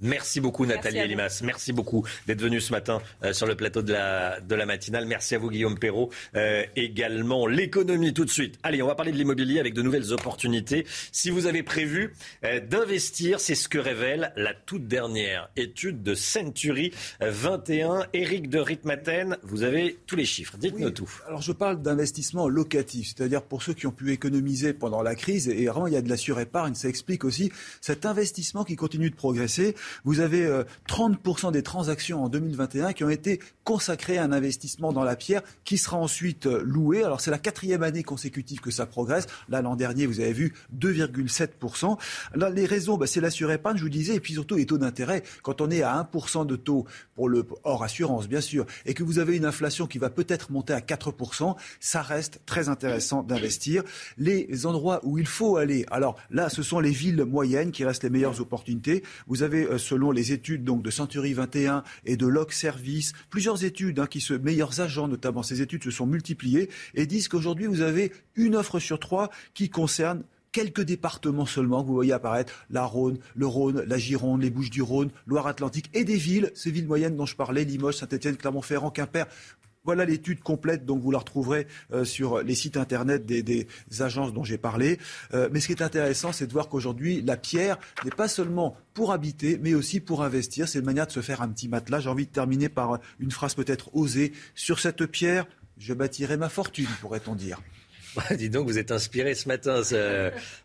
Merci beaucoup Nathalie. Elimas. Merci beaucoup d'être venu ce matin euh, sur le plateau de la, de la matinale. Merci à vous Guillaume Perrault. Euh, également l'économie tout de suite. Allez, on va parler de l'immobilier avec de nouvelles opportunités. Si vous avez prévu euh, d'investir, c'est ce que révèle la toute dernière étude de Century 21. Éric de Ritmaten, vous avez tous les chiffres. Dites-nous tout. Alors je parle d'investissement locatif, c'est-à-dire pour ceux qui ont pu économiser pendant la crise, et vraiment il y a de la surépargne, ça explique aussi cet investissement qui continue de progresser. Vous avez euh, 30% des transactions en 2021 qui ont été consacrées à un investissement dans la pierre qui sera ensuite euh, loué. Alors c'est la quatrième année consécutive que ça progresse. Là l'an dernier vous avez vu 2,7%. Là les raisons, bah, c'est la surépargne, je vous disais, et puis surtout les taux d'intérêt. Quand on est à 1% de taux pour le hors assurance bien sûr, et que vous avez une inflation qui va peut-être monter à 4%, ça reste très intéressant d'investir. Les endroits où il faut aller, alors là, ce sont les villes moyennes qui restent les meilleures opportunités. Vous avez, euh, selon les études donc de Century 21 et de Log Service, plusieurs études hein, qui se meilleurs agents notamment, ces études se sont multipliées et disent qu'aujourd'hui vous avez une offre sur trois qui concerne quelques départements seulement que vous voyez apparaître, la Rhône, le Rhône, la Gironde, les Bouches-du-Rhône, Loire-Atlantique, et des villes, ces villes moyennes dont je parlais, Limoges, Saint-Etienne, Clermont-Ferrand, Quimper. Voilà l'étude complète, donc vous la retrouverez euh, sur les sites internet des, des agences dont j'ai parlé. Euh, mais ce qui est intéressant, c'est de voir qu'aujourd'hui, la pierre n'est pas seulement pour habiter, mais aussi pour investir. C'est une manière de se faire un petit matelas. J'ai envie de terminer par une phrase peut-être osée. Sur cette pierre, je bâtirai ma fortune, pourrait-on dire. Dis donc, vous êtes inspiré ce matin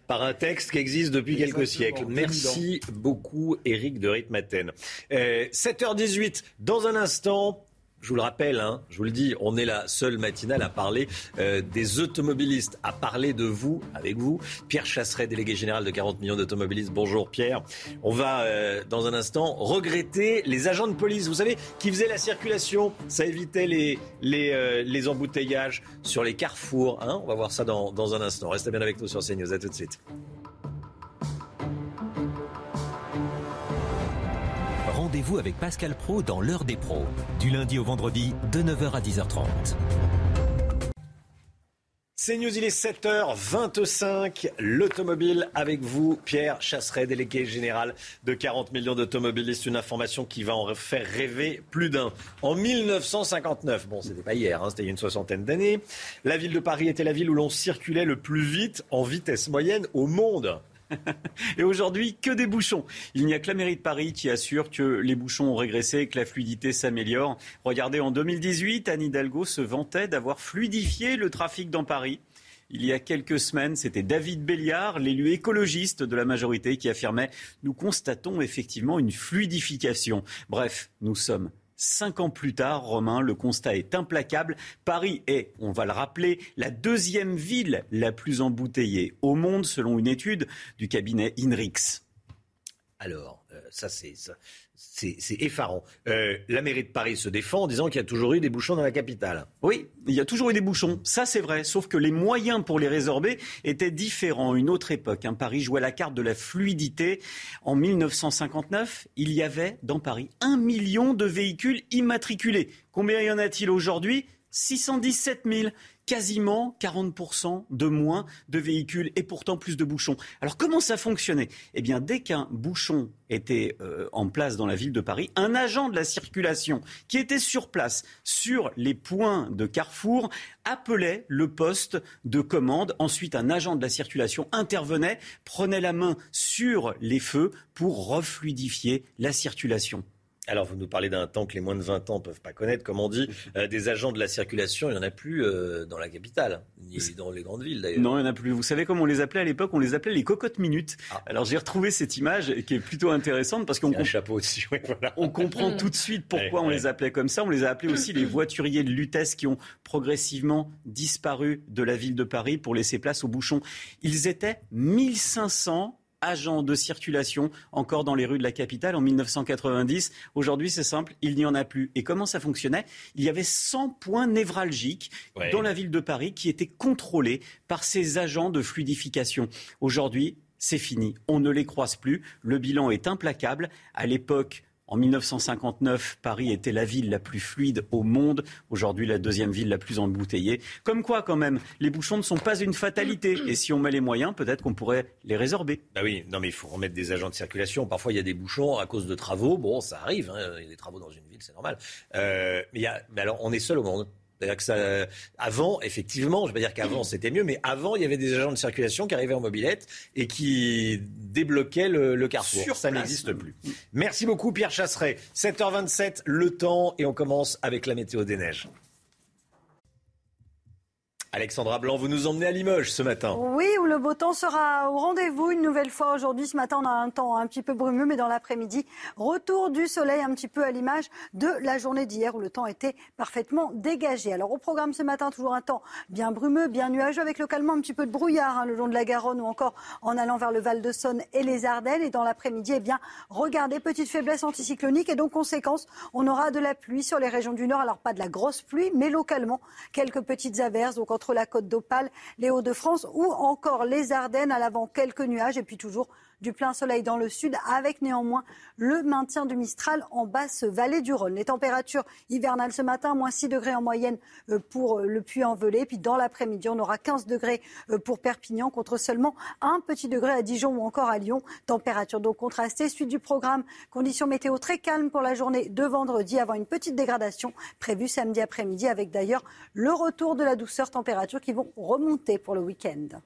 par un texte qui existe depuis quelques siècles. 2000 Merci beaucoup, Éric de Ritmaten. Euh, 7h18, dans un instant. Je vous le rappelle, hein, je vous le dis, on est la seule matinale à parler euh, des automobilistes, à parler de vous, avec vous. Pierre Chasseret, délégué général de 40 millions d'automobilistes. Bonjour Pierre. On va, euh, dans un instant, regretter les agents de police, vous savez, qui faisaient la circulation. Ça évitait les, les, euh, les embouteillages sur les carrefours. Hein. On va voir ça dans, dans un instant. Restez bien avec nous sur CNews. À tout de suite. Rendez-vous avec Pascal Pro dans l'heure des pros, du lundi au vendredi de 9h à 10h30. C'est News, il est 7h25. L'automobile avec vous, Pierre Chasseret, délégué général de 40 millions d'automobilistes. Une information qui va en faire rêver plus d'un. En 1959, bon, c'était pas hier, hein, c'était il y a une soixantaine d'années, la ville de Paris était la ville où l'on circulait le plus vite en vitesse moyenne au monde. Et aujourd'hui, que des bouchons. Il n'y a que la mairie de Paris qui assure que les bouchons ont régressé et que la fluidité s'améliore. Regardez, en 2018, Anne Hidalgo se vantait d'avoir fluidifié le trafic dans Paris. Il y a quelques semaines, c'était David Béliard, l'élu écologiste de la majorité, qui affirmait Nous constatons effectivement une fluidification. Bref, nous sommes Cinq ans plus tard, Romain, le constat est implacable. Paris est, on va le rappeler, la deuxième ville la plus embouteillée au monde, selon une étude du cabinet INRIX. Alors, euh, ça c'est c'est effarant. Euh, la mairie de Paris se défend en disant qu'il y a toujours eu des bouchons dans la capitale. Oui, il y a toujours eu des bouchons, ça c'est vrai, sauf que les moyens pour les résorber étaient différents. Une autre époque, hein, Paris jouait la carte de la fluidité. En 1959, il y avait dans Paris un million de véhicules immatriculés. Combien y en a-t-il aujourd'hui? 617 000 quasiment 40% de moins de véhicules et pourtant plus de bouchons. Alors comment ça fonctionnait? Eh bien, dès qu'un bouchon était euh, en place dans la ville de Paris, un agent de la circulation qui était sur place, sur les points de carrefour, appelait le poste de commande. Ensuite, un agent de la circulation intervenait, prenait la main sur les feux pour refluidifier la circulation. Alors, vous nous parlez d'un temps que les moins de 20 ans ne peuvent pas connaître, comme on dit, euh, des agents de la circulation, il n'y en a plus euh, dans la capitale, ni dans les grandes villes d'ailleurs. Non, il n'y en a plus. Vous savez comment on les appelait à l'époque? On les appelait les cocottes minutes. Ah. Alors j'ai retrouvé cette image qui est plutôt intéressante parce qu'on un chapeau dessus. voilà. on comprend tout de suite pourquoi on ouais. les appelait comme ça. On les a appelés aussi les voituriers de Lutèce qui ont progressivement disparu de la ville de Paris pour laisser place aux bouchons. Ils étaient 1500 agents de circulation encore dans les rues de la capitale en 1990. Aujourd'hui, c'est simple, il n'y en a plus. Et comment ça fonctionnait? Il y avait 100 points névralgiques Ouais. dans la ville de Paris qui étaient contrôlés par ces agents de fluidification. Aujourd'hui, c'est fini. On ne les croise plus. Le bilan est implacable. À l'époque, en 1959, Paris était la ville la plus fluide au monde. Aujourd'hui, la deuxième ville la plus embouteillée. Comme quoi, quand même, les bouchons ne sont pas une fatalité. Et si on met les moyens, peut-être qu'on pourrait les résorber. Bah oui, non mais il faut remettre des agents de circulation. Parfois il y a des bouchons à cause de travaux. Bon, ça arrive, hein, il y a des travaux dans une ville, c'est normal. Euh, mais, y a, mais alors on est seul au monde. C'est-à-dire que ça, avant, effectivement, je vais pas dire qu'avant c'était mieux, mais avant il y avait des agents de circulation qui arrivaient en mobilette et qui débloquaient le, le carrefour. Sur ça n'existe plus. Merci beaucoup Pierre Chasseret. 7h27, le temps et on commence avec la météo des neiges. Alexandra Blanc, vous nous emmenez à Limoges ce matin. Oui, où le beau temps sera au rendez-vous une nouvelle fois aujourd'hui. Ce matin, on a un temps un petit peu brumeux, mais dans l'après-midi, retour du soleil un petit peu à l'image de la journée d'hier où le temps était parfaitement dégagé. Alors au programme ce matin, toujours un temps bien brumeux, bien nuageux, avec localement un petit peu de brouillard hein, le long de la Garonne ou encore en allant vers le Val-de-Saône et les Ardennes. Et dans l'après-midi, eh bien, regardez, petite faiblesse anticyclonique et donc conséquence, on aura de la pluie sur les régions du Nord. Alors pas de la grosse pluie, mais localement quelques petites averses. Donc entre la côte d'Opale, les Hauts-de-France ou encore les Ardennes. À l'avant, quelques nuages et puis toujours du plein soleil dans le sud, avec néanmoins le maintien du Mistral en basse vallée du Rhône. Les températures hivernales ce matin, moins 6 degrés en moyenne euh, pour euh, le Puy-en-Velay. Puis dans l'après-midi, on aura 15 degrés euh, pour Perpignan contre seulement un petit degré à Dijon ou encore à Lyon. Température donc contrastée. Suite du programme, conditions météo très calmes pour la journée de vendredi avant une petite dégradation prévue samedi après-midi avec d'ailleurs le retour de la douceur, températures qui vont remonter pour le week-end.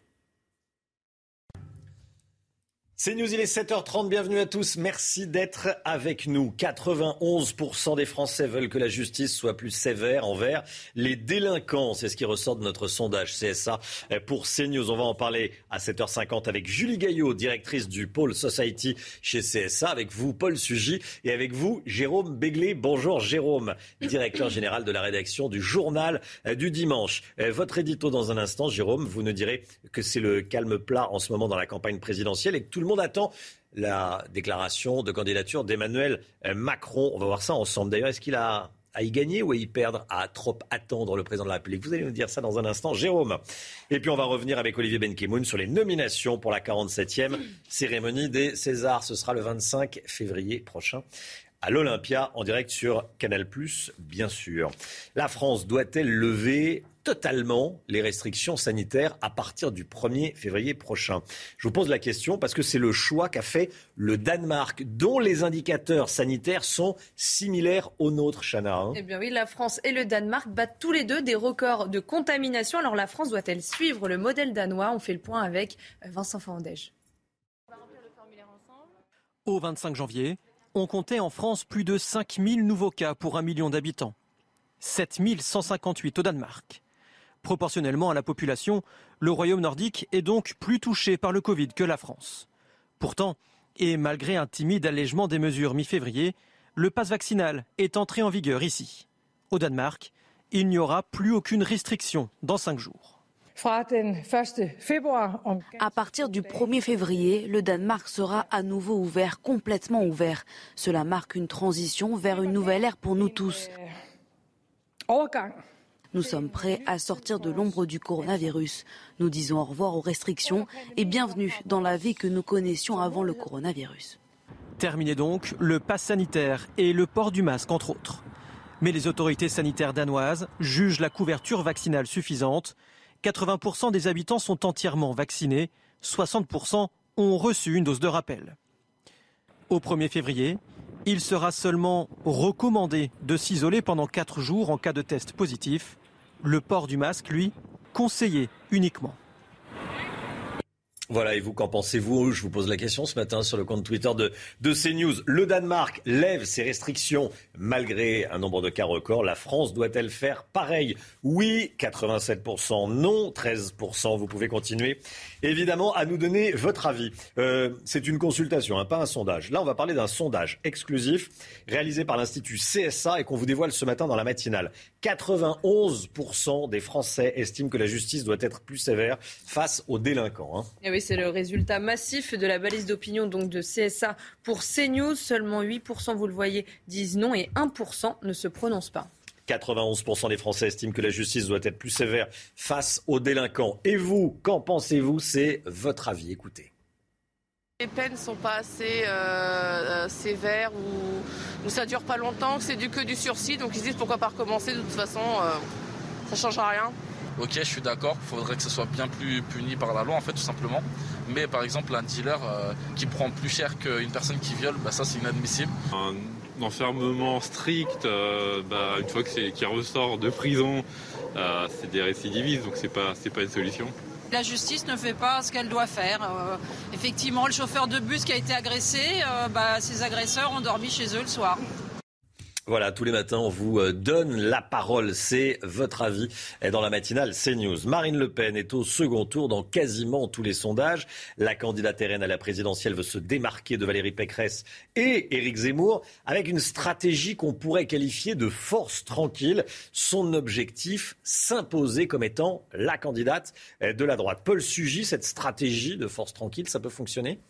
C'est News, il est 7h30, bienvenue à tous, merci d'être avec nous. 91% des Français veulent que la justice soit plus sévère envers les délinquants, c'est ce qui ressort de notre sondage CSA pour CNews. On va en parler à 7h50 avec Julie Gaillot, directrice du pôle Society chez CSA, avec vous Paul Sugy et avec vous Jérôme Béglé. Bonjour Jérôme, directeur général de la rédaction du journal du dimanche. Euh, Votre édito dans un instant, Jérôme, vous nous direz que c'est le calme plat en ce moment dans la campagne présidentielle et que tout le monde attend la déclaration de candidature d'Emmanuel euh, Macron. On va voir ça ensemble. D'ailleurs, est-ce qu'il a à y gagner ou à y perdre, à trop attendre le président de la République? Vous allez nous dire ça dans un instant, Jérôme. Et puis on va revenir avec Olivier Benkemoun sur les nominations pour la 47e cérémonie des Césars. Ce sera le 25 février prochain à l'Olympia, en direct sur Canal+, bien sûr. La France doit-elle lever totalement les restrictions sanitaires à partir du 1er février prochain Je vous pose la question parce que c'est le choix qu'a fait le Danemark, dont les indicateurs sanitaires sont similaires aux nôtres, Chana. hein. Eh bien oui, la France et le Danemark battent tous les deux des records de contamination. Alors la France doit-elle suivre le modèle danois? On fait le point avec Vincent Fandège. Au 25 janvier, on comptait en France plus de 5000 nouveaux cas pour un million d'habitants. 7158 au Danemark. Proportionnellement à la population, le royaume nordique est donc plus touché par le Covid que la France. Pourtant, et malgré un timide allègement des mesures mi-février, le pass vaccinal est entré en vigueur ici. Au Danemark, il n'y aura plus aucune restriction dans cinq jours. À partir du 1er février, le Danemark sera à nouveau ouvert, complètement ouvert. Cela marque une transition vers une nouvelle ère pour nous tous. Nous sommes prêts à sortir de l'ombre du coronavirus. Nous disons au revoir aux restrictions et bienvenue dans la vie que nous connaissions avant le coronavirus. Terminé donc le pass sanitaire et le port du masque, entre autres. Mais les autorités sanitaires danoises jugent la couverture vaccinale suffisante. 80% des habitants sont entièrement vaccinés, 60% ont reçu une dose de rappel. Au 1er février, il sera seulement recommandé de s'isoler pendant 4 jours en cas de test positif. Le port du masque, lui, conseillé uniquement. Voilà, et vous, qu'en pensez-vous Je vous pose la question ce matin sur le compte Twitter de, de CNews. Le Danemark lève ses restrictions malgré un nombre de cas record. La France doit-elle faire pareil Oui, 87%, non, 13%. Vous pouvez continuer, évidemment, à nous donner votre avis. Euh, C'est une consultation, hein, pas un sondage. Là, on va parler d'un sondage exclusif réalisé par l'Institut CSA et qu'on vous dévoile ce matin dans la matinale. 91% des Français estiment que la justice doit être plus sévère face aux délinquants. hein. Oui, c'est le résultat massif de la balise d'opinion donc de CSA pour CNews. Seulement 8%, vous le voyez, disent non et 1% ne se prononcent pas. 91% des Français estiment que la justice doit être plus sévère face aux délinquants. Et vous, qu'en pensez-vous? C'est votre avis. Écoutez. Les peines ne sont pas assez euh, euh, sévères ou, ou ça dure pas longtemps, que c'est du que du sursis, donc ils se disent pourquoi pas recommencer, de toute façon euh, ça changera rien. Ok, je suis d'accord, il faudrait que ce soit bien plus puni par la loi, en fait, tout simplement. Mais par exemple, un dealer euh, qui prend plus cher qu'une personne qui viole, bah, ça c'est inadmissible. Un enfermement strict, euh, bah, une fois que c'est- qu'il ressort de prison, euh, c'est des récidivistes, donc c'est pas, c'est pas une solution. La justice ne fait pas ce qu'elle doit faire. Euh, effectivement, le chauffeur de bus qui a été agressé, euh, bah, ses agresseurs ont dormi chez eux le soir. Voilà, tous les matins, on vous euh, donne la parole. C'est votre avis dans la matinale CNews. Marine Le Pen est au second tour dans quasiment tous les sondages. La candidate RN à la présidentielle veut se démarquer de Valérie Pécresse et Éric Zemmour avec une stratégie qu'on pourrait qualifier de force tranquille. Son objectif, s'imposer comme étant la candidate euh, de la droite. Paul Sugy, cette stratégie de force tranquille, ça peut fonctionner?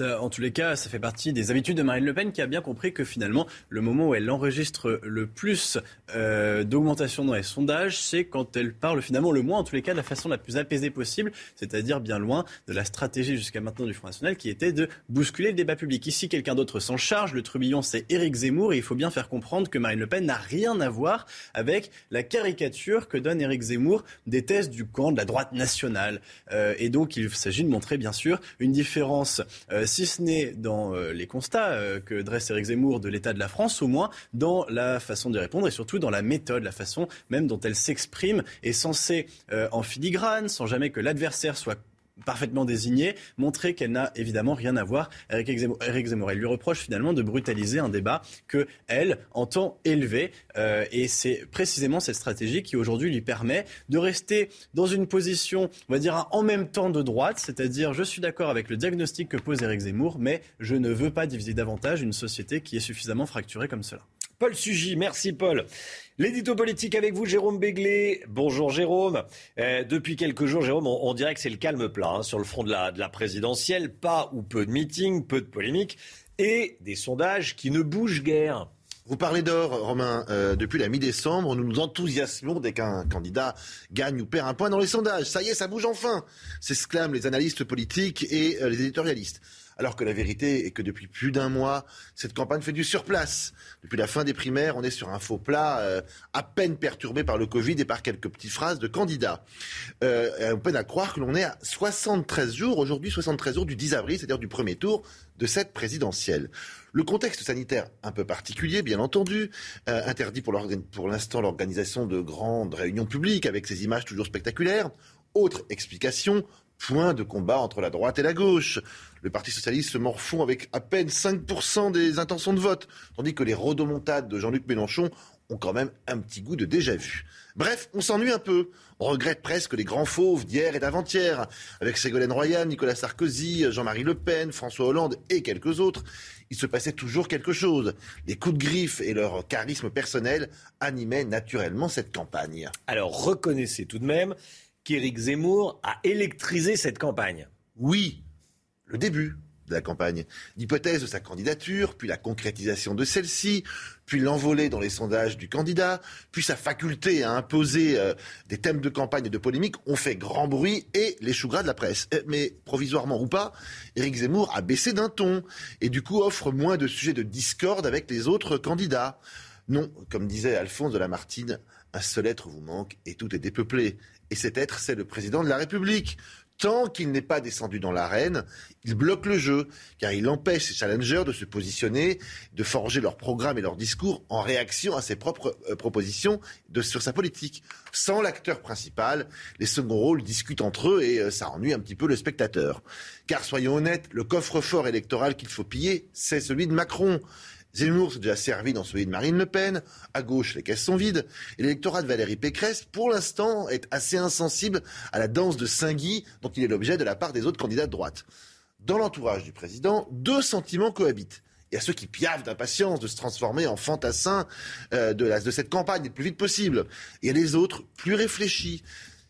En tous les cas, ça fait partie des habitudes de Marine Le Pen qui a bien compris que finalement, le moment où elle enregistre le plus euh, d'augmentation dans les sondages, c'est quand elle parle finalement le moins, en tous les cas, de la façon la plus apaisée possible, c'est-à-dire bien loin de la stratégie jusqu'à maintenant du Front National qui était de bousculer le débat public. Ici, quelqu'un d'autre s'en charge. Le trubillon, c'est Éric Zemmour et il faut bien faire comprendre que Marine Le Pen n'a rien à voir avec la caricature que donne Éric Zemmour des thèses du camp de la droite nationale. Euh, et donc, il s'agit de montrer, bien sûr, une différence, euh, si ce n'est dans euh, les constats euh, que dresse Éric Zemmour de l'état de la France, au moins dans la façon de répondre et surtout dans la méthode, la façon même dont elle s'exprime est censée, euh, en filigrane, sans jamais que l'adversaire soit parfaitement désigné, montrer qu'elle n'a évidemment rien à voir avec Éric Zemmour. Elle lui reproche finalement de brutaliser un débat que elle entend élever. Euh, et c'est précisément cette stratégie qui aujourd'hui lui permet de rester dans une position, on va dire, en même temps de droite, c'est-à-dire je suis d'accord avec le diagnostic que pose Éric Zemmour, mais je ne veux pas diviser davantage une société qui est suffisamment fracturée comme cela. Paul Sugy, merci Paul. L'édito politique avec vous, Jérôme Béglé. Bonjour Jérôme. Euh, depuis quelques jours, Jérôme, on, dirait que c'est le calme plat hein, sur le front de la, de la présidentielle. Pas ou peu de meetings, peu de polémiques et des sondages qui ne bougent guère. Vous parlez d'or, Romain. Euh, depuis la mi-décembre, nous nous enthousiasmons dès qu'un candidat gagne ou perd un point dans les sondages. Ça y est, ça bouge enfin s'exclament les analystes politiques et euh, les éditorialistes. Alors que la vérité est que depuis plus d'un mois, cette campagne fait du surplace. Depuis la fin des primaires, on est sur un faux plat euh, à peine perturbé par le Covid et par quelques petites phrases de candidats. Euh, on peine à croire que l'on est à 73 jours, aujourd'hui 73 jours du 10 avril, c'est-à-dire du premier tour de cette présidentielle. Le contexte sanitaire un peu particulier, bien entendu, euh, interdit pour l'instant l'organisation de grandes réunions publiques avec ces images toujours spectaculaires. Autre explication, point de combat entre la droite et la gauche. Le Parti socialiste se morfond avec à peine 5% des intentions de vote, tandis que les rodomontades de Jean-Luc Mélenchon ont quand même un petit goût de déjà-vu. Bref, on s'ennuie un peu. On regrette presque les grands fauves d'hier et d'avant-hier, avec Ségolène Royal, Nicolas Sarkozy, Jean-Marie Le Pen, François Hollande et quelques autres. Il se passait toujours quelque chose. Les coups de griffe et leur charisme personnel animaient naturellement cette campagne. Alors reconnaissez tout de même qu'Éric Zemmour a électrisé cette campagne. Oui, le début de la campagne. L'hypothèse de sa candidature, puis la concrétisation de celle-ci, puis l'envolée dans les sondages du candidat, puis sa faculté à imposer euh, des thèmes de campagne et de polémique ont fait grand bruit et les choux gras de la presse. Euh, Mais provisoirement ou pas, Éric Zemmour a baissé d'un ton et du coup offre moins de sujets de discorde avec les autres candidats. Non, comme disait Alphonse de Lamartine, un seul être vous manque et tout est dépeuplé. Et cet être, c'est le président de la République. Tant qu'il n'est pas descendu dans l'arène, il bloque le jeu, car il empêche ses challengers de se positionner, de forger leur programme et leur discours en réaction à ses propres euh, propositions sur sa politique. Sans l'acteur principal, les seconds rôles discutent entre eux et euh, ça ennuie un petit peu le spectateur. Car soyons honnêtes, le coffre-fort électoral qu'il faut piller, c'est celui de Macron. Zemmour s'est déjà servi dans celui de Marine Le Pen. À gauche, les caisses sont vides. Et l'électorat de Valérie Pécresse, pour l'instant, est assez insensible à la danse de Saint-Guy dont il est l'objet de la part des autres candidats de droite. Dans l'entourage du président, deux sentiments cohabitent. Il y a ceux qui piavent d'impatience de se transformer en fantassins euh, de, cette campagne le plus vite possible. Il y a les autres, plus réfléchis,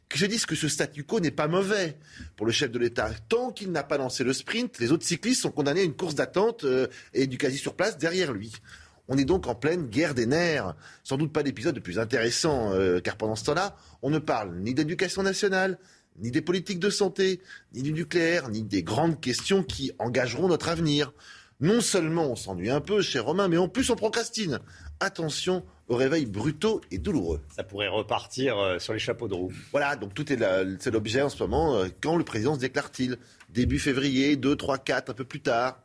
que je dise que ce statu quo n'est pas mauvais pour le chef de l'État. Tant qu'il n'a pas lancé le sprint, les autres cyclistes sont condamnés à une course d'attente euh, et du quasi sur place derrière lui. On est donc en pleine guerre des nerfs. Sans doute pas d'épisode le plus intéressant, euh, car pendant ce temps-là, on ne parle ni d'éducation nationale, ni des politiques de santé, ni du nucléaire, ni des grandes questions qui engageront notre avenir. Non seulement on s'ennuie un peu, cher Romain, mais en plus on procrastine. Attention aux réveils brutaux et douloureux. Ça pourrait repartir euh, sur les chapeaux de roue. Voilà, donc tout est c'est l'objet en ce moment. Euh, Quand le président se déclare-t-il? Début février, 2, 3, 4, un peu plus tard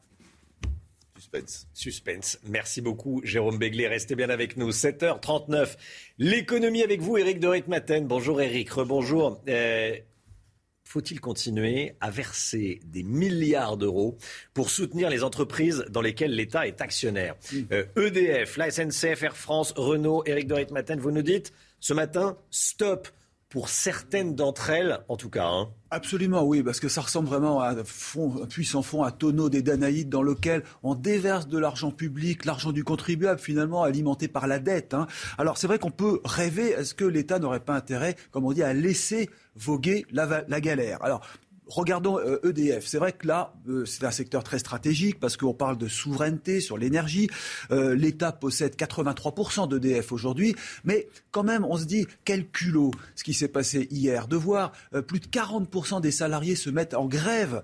Suspense. Suspense. Merci beaucoup, Jérôme Béglé. Restez bien avec nous. 7h39. L'économie avec vous, Éric de Ritmaten. Bonjour, Éric. Rebonjour. Euh, faut-il continuer à verser des milliards d'euros pour soutenir les entreprises dans lesquelles l'État est actionnaire Euh, EDF, la SNCF, Air France, Renault, Éric de Ritmaten, vous nous dites ce matin, stop pour certaines d'entre elles, en tout cas. hein. Absolument, oui, parce que ça ressemble vraiment à fond, un puissant fond, un tonneau des Danaïdes dans lequel on déverse de l'argent public, l'argent du contribuable, finalement alimenté par la dette. hein. Alors c'est vrai qu'on peut rêver, est-ce que l'État n'aurait pas intérêt, comme on dit, à laisser voguer la, la galère? Alors, Regardons euh, EDF. C'est vrai que là, euh, c'est un secteur très stratégique parce qu'on parle de souveraineté sur l'énergie. Euh, L'État possède 83% d'EDF aujourd'hui, mais quand même, on se dit quel culot ce qui s'est passé hier de voir plus de 40% des salariés se mettre en grève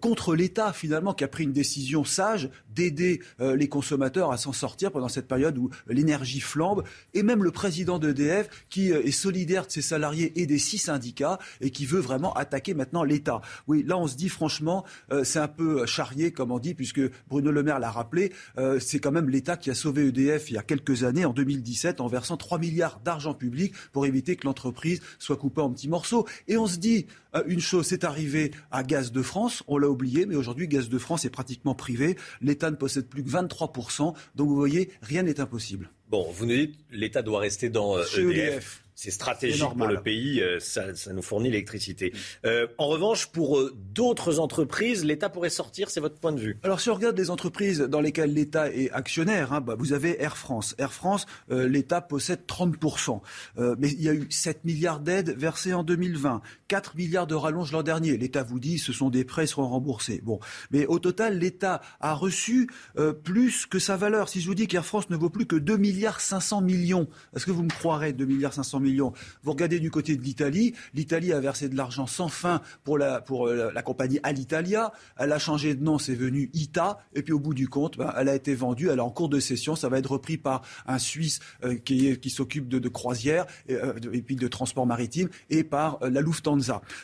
contre l'État finalement qui a pris une décision sage d'aider euh, les consommateurs à s'en sortir pendant cette période où l'énergie flambe, et même le président d'EDF qui euh, est solidaire de ses salariés et des six syndicats et qui veut vraiment attaquer maintenant l'État. Oui, là on se dit franchement, euh, c'est un peu charrié comme on dit, puisque Bruno Le Maire l'a rappelé, euh, c'est quand même l'État qui a sauvé EDF il y a quelques années, en 2017, en versant 3 milliards d'argent public pour éviter que l'entreprise soit coupée en petits morceaux. Et on se dit, euh, une chose, c'est arrivé à Gaz de France, on l'a oublié, mais aujourd'hui Gaz de France est pratiquement privé, l'État ne possède plus que 23%, donc vous voyez, rien n'est impossible. Bon, vous nous dites l'État doit rester dans euh, Chez EDF. EDF. C'est stratégique pour le pays, euh, ça, ça nous fournit l'électricité. Euh, en revanche, pour euh, d'autres entreprises, l'État pourrait sortir, c'est votre point de vue. Alors si on regarde les entreprises dans lesquelles l'État est actionnaire, hein, bah, vous avez Air France. Air France, euh, l'État possède 30%. Euh, mais il y a eu 7 milliards d'aides versées en 2020, 4 milliards de rallonges l'an dernier. L'État vous dit ce sont des prêts, ils seront remboursés. Bon, mais au total, l'État a reçu euh, plus que sa valeur. Si je vous dis qu'Air France ne vaut plus que 2 milliards 500 millions, est-ce que vous me croirez 2 milliards 500 millions? Vous regardez du côté de l'Italie, l'Italie a versé de l'argent sans fin pour la, pour euh, la, compagnie Alitalia. Elle a changé de nom, c'est venu ITA. Et puis au bout du compte, ben, elle a été vendue, elle est en cours de cession. Ça va être repris par un Suisse euh, qui, qui s'occupe de, de croisières et, euh, et puis de transport maritime et par euh, la Lufthansa.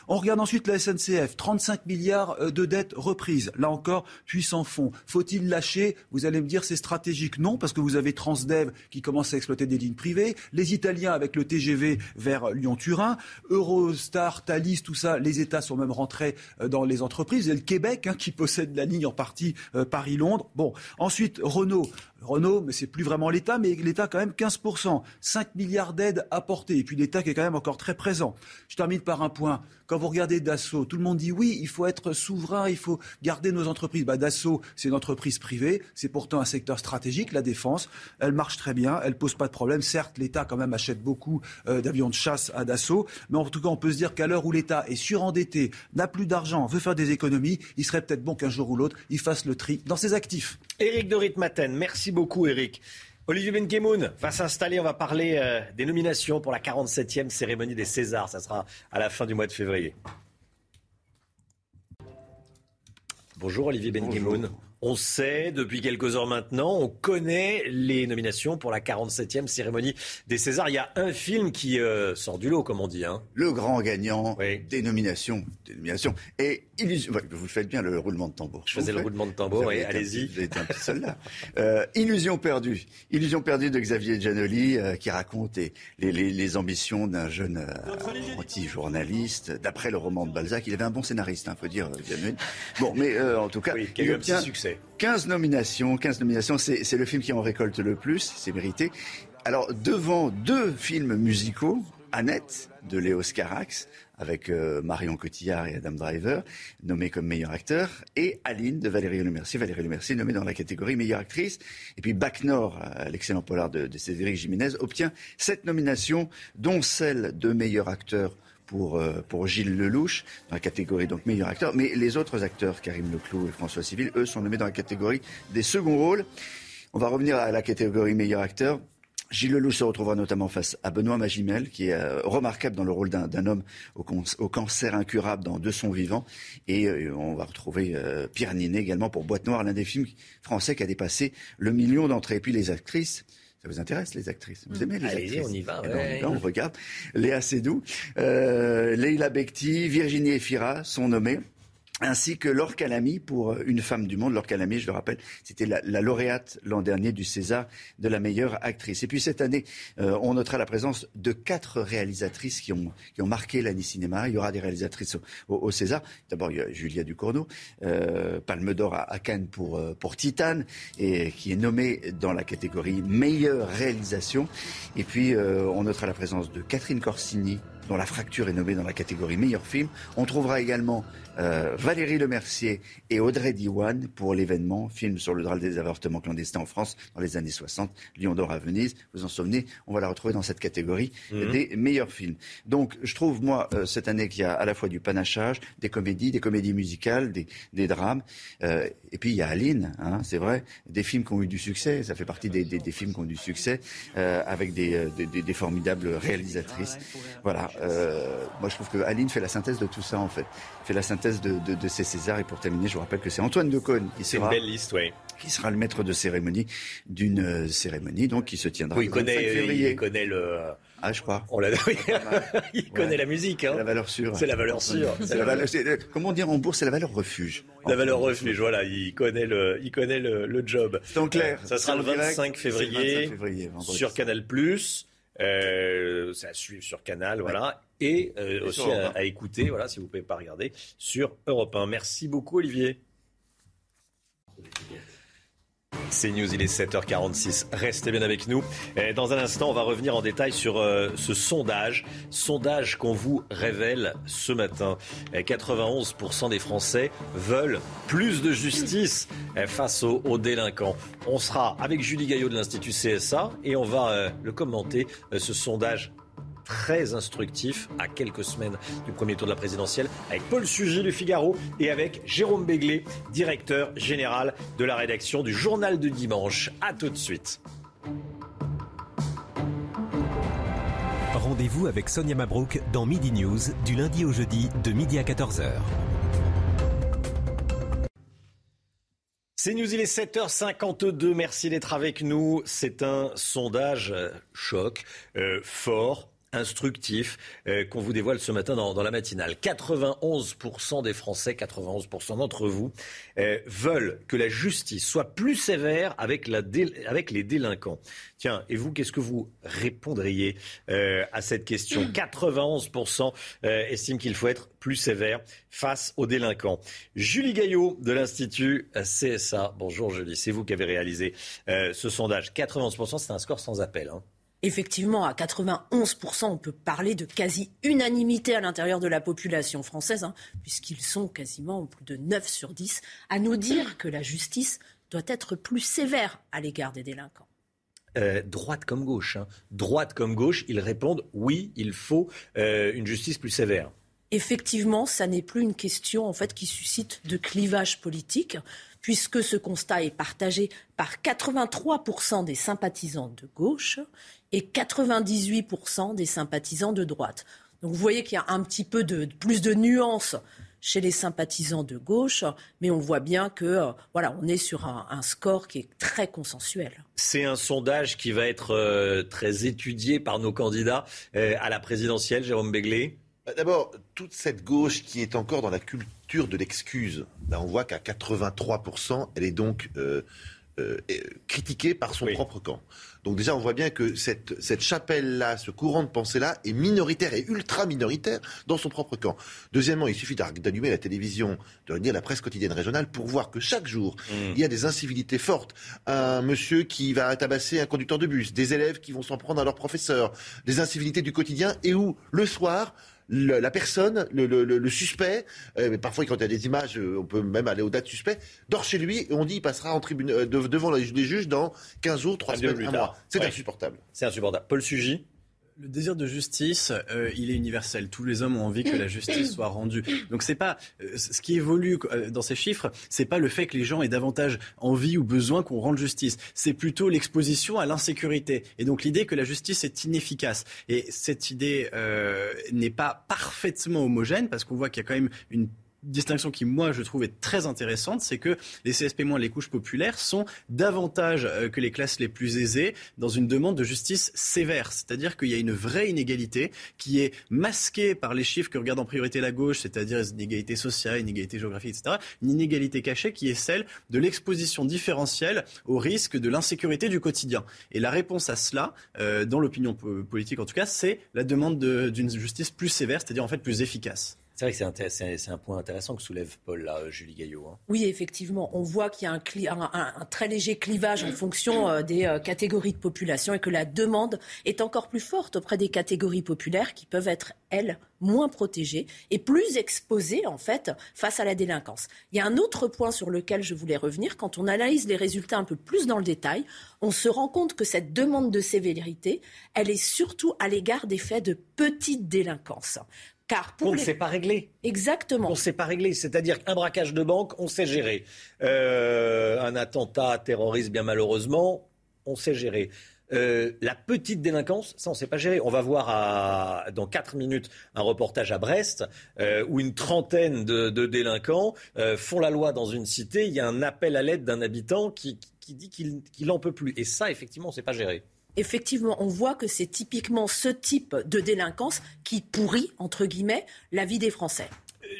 On regarde ensuite la SNCF, 35 milliards euh, de dettes reprises. Là encore, puissant fond. Faut-il lâcher? Vous allez me dire c'est stratégique. Non, parce que vous avez Transdev qui commence à exploiter des lignes privées. Les Italiens avec le TGV vers Lyon-Turin. Eurostar, Thalys, tout ça, les États sont même rentrés euh, dans les entreprises. Et le Québec hein, qui possède la ligne en partie euh, Paris-Londres. Bon, ensuite Renault. Renault, mais c'est plus vraiment l'État, mais l'État quand même 15%, 5 milliards d'aides apportées, et puis l'État qui est quand même encore très présent. Je termine par un point. Quand vous regardez Dassault, tout le monde dit oui, il faut être souverain, il faut garder nos entreprises. Bah, Dassault, c'est une entreprise privée, c'est pourtant un secteur stratégique, la défense. Elle marche très bien, elle pose pas de problème. Certes, l'État quand même achète beaucoup euh, d'avions de chasse à Dassault, mais en tout cas, on peut se dire qu'à l'heure où l'État est surendetté, n'a plus d'argent, veut faire des économies, il serait peut-être bon qu'un jour ou l'autre, il fasse le tri dans ses actifs. Éric de Ritmaten, merci beaucoup Éric. Olivier Benkemoun va s'installer, on va parler euh, des nominations pour la 47e cérémonie des Césars. Ça sera à la fin du mois de février. Bonjour Olivier Benkemoun. On sait depuis quelques heures maintenant, on connaît les nominations pour la 47e cérémonie des Césars. Il y a un film qui euh, sort du lot, comme on dit. Hein. Le grand gagnant des nominations. Des nominations. Et illusion. vous faites bien le roulement de tambour. Je faisais le roulement de tambour, un allez-y. Vous été un petit soldat. Euh, Illusion perdue. Illusion perdue de Xavier Giannoli euh, qui raconte les, les- les- les ambitions d'un jeune euh, anti-journaliste. D'après le roman de Balzac, il avait un bon scénariste, il faut dire, Giannoli. Bon, mais en tout cas, qui a eu il un petit obtient succès. 15 nominations. 15 nominations, c'est le film qui en récolte le plus, c'est mérité. Alors, devant deux films musicaux, Annette de Léo Scarax, avec euh, Marion Cotillard et Adam Driver, nommé comme meilleur acteur, et Aline de Valérie Lemercier, Valérie Lemercier nommée dans la catégorie meilleure actrice. Et puis Bac Nord, euh, l'excellent polar de, de Cédric Jiménez, obtient sept nominations, dont celle de meilleur acteur pour, euh, pour Gilles Lelouch, dans la catégorie donc meilleur acteur. Mais les autres acteurs, Karim Leclou et François Civil, eux, sont nommés dans la catégorie des seconds rôles. On va revenir à la catégorie meilleur acteur. Gilles Lelouch se retrouvera notamment face à Benoît Magimel, qui est euh, remarquable dans le rôle d'un homme au, cancer incurable dans De son vivant. Et euh, on va retrouver Pierre Ninet également pour Boîte Noire, l'un des films français qui a dépassé le million d'entrées. Et puis les actrices. Ça vous intéresse, les actrices? Vous aimez les actrices on y va. Eh ben, on, regarde. Léa Seydoux, Leila Bekti, Virginie Efira sont nommées ainsi que Laure Calamy pour euh, Une femme du monde. Laure Calamy, je le rappelle, c'était la, lauréate l'an dernier du César de la meilleure actrice. Et puis cette année, euh, on notera la présence de quatre réalisatrices qui ont, qui ont marqué l'année cinéma. Il y aura des réalisatrices au, César. D'abord, il y a Julia Ducournau, euh, Palme d'Or à, Cannes pour, euh, pour Titane, et qui est nommée dans la catégorie meilleure réalisation. Et puis, on notera la présence de Catherine Corsini, dont La Fracture est nommée dans la catégorie meilleur film. On trouvera également euh, Valérie Lemercier et Audrey Diwan pour l'événement film sur le drame des avortements clandestins en France dans les années 60, Lion d'or à Venise. Vous en souvenez, on va la retrouver dans cette catégorie mhm. des meilleurs films. Donc je trouve, moi, euh, cette année qu'il y a à la fois du panachage, des comédies, des comédies musicales, des, des drames. Euh, et puis il y a Aline, hein, c'est vrai, des films qui ont eu du succès. Ça fait partie des, des, des films qui ont du succès euh, avec des, des, formidables réalisatrices. Voilà. moi je trouve que Aline fait la synthèse de tout ça en fait. Fait la synthèse de, ces Césars. Et pour terminer, je vous rappelle que c'est Antoine Decaune qui sera, une belle liste, qui sera le maître de cérémonie d'une euh, cérémonie donc qui se tiendra il connaît, février. Il connaît le. Ah, je crois. On l'a. il connaît la musique. Hein. la valeur sûre. C'est la valeur sûre. C'est la valeur. Comment dire en bourse C'est la valeur refuge. La valeur refuge. Voilà, il connaît le, il connaît le, job. C'est en clair. ça sera le 25 février, sur Canal euh, c'est à suivre sur Canal, voilà et euh, aussi à, écouter, voilà, si vous ne pouvez pas regarder, sur Europe 1. Merci beaucoup, Olivier. C'est News, il est 7h46. Restez bien avec nous. dans un instant, on va revenir en détail sur euh, ce sondage. Sondage qu'on vous révèle ce matin. 91% des Français veulent plus de justice face aux, délinquants. On sera avec Julie Gaillot de l'Institut CSA et on va euh, le commenter, ce sondage très instructif à quelques semaines du premier tour de la présidentielle avec Paul Sugy du Figaro et avec Jérôme Béglé, directeur général de la rédaction du Journal de Dimanche. A tout de suite. Rendez-vous avec Sonia Mabrouk dans Midi News du lundi au jeudi de midi à 14h. C'est News, il est 7h52. Merci d'être avec nous. C'est un sondage euh, choc, euh, fort, instructif euh, qu'on vous dévoile ce matin dans, la matinale. 91% des Français, 91% d'entre vous, euh, veulent que la justice soit plus sévère avec, la avec les délinquants. Tiens, et vous, qu'est-ce que vous répondriez euh, à cette question? 91% estiment qu'il faut être plus sévère face aux délinquants. Julie Gaillot de l'Institut CSA. Bonjour Julie, c'est vous qui avez réalisé ce sondage. 91%, c'est un score sans appel. Hein. Effectivement, à 91%, on peut parler de quasi-unanimité à l'intérieur de la population française, hein, puisqu'ils sont quasiment plus de 9 sur 10 à nous dire que la justice doit être plus sévère à l'égard des délinquants. Euh, droite comme gauche. Hein. Droite comme gauche, ils répondent oui, il faut euh, une justice plus sévère. Effectivement, ça n'est plus une question en fait qui suscite de clivage politique, puisque ce constat est partagé par 83% des sympathisants de gauche et 98% des sympathisants de droite. Donc vous voyez qu'il y a un petit peu de, plus de nuances chez les sympathisants de gauche, mais on voit bien que euh, voilà, on est sur un, score qui est très consensuel. C'est un sondage qui va être euh, très étudié par nos candidats euh, à la présidentielle, Jérôme Béglé. Bah, d'abord, toute cette gauche qui est encore dans la culture de l'excuse, on voit qu'à 83%, elle est donc critiquée par son propre camp. Donc déjà, on voit bien que cette, cette chapelle-là, ce courant de pensée-là, est minoritaire et ultra minoritaire dans son propre camp. Deuxièmement, il suffit d'allumer la télévision, de lire la presse quotidienne régionale pour voir que chaque jour, mmh. il y a des incivilités fortes. Un monsieur qui va tabasser un conducteur de bus, des élèves qui vont s'en prendre à leur professeur, des incivilités du quotidien et où, le soir, la personne, le, suspect, euh, parfois quand il y a des images, euh, on peut même aller au-delà de suspect, dort chez lui et on dit il passera en tribune, euh, devant les, juges dans 15 jours, 3 semaines, un mois. C'est insupportable. C'est insupportable. Paul Sugy Le désir de justice, euh, il est universel. Tous les hommes ont envie que la justice soit rendue. Donc c'est pas euh, ce qui évolue euh, dans ces chiffres, c'est pas le fait que les gens aient davantage envie ou besoin qu'on rende justice. C'est plutôt l'exposition à l'insécurité. Et donc l'idée que la justice est inefficace. Et cette idée n'est pas parfaitement homogène parce qu'on voit qu'il y a quand même une distinction qui, moi, je trouve est très intéressante, c'est que les CSP-, les couches populaires, sont davantage euh, que les classes les plus aisées dans une demande de justice sévère. C'est-à-dire qu'il y a une vraie inégalité qui est masquée par les chiffres que regarde en priorité la gauche, c'est-à-dire une inégalité sociale, une inégalité géographique, etc. Une inégalité cachée qui est celle de l'exposition différentielle au risque de l'insécurité du quotidien. Et la réponse à cela, euh, dans l'opinion politique en tout cas, c'est la demande d'une justice plus sévère, c'est-à-dire en fait plus efficace. C'est vrai que c'est un, point intéressant que soulève Paul, là, euh, Julie Gaillot. Hein. Oui, effectivement. On voit qu'il y a un, très léger clivage en fonction euh, des euh, catégories de population et que la demande est encore plus forte auprès des catégories populaires qui peuvent être, elles, moins protégées et plus exposées, en fait, face à la délinquance. Il y a un autre point sur lequel je voulais revenir. Quand on analyse les résultats un peu plus dans le détail, on se rend compte que cette demande de sévérité, elle est surtout à l'égard des faits de petite délinquance. Car on ne sait pas régler. Exactement. On ne sait pas régler. C'est-à-dire qu'un braquage de banque, on sait gérer. Euh, un attentat terroriste, bien malheureusement, on sait gérer. Euh, la petite délinquance, ça on ne sait pas gérer. On va voir dans 4 minutes un reportage à Brest euh, où une trentaine de, délinquants font la loi dans une cité. Il y a un appel à l'aide d'un habitant qui, dit qu'il n'en peut plus. Et ça, effectivement, on ne sait pas gérer effectivement, on voit que c'est typiquement ce type de délinquance qui pourrit, entre guillemets, la vie des Français.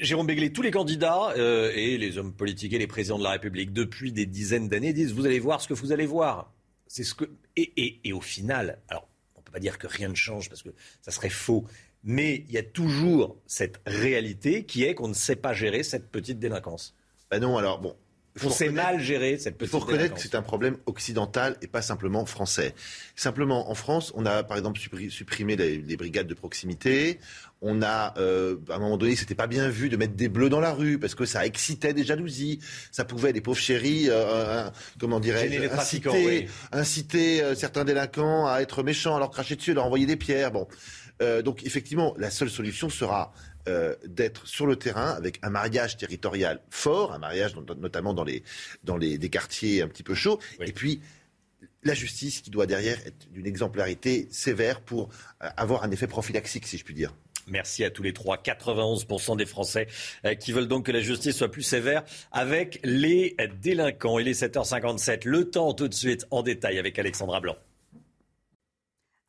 Jérôme Béglé, tous les candidats euh, et les hommes politiques et les présidents de la République depuis des dizaines d'années disent vous allez voir ce que vous allez voir. C'est ce que et, et, au final, alors on peut pas dire que rien ne change parce que ça serait faux, mais il y a toujours cette réalité qui est qu'on ne sait pas gérer cette petite délinquance. Ben non, alors bon, sait mal gérer cette petite Il faut reconnaître que c'est un problème occidental et pas simplement français. Simplement, en France, on a par exemple supprimé les, brigades de proximité. On a, euh, à un moment donné, c'était pas bien vu de mettre des bleus dans la rue parce que ça excitait des jalousies. Ça pouvait, les pauvres chéris, euh, comment dirais-je, inciter, inciter euh, certains délinquants à être méchants, à leur cracher dessus, à leur envoyer des pierres. Bon. donc effectivement, la seule solution sera euh, d'être sur le terrain avec un mariage territorial fort, un mariage notamment dans les, dans les des quartiers un petit peu chauds, et puis la justice qui doit derrière être d'une exemplarité sévère pour euh, avoir un effet prophylaxique, si je puis dire. Merci à tous les trois. 91% des Français euh, qui veulent donc que la justice soit plus sévère avec les délinquants. Il est 7h57. Le temps tout de suite en détail avec Alexandra Blanc.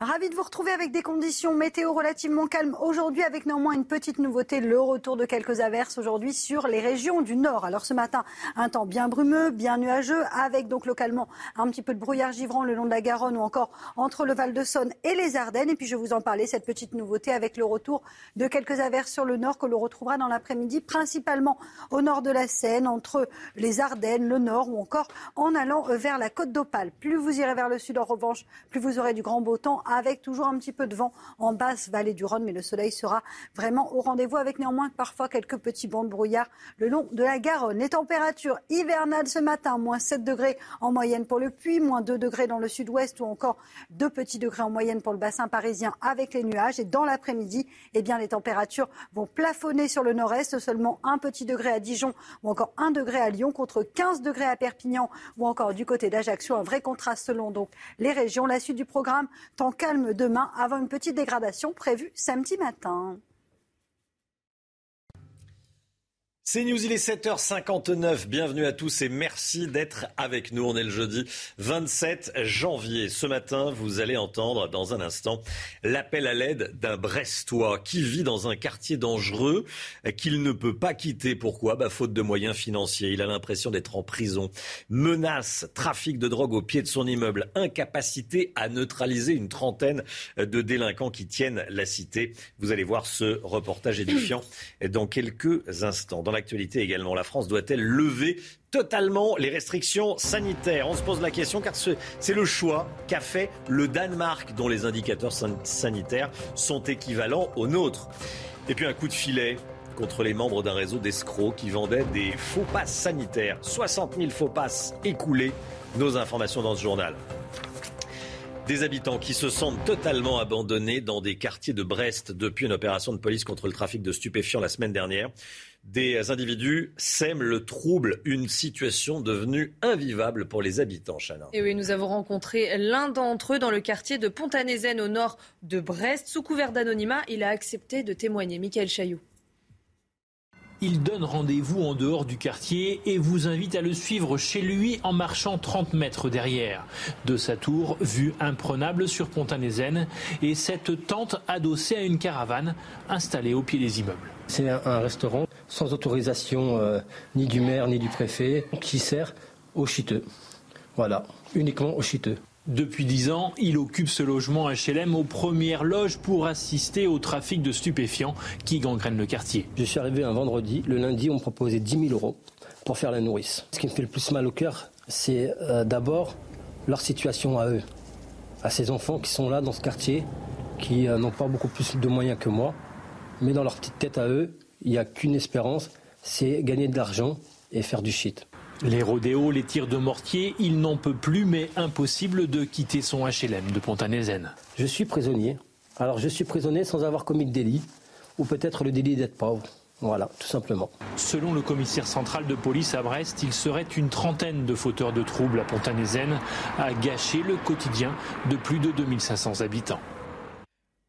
Ravi de vous retrouver avec des conditions météo relativement calmes aujourd'hui, avec néanmoins une petite nouveauté, le retour de quelques averses aujourd'hui sur les régions du nord. Alors ce matin, un temps bien brumeux, bien nuageux, avec donc localement un petit peu de brouillard givrant le long de la Garonne ou encore entre le Val de Saône et les Ardennes. Et puis je vous en parlais, cette petite nouveauté avec le retour de quelques averses sur le nord que l'on retrouvera dans l'après-midi, principalement au nord de la Seine, entre les Ardennes, le nord ou encore en allant vers la côte d'Opale. Plus vous irez vers le sud, en revanche, plus vous aurez du grand beau temps avec toujours un petit peu de vent en basse vallée du Rhône, mais le soleil sera vraiment au rendez-vous avec néanmoins parfois quelques petits bancs de brouillard le long de la Garonne. Les températures hivernales ce matin, moins 7 degrés en moyenne pour le Puy, moins 2 degrés dans le sud-ouest ou encore 2 petits degrés en moyenne pour le bassin parisien avec les nuages. Et dans l'après-midi, eh bien, les températures vont plafonner sur le nord-est, seulement un petit degré à Dijon ou encore 1 degré à Lyon contre 15 degrés à Perpignan ou encore du côté d'Ajaccio. Un vrai contraste selon donc les régions. La suite du programme, tant calme demain avant une petite dégradation prévue samedi matin. C'est News, il est 7h59. Bienvenue à tous et merci d'être avec nous. On est le jeudi 27 janvier. Ce matin, vous allez entendre dans un instant l'appel à l'aide d'un Brestois qui vit dans un quartier dangereux qu'il ne peut pas quitter. Pourquoi? Bah, Faute de moyens financiers. Il a l'impression d'être en prison. Menace, trafic de drogue au pied de son immeuble, incapacité à neutraliser une trentaine de délinquants qui tiennent la cité. Vous allez voir ce reportage édifiant dans quelques instants également. La France doit-elle lever totalement les restrictions sanitaires? On se pose la question car c'est le choix qu'a fait le Danemark dont les indicateurs sanitaires sont équivalents aux nôtres. Et puis un coup de filet contre les membres d'un réseau d'escrocs qui vendaient des faux passes sanitaires. 60 000 faux passes écoulés. Nos informations dans ce journal. Des habitants qui se sentent totalement abandonnés dans des quartiers de Brest depuis une opération de police contre le trafic de stupéfiants la semaine dernière. Des individus sèment le trouble, une situation devenue invivable pour les habitants, Chana. Et oui, nous avons rencontré l'un d'entre eux dans le quartier de Pontanézen au nord de Brest. Sous couvert d'anonymat, il a accepté de témoigner. Michael Chailloux. Il donne rendez-vous en dehors du quartier et vous invite à le suivre chez lui en marchant 30 mètres derrière. De sa tour, vue imprenable sur Pontanézen et cette tente adossée à une caravane installée au pied des immeubles. C'est un, restaurant sans autorisation euh, ni du maire ni du préfet qui sert aux chiteux. Voilà, uniquement aux chiteux. Depuis dix ans, il occupe ce logement HLM aux premières loges pour assister au trafic de stupéfiants qui gangrène le quartier. Je suis arrivé un vendredi. Le lundi, on me proposait 10 000 euros pour faire la nourrice. Ce qui me fait le plus mal au cœur, c'est euh, d'abord leur situation à eux, à ces enfants qui sont là dans ce quartier, qui euh, n'ont pas beaucoup plus de moyens que moi. Mais dans leur petite tête à eux, il n'y a qu'une espérance, c'est gagner de l'argent et faire du shit. Les rodéos, les tirs de mortier, il n'en peut plus, mais impossible de quitter son HLM de Pontanézen. Je suis prisonnier. Alors je suis prisonnier sans avoir commis de délit, ou peut-être le délit d'être pauvre. Voilà, tout simplement. Selon le commissaire central de police à Brest, il serait une trentaine de fauteurs de troubles à Pontanézen à gâcher le quotidien de plus de 2500 habitants.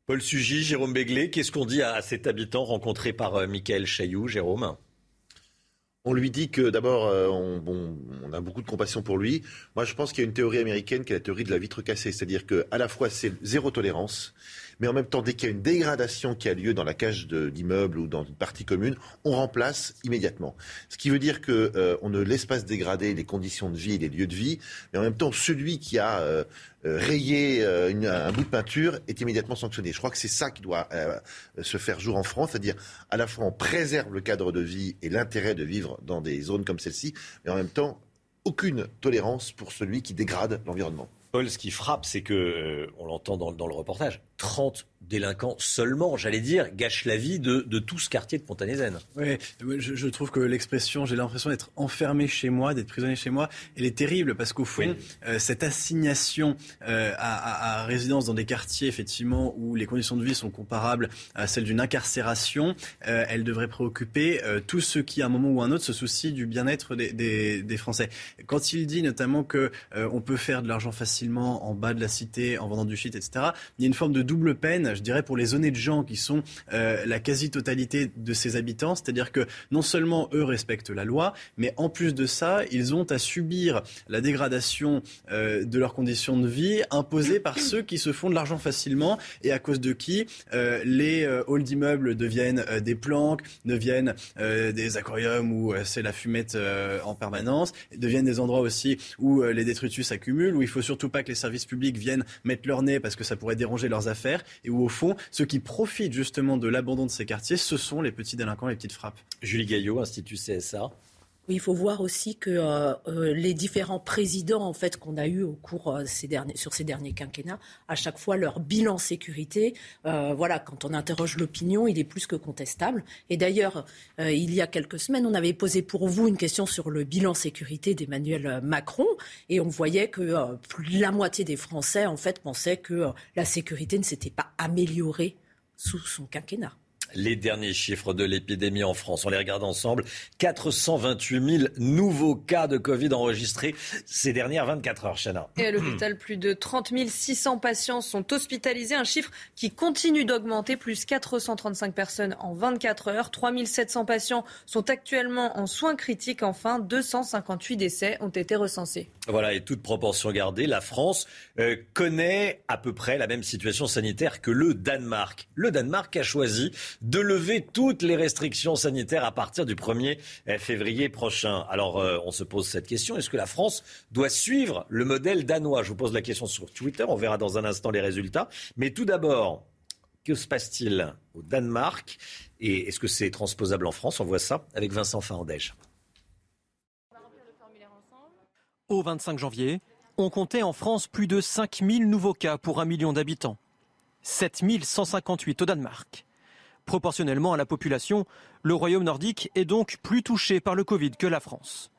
Paul Sugy, Jérôme Béglé, qu'est-ce qu'on dit à cet habitant rencontré par euh, Michael Chailloux, Jérôme? On lui dit que d'abord, euh, on, a beaucoup de compassion pour lui. Moi, je pense qu'il y a une théorie américaine qui est la théorie de la vitre cassée. C'est-à-dire qu'à la fois, c'est zéro tolérance, mais en même temps, dès qu'il y a une dégradation qui a lieu dans la cage d'immeuble ou dans une partie commune, on remplace immédiatement. Ce qui veut dire qu'on euh, ne laisse pas se dégrader les conditions de vie et les lieux de vie, mais en même temps, celui qui a euh, rayé un bout de peinture est immédiatement sanctionné. Je crois que c'est ça qui doit se faire jour en France, c'est-à-dire à la fois on préserve le cadre de vie et l'intérêt de vivre dans des zones comme celle-ci, mais en même temps, aucune tolérance pour celui qui dégrade l'environnement. Paul, ce qui frappe, c'est que, on l'entend dans, le reportage, 30 délinquants seulement, j'allais dire, gâchent la vie de, tout ce quartier de Pontanézen. Oui, je, trouve que l'expression, j'ai l'impression d'être enfermé chez moi, d'être prisonnier chez moi, elle est terrible parce qu'au fond, euh, cette assignation euh, à, résidence dans des quartiers, effectivement, où les conditions de vie sont comparables à celles d'une incarcération, euh, elle devrait préoccuper tous ceux qui, à un moment ou à un autre, se soucient du bien-être des, des, Français. Quand il dit notamment que on peut faire de l'argent facilement en bas de la cité, en vendant du shit, etc., il y a une forme de double peine je dirais, pour les honnêtes gens qui sont euh, la quasi-totalité de ces habitants. C'est-à-dire que non seulement eux respectent la loi, mais en plus de ça, ils ont à subir la dégradation euh, de leurs conditions de vie imposées par ceux qui se font de l'argent facilement et à cause de qui euh, les halls d'immeubles deviennent des planques, deviennent des aquariums où c'est la fumette en permanence, deviennent des endroits aussi où les détritus s'accumulent, où il faut surtout pas que les services publics viennent mettre leur nez parce que ça pourrait déranger leurs affaires et où au fond, ceux qui profitent justement de l'abandon de ces quartiers, ce sont les petits délinquants, les petites frappes. Julie Gaillot, Institut CSA il faut voir aussi que euh, euh, les différents présidents en fait qu'on a eu au cours euh, ces derniers, sur ces derniers quinquennats, à chaque fois leur bilan sécurité, voilà, quand on interroge l'opinion, il est plus que contestable. Et d'ailleurs, il y a quelques semaines, on avait posé pour vous une question sur le bilan sécurité d'Emmanuel Macron, et on voyait que la moitié des Français en fait pensaient que la sécurité ne s'était pas améliorée sous son quinquennat les derniers chiffres de l'épidémie en France. On les regarde ensemble. 428 000 nouveaux cas de Covid enregistrés ces dernières 24 heures, Chana. Et à l'hôpital, plus de 30 600 patients sont hospitalisés, un chiffre qui continue d'augmenter, plus 435 personnes en 24 heures. 3 700 patients sont actuellement en soins critiques. Enfin, 258 décès ont été recensés. Voilà, et toute proportion gardée, la France euh, connaît à peu près la même situation sanitaire que le Danemark. Le Danemark a choisi de lever toutes les restrictions sanitaires à partir du 1er février prochain. Alors, euh, on se pose cette question. Est-ce que la France doit suivre le modèle danois? Je vous pose la question sur Twitter. On verra dans un instant les résultats. Mais tout d'abord, que se passe-t-il au Danemark? Et est-ce que c'est transposable en France? On voit ça avec Vincent Fandège. Au 25 janvier, on comptait en France plus de 5000 nouveaux cas pour un million d'habitants. 7158 au Danemark. Proportionnellement à la population, le royaume nordique est donc plus touché par le Covid que la France.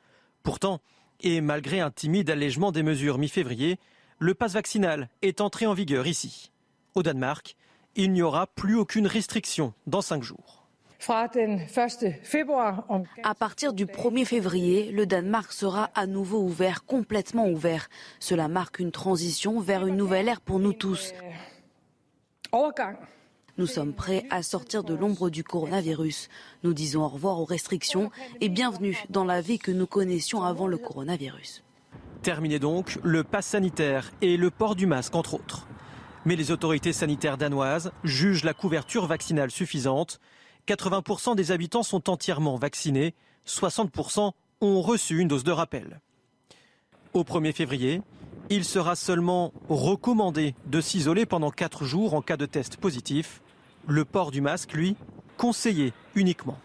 Pourtant, et malgré un timide allègement des mesures mi-février, le passe vaccinal est entré en vigueur ici. Au Danemark, il n'y aura plus aucune restriction dans cinq jours. À partir du 1er février, le Danemark sera à nouveau ouvert, complètement ouvert. Cela marque une transition vers une nouvelle ère pour nous tous. Nous sommes prêts à sortir de l'ombre du coronavirus. Nous disons au revoir aux restrictions et bienvenue dans la vie que nous connaissions avant le coronavirus. Terminé donc le pass sanitaire et le port du masque, entre autres. Mais les autorités sanitaires danoises jugent la couverture vaccinale suffisante 80% des habitants sont entièrement vaccinés, 60% ont reçu une dose de rappel. Au 1er février, il sera seulement recommandé de s'isoler pendant 4 jours en cas de test positif. Le port du masque, lui, conseillé uniquement.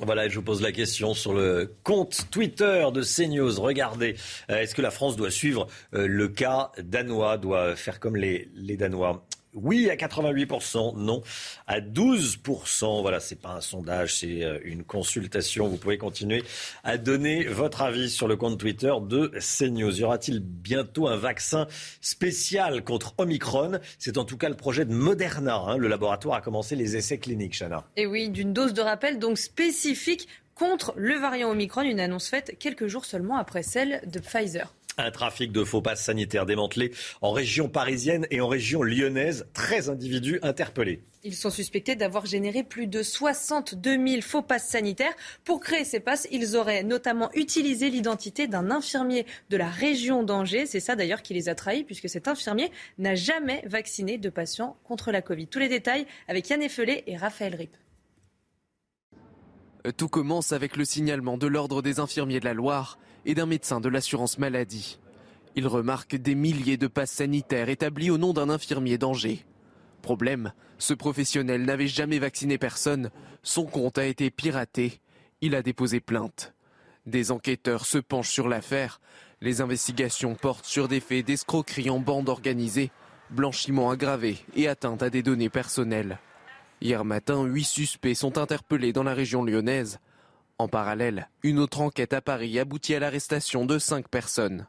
Voilà, je vous pose la question sur le compte Twitter de CNews. Regardez, euh, est-ce que la France doit suivre euh, le cas danois, doit faire comme les, les Danois? Oui à 88%, non à 12%. Voilà, c'est pas un sondage, c'est euh, une consultation. Vous pouvez continuer à donner votre avis sur le compte Twitter de CNews. Y aura-t-il bientôt un vaccin spécial contre Omicron? C'est en tout cas le projet de Moderna. Hein. Le laboratoire a commencé les essais cliniques, Chana. Et oui, d'une dose de rappel donc spécifique contre le variant Omicron, une annonce faite quelques jours seulement après celle de Pfizer. Un trafic de faux passes sanitaires démantelé en région parisienne et en région lyonnaise. 13 individus interpellés. Ils sont suspectés d'avoir généré plus de 62 000 faux passes sanitaires. Pour créer ces passes, ils auraient notamment utilisé l'identité d'un infirmier de la région d'Angers. C'est ça d'ailleurs qui les a trahis, puisque cet infirmier n'a jamais vacciné de patients contre la Covid. Tous les détails avec Yann Effelé et Raphaël Rip. Tout commence avec le signalement de l'Ordre des infirmiers de la Loire et d'un médecin de l'assurance maladie. Il remarque des milliers de passes sanitaires établis au nom d'un infirmier d'Angers. Problème, ce professionnel n'avait jamais vacciné personne, son compte a été piraté, il a déposé plainte. Des enquêteurs se penchent sur l'affaire, les investigations portent sur des faits d'escroquerie en bande organisée, blanchiment aggravé et atteinte à des données personnelles. Hier matin, huit suspects sont interpellés dans la région lyonnaise. En parallèle, une autre enquête à Paris aboutit à l'arrestation de cinq personnes.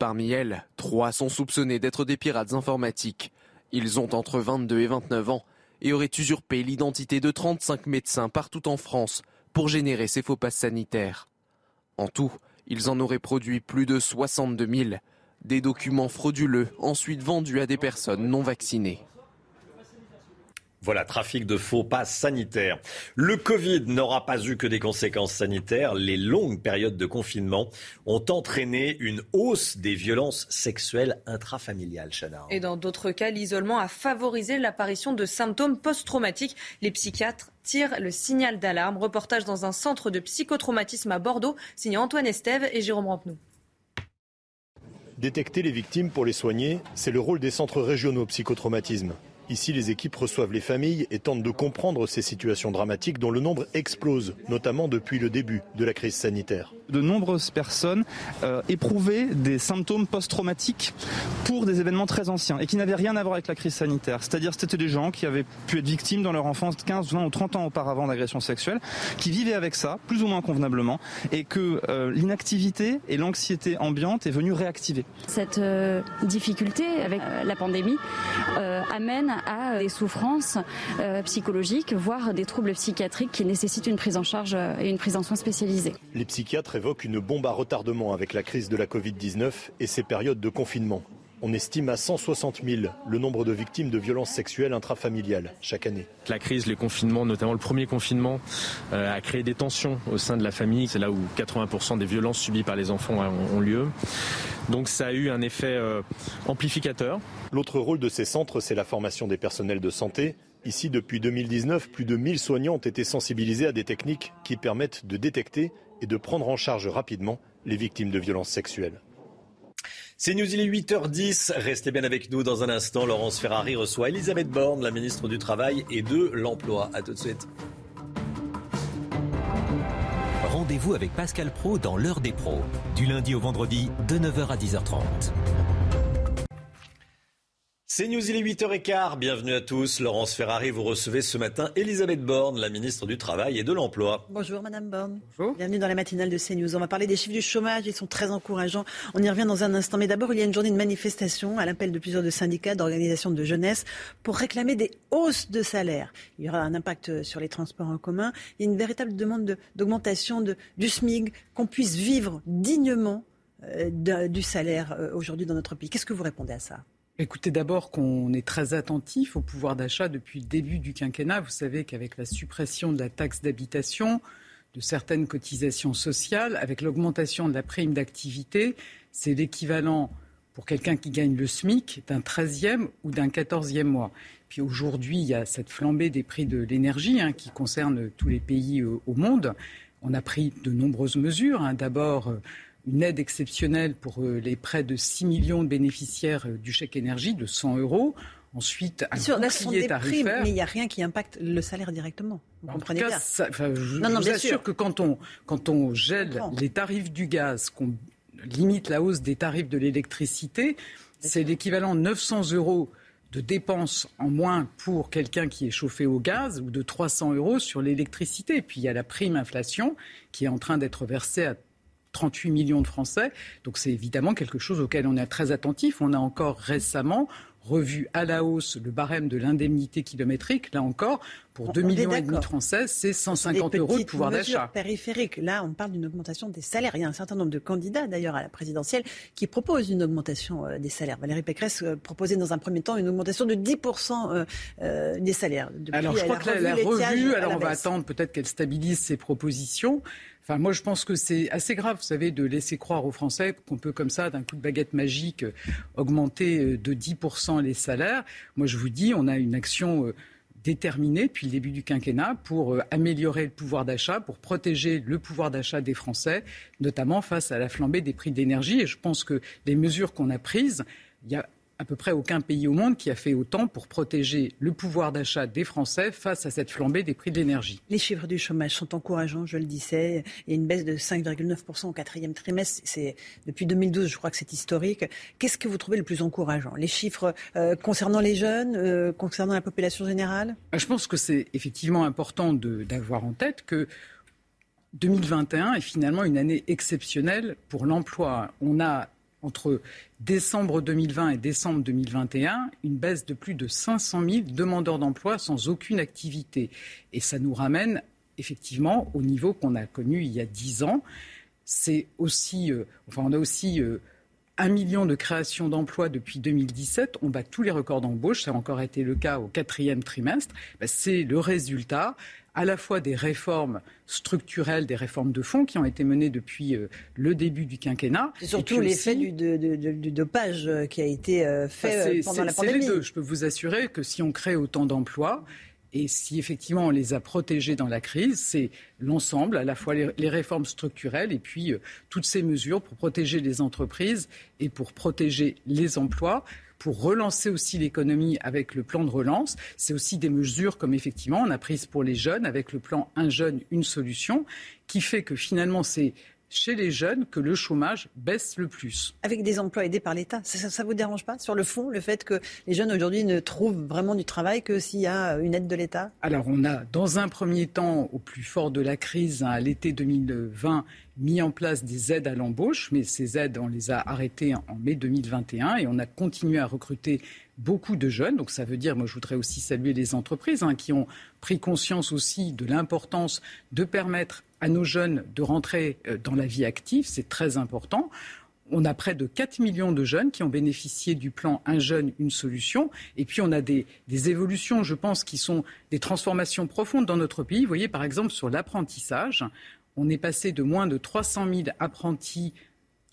Parmi elles, trois sont soupçonnés d'être des pirates informatiques. Ils ont entre 22 et 29 ans et auraient usurpé l'identité de 35 médecins partout en France pour générer ces faux passes sanitaires. En tout, ils en auraient produit plus de 62 000, des documents frauduleux ensuite vendus à des personnes non vaccinées. Voilà, trafic de faux passes sanitaires. Le Covid n'aura pas eu que des conséquences sanitaires. Les longues périodes de confinement ont entraîné une hausse des violences sexuelles intrafamiliales, Chana. Et dans d'autres cas, l'isolement a favorisé l'apparition de symptômes post-traumatiques. Les psychiatres tirent le signal d'alarme. Reportage dans un centre de psychotraumatisme à Bordeaux, signé Antoine Estève et Jérôme Rampenou. Détecter les victimes pour les soigner, c'est le rôle des centres régionaux psychotraumatisme. Ici, les équipes reçoivent les familles et tentent de comprendre ces situations dramatiques dont le nombre explose, notamment depuis le début de la crise sanitaire. De nombreuses personnes euh, éprouvaient des symptômes post-traumatiques pour des événements très anciens et qui n'avaient rien à voir avec la crise sanitaire. C'est-à-dire c'était des gens qui avaient pu être victimes dans leur enfance 15, 20 ou 30 ans auparavant d'agressions sexuelles, qui vivaient avec ça, plus ou moins convenablement, et que euh, l'inactivité et l'anxiété ambiante est venue réactiver. Cette euh, difficulté avec la pandémie amène à des souffrances euh, psychologiques, voire des troubles psychiatriques qui nécessitent une prise en charge euh, et une prise en soins spécialisée. Les psychiatres évoquent une bombe à retardement avec la crise de la Covid-19 et ses périodes de confinement. On estime à 160 000 le nombre de victimes de violences sexuelles intrafamiliales chaque année. La crise, les confinements, notamment le premier confinement, euh, a créé des tensions au sein de la famille. C'est là où 80% des violences subies par les enfants ont, lieu. Donc ça a eu un effet euh, amplificateur. L'autre rôle de ces centres, c'est la formation des personnels de santé. Ici, depuis 2019, plus de 1000 soignants ont été sensibilisés à des techniques qui permettent de détecter et de prendre en charge rapidement les victimes de violences sexuelles. C'est News, il est 8h10. Restez bien avec nous dans un instant. Laurence Ferrari reçoit Elisabeth Borne, la ministre du Travail et de l'Emploi. A tout de suite. Rendez-vous avec Pascal Pro dans l'heure des pros, du lundi au vendredi de 9h à 10h30. C'est News, il est 8h15. Bienvenue à tous. Laurence Ferrari, vous recevez ce matin Elisabeth Borne, la ministre du Travail et de l'Emploi. Bonjour Madame Borne. Bonjour. Bienvenue dans la matinale de CNews. On va parler des chiffres du chômage. Ils sont très encourageants. On y revient dans un instant. Mais d'abord, il y a une journée de manifestation à l'appel de plusieurs de syndicats, d'organisations de jeunesse pour réclamer des hausses de salaire. Il y aura un impact sur les transports en commun. Il y a une véritable demande d'augmentation du SMIG, qu'on puisse vivre dignement euh, du salaire euh, aujourd'hui dans notre pays. Qu'est-ce que vous répondez à ça? Écoutez d'abord qu'on est très attentif au pouvoir d'achat depuis le début du quinquennat. Vous savez qu'avec la suppression de la taxe d'habitation, de certaines cotisations sociales, avec l'augmentation de la prime d'activité, c'est l'équivalent pour quelqu'un qui gagne le SMIC d'un 13e ou d'un 14e mois. Puis aujourd'hui, il y a cette flambée des prix de l'énergie hein, qui concerne tous les pays euh, au monde. On a pris de nombreuses mesures. Hein. D'abord, euh, une aide exceptionnelle pour euh, les près de 6 millions de bénéficiaires euh, du chèque énergie de 100 euros. Ensuite, un Sur, bouclier tarifaire. Primes, mais il n'y a rien qui impacte le salaire directement. Vous comprenez bien. je, non, non, vous assure sûr. que quand on, quand on gèle les tarifs du gaz, qu'on limite la hausse des tarifs de l'électricité, c'est l'équivalent de 900 euros de dépenses en moins pour quelqu'un qui est chauffé au gaz ou de 300 euros sur l'électricité. Puis il y a la prime inflation qui est en train d'être versée à 38 millions de Français. Donc c'est évidemment quelque chose auquel on est très attentif. On a encore récemment revu à la hausse le barème de l'indemnité kilométrique. Là encore, pour 2 millions et demi de Français, c'est 150 euros de pouvoir d'achat. périphérique. Là, on parle d'une augmentation des salaires. Il y a un certain nombre de candidats, d'ailleurs, à la présidentielle, qui proposent une augmentation euh, des salaires. Valérie Pécresse euh, proposait dans un premier temps une augmentation de 10% euh, des salaires. alors, je crois que là, elle a revu. Alors, on va attendre peut-être qu'elle stabilise ses propositions. Enfin, moi, je pense que c'est assez grave, vous savez, de laisser croire aux Français qu'on peut, comme ça, d'un coup de baguette magique, augmenter euh, de 10% les salaires. Moi, je vous dis, on a une action euh, déterminée depuis le début du quinquennat pour euh, améliorer le pouvoir d'achat, pour protéger le pouvoir d'achat des Français, notamment face à la flambée des prix d'énergie. Et je pense que les mesures qu'on a prises, il y a à peu près aucun pays au monde qui a fait autant pour protéger le pouvoir d'achat des Français face à cette flambée des prix de l'énergie. Les chiffres du chômage sont encourageants, je le disais. Il y a une baisse de 5,9% au quatrième trimestre. C'est depuis 2012, je crois que c'est historique. Qu'est-ce que vous trouvez le plus encourageant? Les chiffres euh, concernant les jeunes, euh, concernant la population générale? Je pense que c'est effectivement important d'avoir en tête que 2021 est finalement une année exceptionnelle pour l'emploi. On a entre décembre 2020 et décembre 2021 une baisse de plus de 500 000 demandeurs d'emploi sans aucune activité. Et ça nous ramène effectivement au niveau qu'on a connu il y a dix ans. C'est aussi, euh, on a aussi euh, un million de créations d'emplois depuis 2017. On bat tous les records d'embauche. Ça a encore été le cas au quatrième trimestre. Ben, c'est le résultat à la fois des réformes structurelles, des réformes de fond qui ont été menées depuis euh, le début du quinquennat. C'est surtout l'effet du, dopage euh, qui a été euh, fait pendant la pandémie. C'est les deux. Je peux vous assurer que si on crée autant d'emplois, et si effectivement on les a protégés dans la crise, c'est l'ensemble, à la fois les, réformes structurelles et puis toutes ces mesures pour protéger les entreprises et pour protéger les emplois pour relancer aussi l'économie avec le plan de relance. C'est aussi des mesures comme effectivement on a prises pour les jeunes avec le plan Un jeune, une solution, qui fait que finalement c'est chez les jeunes que le chômage baisse le plus. Avec des emplois aidés par l'État, ça ne vous dérange pas sur le fond, le fait que les jeunes aujourd'hui ne trouvent vraiment du travail que s'il y a une aide de l'État? Alors on a dans un premier temps, au plus fort de la crise, à l'été 2020, mis en place des aides à l'embauche, mais ces aides, on les a arrêtées en mai 2021 et on a continué à recruter beaucoup de jeunes. Donc ça veut dire, moi je voudrais aussi saluer les entreprises hein, qui ont pris conscience aussi de l'importance de permettre à nos jeunes de rentrer euh, dans la vie active. C'est très important. On a près de 4 millions de jeunes qui ont bénéficié du plan Un jeune, une solution. Et puis on a des, des, évolutions, je pense, qui sont des transformations profondes dans notre pays. Vous voyez, par exemple, sur l'apprentissage, on est passé de moins de 300 000 apprentis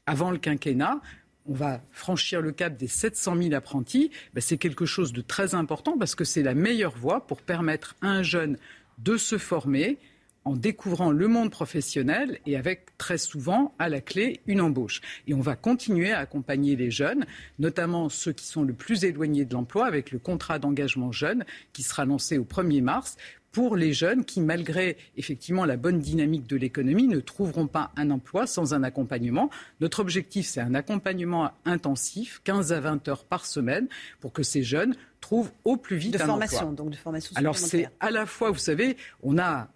avant le quinquennat on va franchir le cap des 700 000 apprentis, ben, c'est quelque chose de très important parce que c'est la meilleure voie pour permettre à un jeune de se former en découvrant le monde professionnel et avec très souvent à la clé une embauche. Et on va continuer à accompagner les jeunes, notamment ceux qui sont le plus éloignés de l'emploi, avec le contrat d'engagement jeune qui sera lancé au 1er mars pour les jeunes qui, malgré effectivement la bonne dynamique de l'économie, ne trouveront pas un emploi sans un accompagnement. Notre objectif, c'est un accompagnement intensif, 15 à 20 heures par semaine, pour que ces jeunes trouvent au plus vite de un formation, emploi. Donc de formation Alors c'est à la fois, vous savez, on a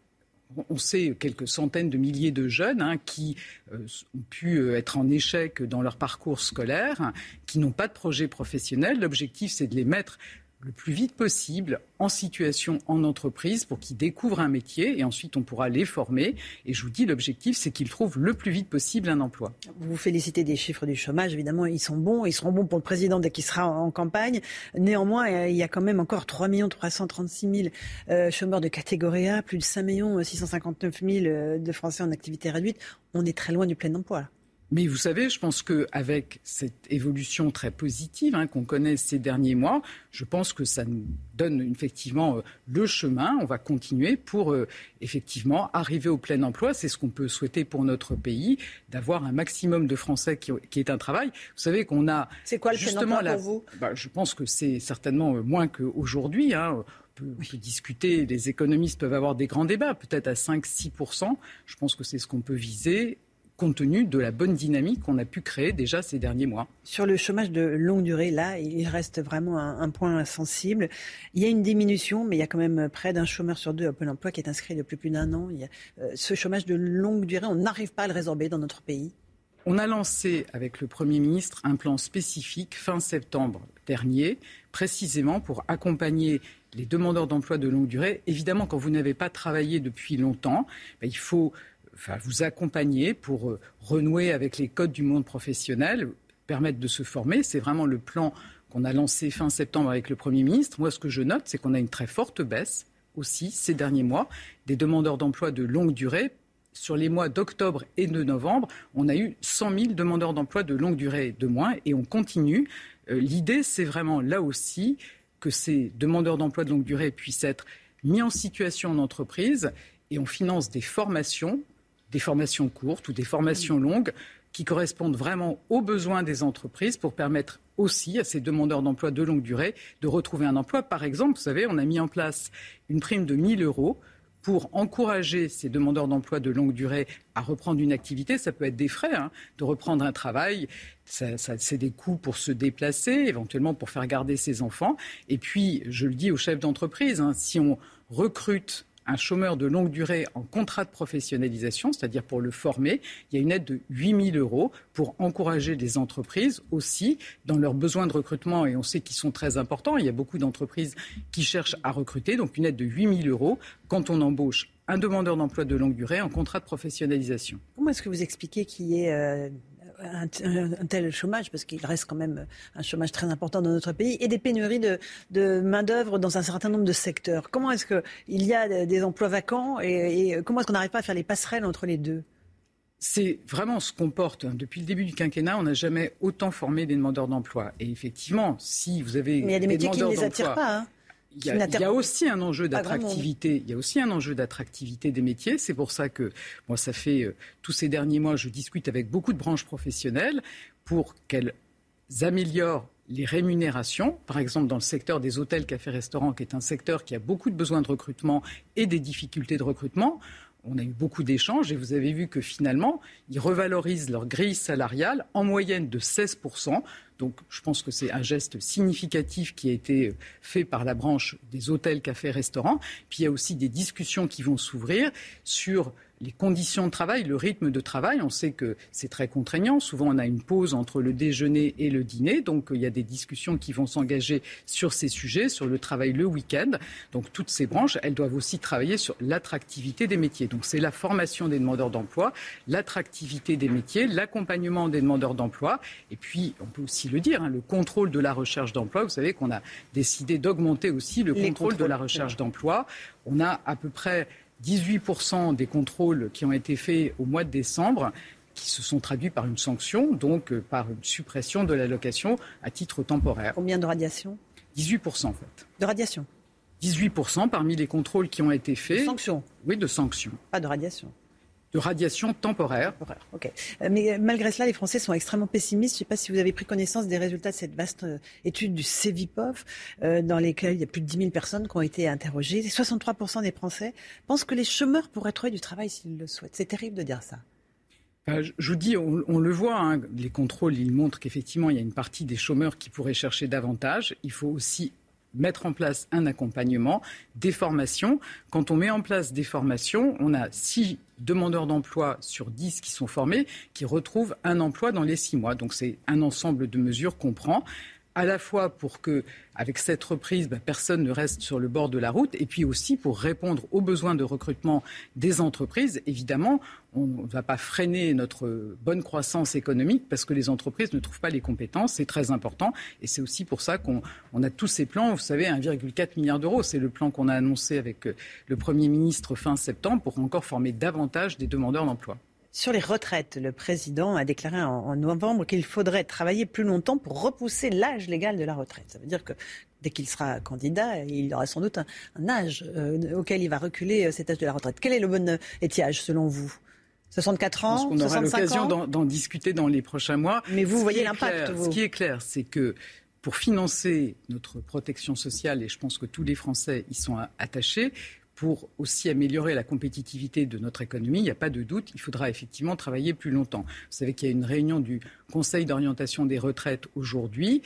on sait quelques centaines de milliers de jeunes hein, qui euh, ont pu euh, être en échec dans leur parcours scolaire, qui n'ont pas de projet professionnel. L'objectif, c'est de les mettre le plus vite possible en situation en entreprise pour qu'ils découvrent un métier et ensuite on pourra les former. Et je vous dis, l'objectif, c'est qu'ils trouvent le plus vite possible un emploi. Vous vous félicitez des chiffres du chômage, évidemment, ils sont bons, ils seront bons pour le président dès qu'il sera en campagne. Néanmoins, euh, il y a quand même encore 3 336 000 chômeurs de catégorie A, plus de 5 659 000 de Français en activité réduite. On est très loin du plein emploi. Mais vous savez, je pense qu'avec cette évolution très positive hein, qu'on connaît ces derniers mois, je pense que ça nous donne effectivement euh, le chemin. On va continuer pour euh, effectivement arriver au plein emploi. C'est ce qu'on peut souhaiter pour notre pays, d'avoir un maximum de Français qui, qui est un travail. Vous savez qu'on a. C'est quoi le plein emploi pour vous? Bah, Je pense que c'est certainement euh, moins qu'aujourd'hui. Hein on peut discuter, les économistes peuvent avoir des grands débats, peut-être à 5-6%. Je pense que c'est ce qu'on peut viser compte tenu de la bonne dynamique qu'on a pu créer déjà ces derniers mois. Sur le chômage de longue durée, là, il reste vraiment un, point sensible. Il y a une diminution, mais il y a quand même près d'un chômeur sur deux à Pôle emploi qui est inscrit depuis plus d'un an. Il euh, ce chômage de longue durée, on n'arrive pas à le résorber dans notre pays. On a lancé avec le Premier ministre un plan spécifique fin septembre dernier, précisément pour accompagner les demandeurs d'emploi de longue durée. Évidemment, quand vous n'avez pas travaillé depuis longtemps, ben, il faut vous accompagner pour euh, renouer avec les codes du monde professionnel, permettre de se former. C'est vraiment le plan qu'on a lancé fin septembre avec le Premier ministre. Moi, ce que je note, c'est qu'on a une très forte baisse aussi ces derniers mois des demandeurs d'emploi de longue durée. Sur les mois d'octobre et de novembre, on a eu 100 000 demandeurs d'emploi de longue durée de moins et on continue. Euh, l'idée, c'est vraiment là aussi que ces demandeurs d'emploi de longue durée puissent être mis en situation en entreprise et on finance des formations des formations courtes ou des formations longues qui correspondent vraiment aux besoins des entreprises pour permettre aussi à ces demandeurs d'emploi de longue durée de retrouver un emploi. Par exemple, vous savez, on a mis en place une prime de 1000 euros pour encourager ces demandeurs d'emploi de longue durée à reprendre une activité. Ça peut être des frais hein, de reprendre un travail. c'est des coûts pour se déplacer, éventuellement pour faire garder ses enfants. Et puis, je le dis aux chefs d'entreprise, hein, si on recrute un chômeur de longue durée en contrat de professionnalisation, c'est-à-dire pour le former, il y a une aide de 8 000 euros pour encourager les entreprises aussi dans leurs besoins de recrutement, et on sait qu'ils sont très importants. Il y a beaucoup d'entreprises qui cherchent à recruter, donc une aide de 8 000 euros quand on embauche un demandeur d'emploi de longue durée en contrat de professionnalisation. Comment est-ce que vous expliquez qu'il y ait euh, un, tel chômage, parce qu'il reste quand même un chômage très important dans notre pays, et des pénuries de, main-d'œuvre dans un certain nombre de secteurs. Comment est-ce qu'il y a des emplois vacants et, comment est-ce qu'on n'arrive pas à faire les passerelles entre les deux? C'est vraiment ce qu'on porte. Depuis le début du quinquennat, on n'a jamais autant formé des demandeurs d'emploi. Et effectivement, si vous avez. Mais il y a des métiers qui ne les attirent pas. Hein. Il y, a, aussi un enjeu d'attractivité. Il y a aussi un enjeu d'attractivité des métiers. C'est pour ça que moi, ça fait euh, tous ces derniers mois, je discute avec beaucoup de branches professionnelles pour qu'elles améliorent les rémunérations, par exemple dans le secteur des hôtels, cafés, restaurants, qui est un secteur qui a beaucoup de besoins de recrutement et des difficultés de recrutement. On a eu beaucoup d'échanges et vous avez vu que finalement, ils revalorisent leur grille salariale en moyenne de 16 donc je pense que c'est un geste significatif qui a été fait par la branche des hôtels, cafés, restaurants. Puis il y a aussi des discussions qui vont s'ouvrir sur les conditions de travail, le rythme de travail. On sait que c'est très contraignant. Souvent, on a une pause entre le déjeuner et le dîner. Donc, il y a des discussions qui vont s'engager sur ces sujets, sur le travail le week-end. Donc, toutes ces branches, elles doivent aussi travailler sur l'attractivité des métiers. Donc, c'est la formation des demandeurs d'emploi, l'attractivité des métiers, l'accompagnement des demandeurs d'emploi. Et puis, on peut aussi le dire, hein, le contrôle de la recherche d'emploi. Vous savez qu'on a décidé d'augmenter aussi le contrôle de la recherche d'emploi. On a à peu près 18% des contrôles qui ont été faits au mois de décembre qui se sont traduits par une sanction, donc euh, par une suppression de l'allocation à titre temporaire. Combien de radiation 18% en fait. De radiation 18% parmi les contrôles qui ont été faits. De sanctions? Oui, de sanctions. Pas de radiation de radiation temporaire. Euh, mais malgré cela, les Français sont extrêmement pessimistes. Je ne sais pas si vous avez pris connaissance des résultats de cette vaste euh, étude du CEVIPOF, euh, dans lesquelles il y a plus de 10 000 personnes qui ont été interrogées. 63% des Français pensent que les chômeurs pourraient trouver du travail s'ils le souhaitent. C'est terrible de dire ça. je vous dis, on, le voit, hein, les contrôles, ils montrent qu'effectivement, il y a une partie des chômeurs qui pourraient chercher davantage. Il faut aussi mettre en place un accompagnement, des formations. Quand on met en place des formations, on a six demandeurs d'emploi sur dix qui sont formés qui retrouvent un emploi dans les six mois. Donc c'est un ensemble de mesures qu'on prend à la fois pour que, avec cette reprise, bah, personne ne reste sur le bord de la route, et puis aussi pour répondre aux besoins de recrutement des entreprises. Évidemment, on ne va pas freiner notre bonne croissance économique parce que les entreprises ne trouvent pas les compétences. C'est très important, et c'est aussi pour ça qu'on a tous ces plans. Vous savez, 1,4 milliard d'euros, c'est le plan qu'on a annoncé avec le Premier ministre fin septembre pour encore former davantage des demandeurs d'emploi. Sur les retraites, le président a déclaré en, novembre qu'il faudrait travailler plus longtemps pour repousser l'âge légal de la retraite. Ça veut dire que dès qu'il sera candidat, il aura sans doute un, âge euh, auquel il va reculer euh, cet âge de la retraite. Quel est le bon euh, étiage selon vous? 64 ans, Je pense qu'on aura l'occasion d'en discuter dans les prochains mois. Mais vous voyez l'impact. Ce qui est clair, c'est que pour financer notre protection sociale, et je pense que tous les Français y sont attachés, pour aussi améliorer la compétitivité de notre économie, il n'y a pas de doute, il faudra effectivement travailler plus longtemps. Vous savez qu'il y a une réunion du Conseil d'orientation des retraites aujourd'hui.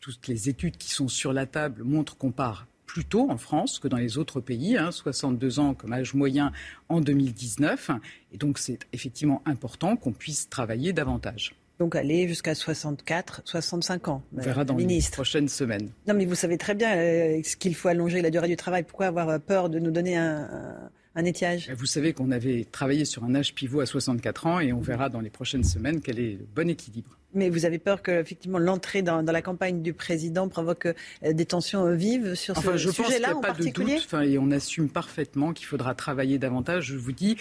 Toutes les études qui sont sur la table montrent qu'on part plus tôt en France que dans les autres pays, 62 hein, ans comme âge moyen en 2019. Et donc c'est effectivement important qu'on puisse travailler davantage donc aller jusqu'à 64, 65 ans. On verra dans les prochaines semaines. Non, mais vous savez très bien euh, ce qu'il faut allonger la durée du travail. Pourquoi avoir peur de nous donner un, un étiage? Vous savez qu'on avait travaillé sur un âge pivot à 64 ans et on verra dans les prochaines semaines quel est le bon équilibre. Mais vous avez peur que effectivement l'entrée dans, la campagne du président provoque euh, des tensions euh, vives sur ce sujet-là en particulier de doute, et on assume parfaitement qu'il faudra travailler davantage. Je vous dis,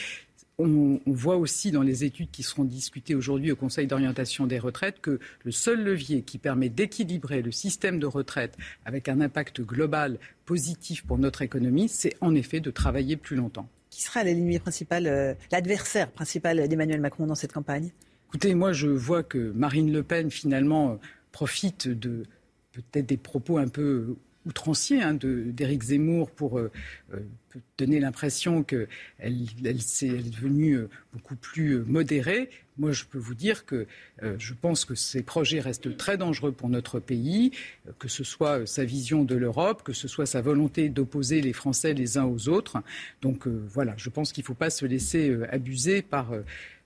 on, voit aussi dans les études qui seront discutées aujourd'hui au Conseil d'orientation des retraites que le seul levier qui permet d'équilibrer le système de retraite avec un impact global positif pour notre économie, c'est en effet de travailler plus longtemps. Qui sera l'ennemi principal, euh, l'adversaire principal d'Emmanuel Macron dans cette campagne? Écoutez, moi je vois que Marine Le Pen finalement euh, profite de peut-être des propos un peu outrancier hein, d'Éric Zemmour pour euh, euh, donner l'impression qu'elle elle, est devenue euh, beaucoup plus modérée. Moi, je peux vous dire que je pense que ces projets restent très dangereux pour notre pays, que ce soit sa vision de l'Europe, que ce soit sa volonté d'opposer les Français les uns aux autres. Donc voilà, je pense qu'il ne faut pas se laisser abuser par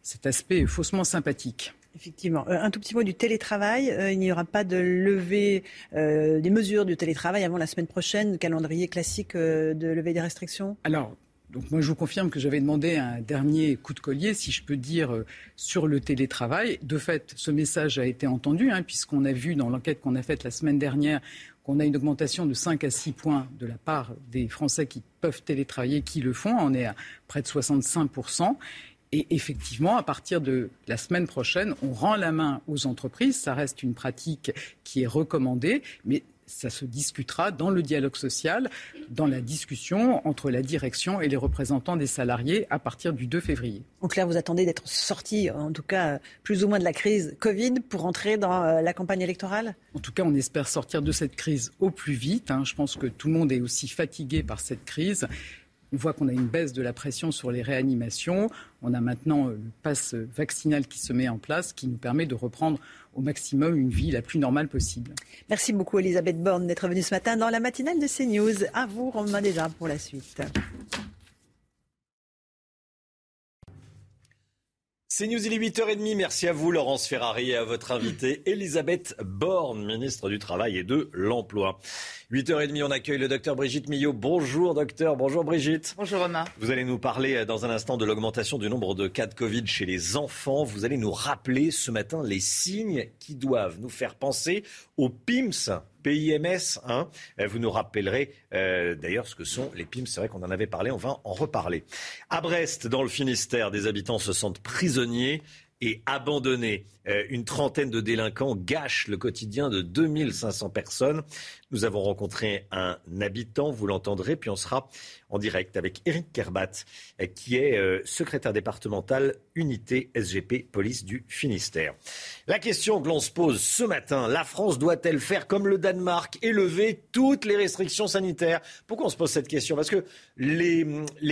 cet aspect faussement sympathique. Effectivement. Euh, un tout petit mot du télétravail. Euh, il n'y aura pas de levée euh, des mesures du télétravail avant la semaine prochaine, calendrier classique de levée des restrictions? Alors, donc moi, je vous confirme que j'avais demandé un dernier coup de collier, si je peux dire, sur le télétravail. De fait, ce message a été entendu, hein, puisqu'on a vu dans l'enquête qu'on a faite la semaine dernière qu'on a une augmentation de 5 à 6 points de la part des Français qui peuvent télétravailler, qui le font. On est à près de 65 et effectivement, à partir de la semaine prochaine, on rend la main aux entreprises. Ça reste une pratique qui est recommandée, mais ça se discutera dans le dialogue social, dans la discussion entre la direction et les représentants des salariés à partir du 2 février. En clair, vous attendez d'être sorti, en tout cas plus ou moins de la crise Covid, pour entrer dans euh, la campagne électorale? En tout cas, on espère sortir de cette crise au plus vite. Hein. Je pense que tout le monde est aussi fatigué par cette crise. On voit qu'on a une baisse de la pression sur les réanimations. On a maintenant euh, le pass vaccinal qui se met en place, qui nous permet de reprendre au maximum une vie la plus normale possible. Merci beaucoup Elisabeth Borne d'être venue ce matin dans la matinale de CNews. À vous Romain déjà pour la suite. C'est News, il est 8h30. Merci à vous, Laurence Ferrari, et à votre invitée, Elisabeth Borne, ministre du Travail et de l'Emploi. 8h30, on accueille le docteur Brigitte Millot. Bonjour, docteur. Bonjour, Brigitte. Bonjour, Romain. Vous allez nous parler euh, dans un instant de l'augmentation du nombre de cas de Covid chez les enfants. Vous allez nous rappeler ce matin les signes qui doivent nous faire penser aux PIMS, PIMS. Hein. Euh, vous nous rappellerez euh, d'ailleurs ce que sont les PIMS. C'est vrai qu'on en avait parlé, on va en reparler. À Brest, dans le Finistère, des habitants se sentent prisonniers et abandonnés. une trentaine de délinquants gâchent le quotidien de 2500 personnes. Nous avons rencontré un habitant, vous l'entendrez, puis on sera en direct avec Eric Kerbat, qui est euh, secrétaire départemental unité SGP police du Finistère. La question que l'on se pose ce matin, la France doit-elle faire comme le Danemark et lever toutes les restrictions sanitaires? Pourquoi on se pose cette question? Parce que les,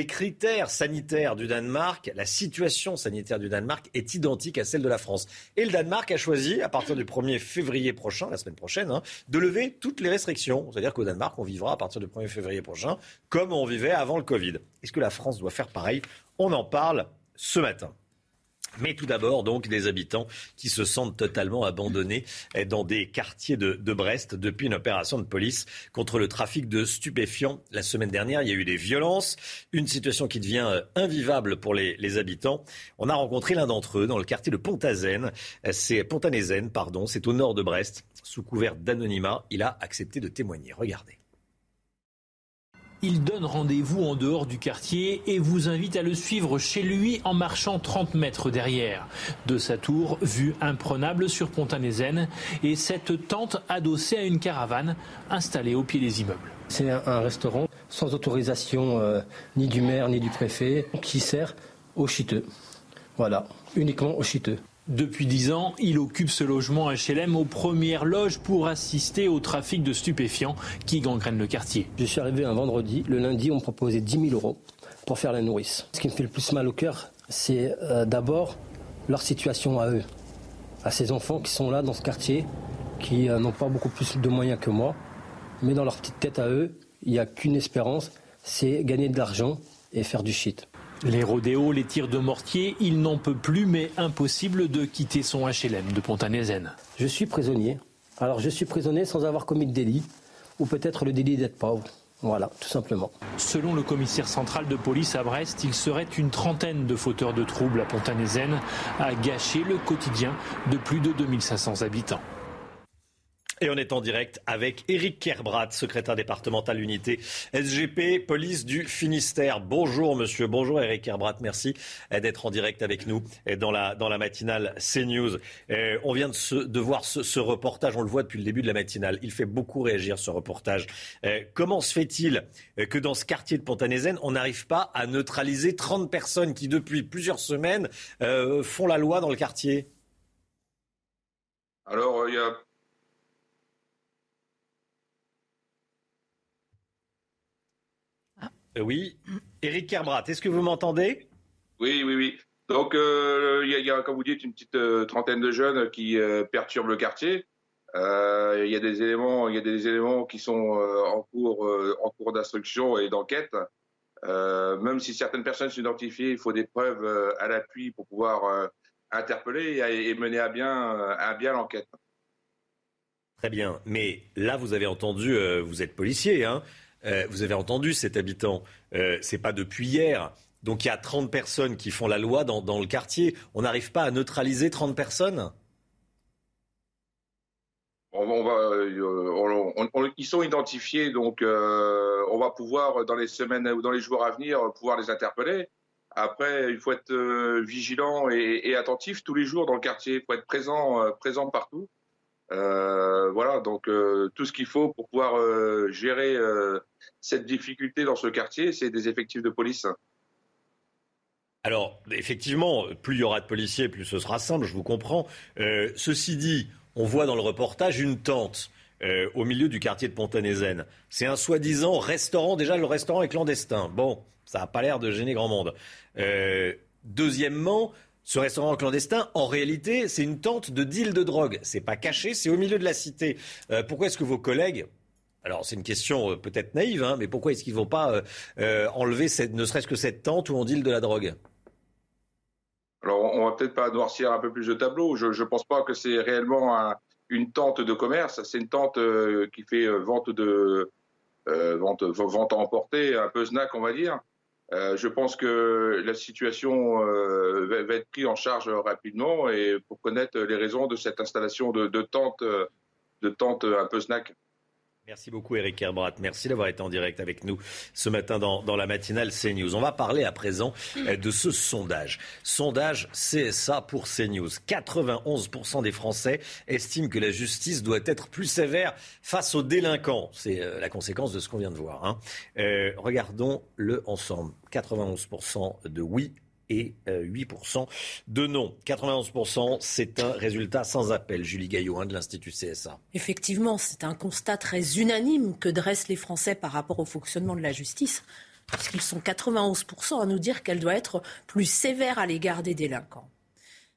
critères sanitaires du Danemark, la situation sanitaire du Danemark est identique à celle de la France. Et le Danemark a choisi, à partir du 1er février prochain, la semaine prochaine, hein, de lever toutes les restrictions. C'est-à-dire qu'au Danemark, on vivra à partir du 1er février prochain comme on vivait avant le Covid. Est-ce que la France doit faire pareil? On en parle ce matin. Mais tout d'abord, donc, des habitants qui se sentent totalement abandonnés dans des quartiers de, Brest depuis une opération de police contre le trafic de stupéfiants. La semaine dernière, il y a eu des violences, une situation qui devient euh, invivable pour les, habitants. On a rencontré l'un d'entre eux dans le quartier de Pontazen. C'est Pontanézen, pardon. C'est au nord de Brest. Sous couvert d'anonymat, il a accepté de témoigner. Regardez. Il donne rendez-vous en dehors du quartier et vous invite à le suivre chez lui en marchant 30 mètres derrière. De sa tour, vue imprenable sur Pontanézen et cette tente adossée à une caravane installée au pied des immeubles. C'est un restaurant sans autorisation euh, ni du maire ni du préfet qui sert aux chiteux. Voilà, uniquement aux chiteux. Depuis dix ans, il occupe ce logement HLM aux premières loges pour assister au trafic de stupéfiants qui gangrène le quartier. Je suis arrivé un vendredi. Le lundi, on me proposait 10 000 euros pour faire la nourrice. Ce qui me fait le plus mal au cœur, c'est euh, d'abord leur situation à eux, à ces enfants qui sont là dans ce quartier, qui euh, n'ont pas beaucoup plus de moyens que moi. Mais dans leur petite tête à eux, il n'y a qu'une espérance, c'est gagner de l'argent et faire du shit. Les rodéos, les tirs de mortier, il n'en peut plus, mais impossible de quitter son HLM de Pontanézen. Je suis prisonnier. Alors je suis prisonnier sans avoir commis de délit, ou peut-être le délit d'être pauvre. Voilà, tout simplement. Selon le commissaire central de police à Brest, il serait une trentaine de fauteurs de troubles à Pontanézen à gâcher le quotidien de plus de 2500 habitants. Et on est en direct avec Éric Kerbrat, secrétaire départemental unité SGP, police du Finistère. Bonjour monsieur, bonjour Éric Kerbrat, merci d'être en direct avec nous dans la, dans la matinale CNews. Euh, on vient de, voir ce, reportage, on le voit depuis le début de la matinale. Il fait beaucoup réagir ce reportage. Euh, comment se fait-il que dans ce quartier de Pontanézen, on n'arrive pas à neutraliser 30 personnes qui depuis plusieurs semaines euh, font la loi dans le quartier? Alors, il y a Euh, oui. Éric Kerbrat, est-ce que vous m'entendez? Oui, oui, oui. Donc, euh, il y, a, comme vous dites, une petite euh, trentaine de jeunes qui perturbent le quartier. Il y a des éléments, il y a des éléments qui sont en cours, en cours d'instruction et d'enquête. même si certaines personnes sont identifiées, il faut des preuves à l'appui pour pouvoir interpeller et, mener à bien, à bien l'enquête. Très bien. Mais là, vous avez entendu, vous êtes policier, hein euh, vous avez entendu cet habitant. Euh, c'est pas depuis hier. Donc il y a 30 personnes qui font la loi dans, le quartier. On n'arrive pas à neutraliser 30 personnes? On va, euh, ils sont identifiés, donc euh, on va pouvoir, dans les semaines ou dans les jours à venir, pouvoir les interpeller. Après, il faut être vigilant et, attentif tous les jours dans le quartier. Il faut être présent, présent partout. Euh, voilà, donc euh, tout ce qu'il faut pour pouvoir euh, gérer cette difficulté dans ce quartier, c'est des effectifs de police. Alors, effectivement, plus il y aura de policiers, plus ce sera simple, je vous comprends. ceci dit, on voit dans le reportage une tente au milieu du quartier de Pontanézen. C'est un soi-disant restaurant. Déjà, le restaurant est clandestin. Bon, ça n'a pas l'air de gêner grand monde. deuxièmement, ce restaurant clandestin, en réalité, c'est une tente de deal de drogue. C'est pas caché, c'est au milieu de la cité. Euh, pourquoi est-ce que vos collègues alors c'est une question euh, peut-être naïve, hein, mais pourquoi est-ce qu'ils vont pas euh, enlever cette, ne serait-ce que cette tente où on deal de la drogue? Alors on va peut-être pas noircir un peu plus de tableau. Je ne pense pas que c'est réellement une tente de commerce. C'est une tente qui fait vente de vente, vente à emporter, un peu snack on va dire. Euh, je pense que la situation euh, va, être prise en charge rapidement et pour connaître les raisons de cette installation de, de tentes, de tentes un peu snack. Merci beaucoup Eric Herbrat. Merci d'avoir été en direct avec nous ce matin dans, la matinale CNews. On va parler à présent euh, de ce sondage. Sondage CSA pour CNews. 91% des Français estiment que la justice doit être plus sévère face aux délinquants. C'est euh, la conséquence de ce qu'on vient de voir. Hein. Euh, regardons-le ensemble. 91% de oui, et 8% euh, de non. 91%, c'est un résultat sans appel. Julie Gaillot de l'Institut CSA. Effectivement, c'est un constat très unanime que dressent les Français par rapport au fonctionnement de la justice, puisqu'ils sont 91% à nous dire qu'elle doit être plus sévère à l'égard des délinquants.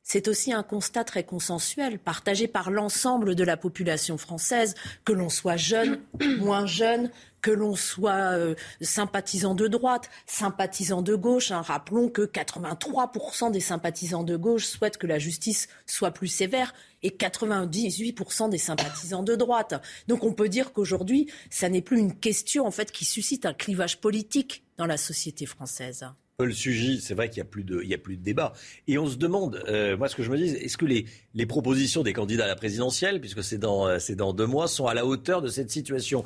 C'est aussi un constat très consensuel, partagé par l'ensemble de la population française, que l'on soit jeune, moins jeune, que l'on soit euh, sympathisant de droite, sympathisant de gauche. Hein. Rappelons que 83% des sympathisants de gauche souhaitent que la justice soit plus sévère et 98% des sympathisants de droite. Donc on peut dire qu'aujourd'hui, ça n'est plus une question en fait qui suscite un clivage politique dans la société française. Paul sujet, c'est vrai qu'il n'y a, plus de, a plus de débat. Et on se demande, euh, moi ce que je me dis, est-ce que les, propositions des candidats à la présidentielle, puisque c'est euh, dans deux mois, sont à la hauteur de cette situation?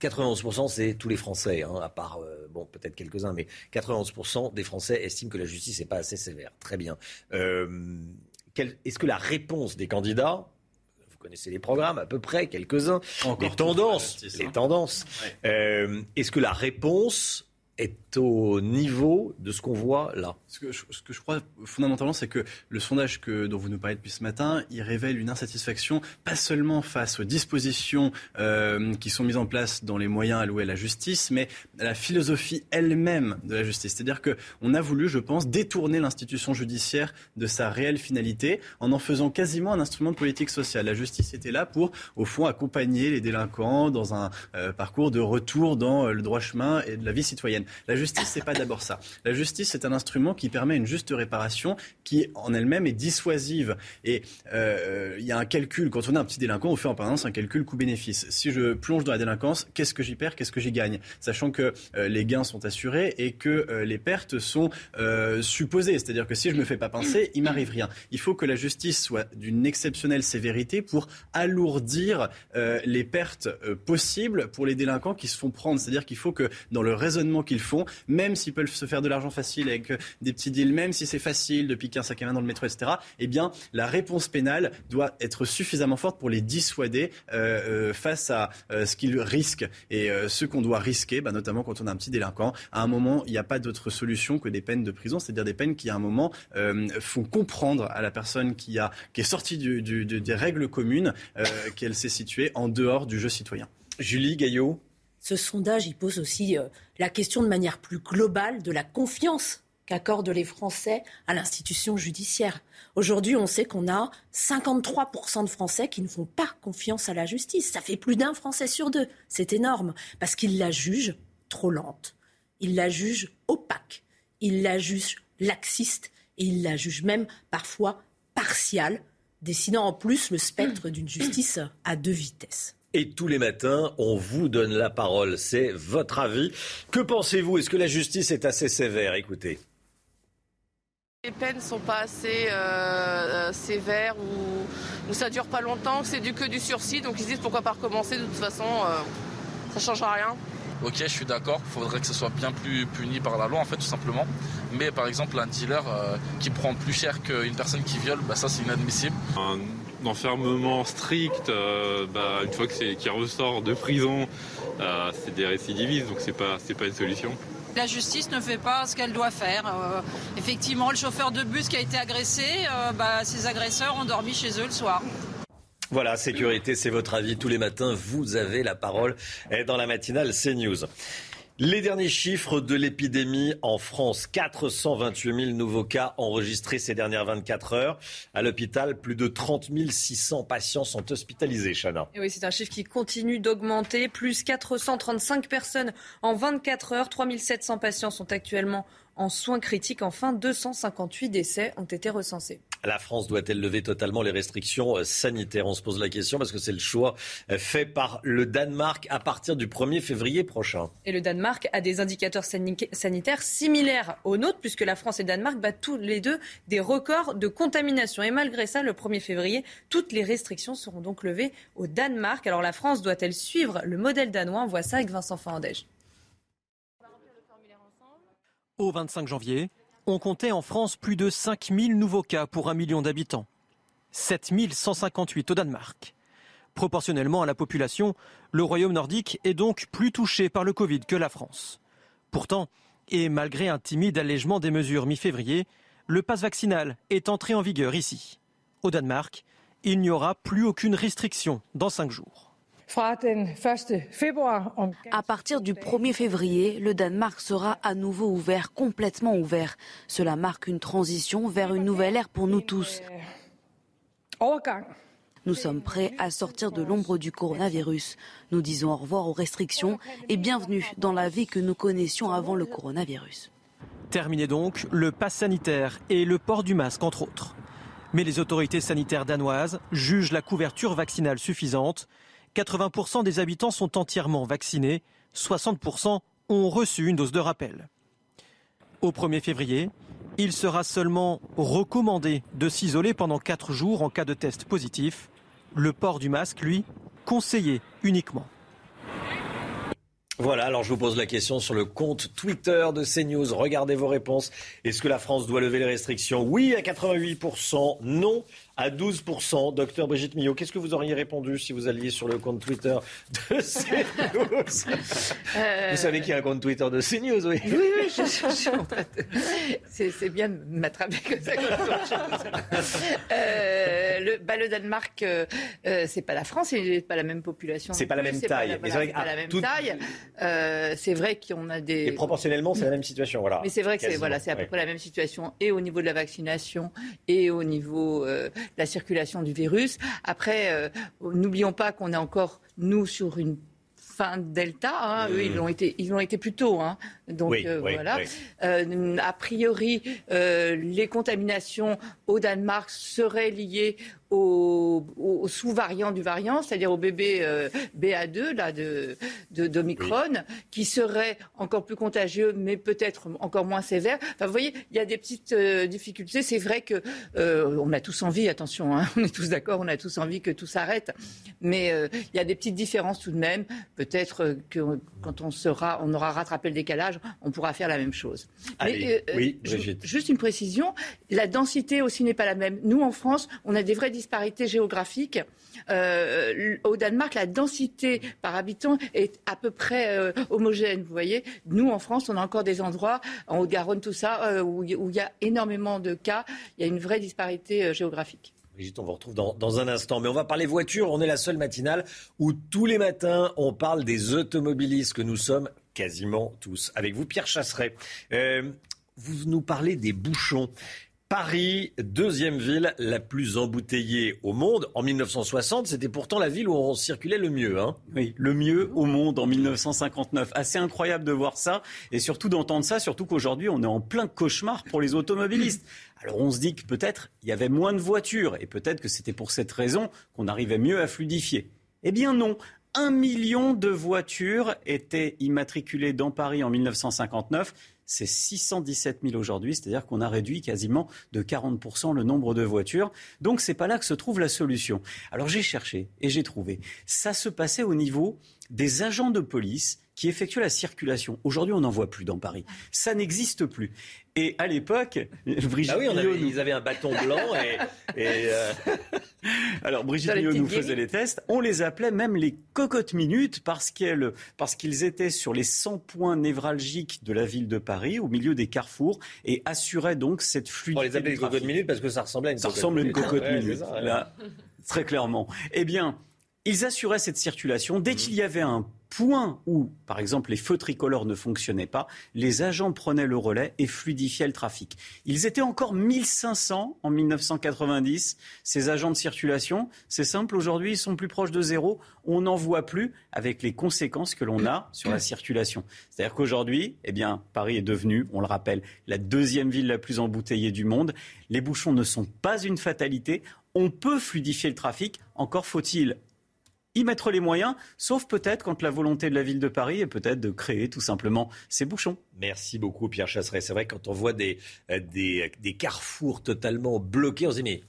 91%, c'est tous les Français, hein, à part, euh, bon, peut-être quelques-uns, mais 91% des Français estiment que la justice n'est pas assez sévère. Très bien. Euh, est-ce que la réponse des candidats, vous connaissez les programmes à peu près, quelques-uns, les tendances, les tendances, euh, est-ce que la réponse est au niveau de ce qu'on voit là ce que, je, ce que je crois fondamentalement, c'est que le sondage que, dont vous nous parlez depuis ce matin, il révèle une insatisfaction, pas seulement face aux dispositions euh, qui sont mises en place dans les moyens alloués à la justice, mais à la philosophie elle-même de la justice. C'est-à-dire qu'on a voulu, je pense, détourner l'institution judiciaire de sa réelle finalité en en faisant quasiment un instrument de politique sociale. La justice était là pour, au fond, accompagner les délinquants dans un euh, parcours de retour dans euh, le droit chemin et de la vie citoyenne. La justice, c'est pas d'abord ça. La justice, c'est un instrument qui permet une juste réparation qui, en elle-même, est dissuasive. Et euh, il y a un calcul. Quand on a un petit délinquant, on fait en permanence un calcul coût-bénéfice. Si je plonge dans la délinquance, qu'est-ce que j'y perds, qu'est-ce que j'y gagne? Sachant que euh, les gains sont assurés et que euh, les pertes sont supposées. C'est-à-dire que si je me fais pas pincer, il m'arrive rien. Il faut que la justice soit d'une exceptionnelle sévérité pour alourdir les pertes possibles pour les délinquants qui se font prendre. C'est-à-dire qu'il faut que dans le raisonnement qu'ils font, même s'ils peuvent se faire de l'argent facile avec euh, des petits deals, même si c'est facile de piquer un sac à main dans le métro, etc., eh bien, la réponse pénale doit être suffisamment forte pour les dissuader euh, euh, face à ce qu'ils risquent. Et ce qu'on doit risquer, bah, notamment quand on a un petit délinquant, à un moment, il n'y a pas d'autre solution que des peines de prison, c'est-à-dire des peines qui, à un moment, font comprendre à la personne qui, a, qui est sortie des règles communes qu'elle s'est située en dehors du jeu citoyen. Julie Gaillot ce sondage, il pose aussi euh, la question de manière plus globale de la confiance qu'accordent les Français à l'institution judiciaire. Aujourd'hui, on sait qu'on a 53% de Français qui ne font pas confiance à la justice. Ça fait plus d'un Français sur deux. C'est énorme parce qu'ils la jugent trop lente. Ils la jugent opaque. Ils la jugent laxiste et ils la jugent même parfois partiale, dessinant en plus le spectre d'une justice à deux vitesses. Et tous les matins, on vous donne la parole. C'est votre avis. Que pensez-vous? Est-ce que la justice est assez sévère? Écoutez. Les peines ne sont pas assez euh, euh, sévères ou, ça ça dure pas longtemps, c'est du que du sursis, donc ils se disent pourquoi pas recommencer, de toute façon euh, ça ne changera rien. Ok, je suis d'accord, il faudrait que ce soit bien plus puni par la loi, en fait, tout simplement. Mais par exemple, un dealer qui prend plus cher qu'une personne qui viole, bah, ça c'est inadmissible d'enfermement strict, euh, bah, une fois qu'il ressort de prison, euh, c'est des récidivistes, donc c'est pas, pas une solution. La justice ne fait pas ce qu'elle doit faire. Euh, effectivement, le chauffeur de bus qui a été agressé, bah, ses agresseurs ont dormi chez eux le soir. Voilà, sécurité, c'est votre avis. Tous les matins, vous avez la parole dans la matinale CNews. Les derniers chiffres de l'épidémie en France, 428 000 nouveaux cas enregistrés ces dernières 24 heures. À l'hôpital, plus de 30 600 patients sont hospitalisés, Chana. oui, c'est un chiffre qui continue d'augmenter. Plus 435 personnes en 24 heures. 3 700 patients sont actuellement en soins critiques. Enfin, 258 décès ont été recensés. La France doit-elle lever totalement les restrictions euh, sanitaires? On se pose la question parce que c'est le choix euh, fait par le Danemark à partir du 1er février prochain. Et le Danemark a des indicateurs sanitaires similaires aux nôtres puisque la France et le Danemark battent tous les deux des records de contamination. Et malgré ça, le 1er février, toutes les restrictions seront donc levées au Danemark. Alors la France doit-elle suivre le modèle danois? On voit ça avec Vincent Fandège. Au 25 janvier, on comptait en France plus de 5000 nouveaux cas pour un million d'habitants. 7158 au Danemark. Proportionnellement à la population, le royaume nordique est donc plus touché par le Covid que la France. Pourtant, et malgré un timide allègement des mesures mi-février, le passe vaccinal est entré en vigueur ici. Au Danemark, il n'y aura plus aucune restriction dans cinq jours. À partir du 1er février, le Danemark sera à nouveau ouvert, complètement ouvert. Cela marque une transition vers une nouvelle ère pour nous tous. Nous sommes prêts à sortir de l'ombre du coronavirus. Nous disons au revoir aux restrictions et bienvenue dans la vie que nous connaissions avant le coronavirus. Terminé donc le pass sanitaire et le port du masque, entre autres. Mais les autorités sanitaires danoises jugent la couverture vaccinale suffisante 80% des habitants sont entièrement vaccinés, 60% ont reçu une dose de rappel. Au 1er février, il sera seulement recommandé de s'isoler pendant 4 jours en cas de test positif. Le port du masque, lui, conseillé uniquement. Voilà, alors je vous pose la question sur le compte Twitter de CNews. Regardez vos réponses. Est-ce que la France doit lever les restrictions? Oui à 88%, non à 12%. Docteur Brigitte Millot, qu'est-ce que vous auriez répondu si vous alliez sur le compte Twitter de CNews? Euh, Vous savez qu'il y a un compte Twitter de CNews, oui. Oui, oui, je, suis en train de... C'est bien de m'attraper comme ça. euh, le, bah, le Danemark, euh, euh c'est pas la France, c'est pas la même population. C'est pas la même taille. C'est pas, la, même taille. Euh, c'est vrai qu'on a des... Et proportionnellement, c'est la même situation, voilà. Mais c'est vrai que c'est voilà, à peu près la même situation et au niveau de la vaccination et au niveau la circulation du virus. Après, euh, n'oublions pas qu'on est encore, nous, sur une fin Delta. Hein. Eux, ils mmh. l'ont été, ils l'ont été plus tôt. Hein. Donc euh, voilà. Euh, a priori, les contaminations au Danemark seraient liées aux, sous-variants du variant, c'est-à-dire au bébé euh, BA2 là, de, d'Omicron, qui serait encore plus contagieux, mais peut-être encore moins sévère. Enfin, vous voyez, il y a des petites euh, difficultés. C'est vrai que euh, on a tous envie, attention, hein, on est tous d'accord, on a tous envie que tout s'arrête, mais il y a des petites différences tout de même. Peut-être que quand on sera, on aura rattrapé le décalage, on pourra faire la même chose. mais, oui, juste une précision, la densité aussi n'est pas la même. Nous, en France, on a des vrais disparité géographique. Euh, au Danemark, la densité par habitant est à peu près euh, homogène. Vous voyez, nous en France, on a encore des endroits en Haute-Garonne, tout ça, euh, où, il y a énormément de cas. Il y a une vraie disparité géographique. Brigitte, on vous retrouve dans, dans, un instant. Mais on va parler voiture. On est la seule matinale où tous les matins, on parle des automobilistes que nous sommes quasiment tous. Avec vous, Pierre Chasseret. vous nous parlez des bouchons. Paris, deuxième ville la plus embouteillée au monde. En 1960, c'était pourtant la ville où on circulait le mieux. Hein. oui, le mieux au monde en 1959. Assez incroyable de voir ça et surtout d'entendre ça, surtout qu'aujourd'hui, on est en plein cauchemar pour les automobilistes. Alors on se dit que peut-être il y avait moins de voitures et peut-être que c'était pour cette raison qu'on arrivait mieux à fluidifier. Eh bien non, un million de voitures étaient immatriculées dans Paris en 1959 c'est 617 000 aujourd'hui, c'est-à-dire qu'on a réduit quasiment de 40% le nombre de voitures. Donc c'est pas là que se trouve la solution. Alors j'ai cherché et j'ai trouvé. Ça se passait au niveau des agents de police qui effectuent la circulation. Aujourd'hui, on n'en voit plus dans Paris. Ça n'existe plus. Et à l'époque, Brigitte ah oui, ils avaient un bâton blanc et, euh, alors Brigitte Millot nous faisait les tests. On les appelait même les cocottes minutes parce qu'ils parce qu'ils étaient sur les 100 points névralgiques de la ville de Paris, au milieu des carrefours, et assuraient donc cette fluidité. On les appelait les cocottes minutes parce que ça ressemblait à une. Ça ressemble à une cocotte minute. là, très clairement. Eh bien, ils assuraient cette circulation. Dès mmh. qu'il y avait un point où, par exemple, les feux tricolores ne fonctionnaient pas, les agents prenaient le relais et fluidifiaient le trafic. Ils étaient encore 1500 en 1990, ces agents de circulation. C'est simple, aujourd'hui, ils sont plus proches de zéro. On n'en voit plus avec les conséquences que l'on a sur la circulation. C'est-à-dire qu'aujourd'hui, eh bien, Paris est devenu, on le rappelle, la deuxième ville la plus embouteillée du monde. Les bouchons ne sont pas une fatalité. On peut fluidifier le trafic. Encore faut-il y mettre les moyens, sauf peut-être quand la volonté de la ville de Paris est peut-être de créer tout simplement ces bouchons. Merci beaucoup Pierre Chasseret. C'est vrai quand on voit des, euh, des carrefours totalement bloqués, on se dit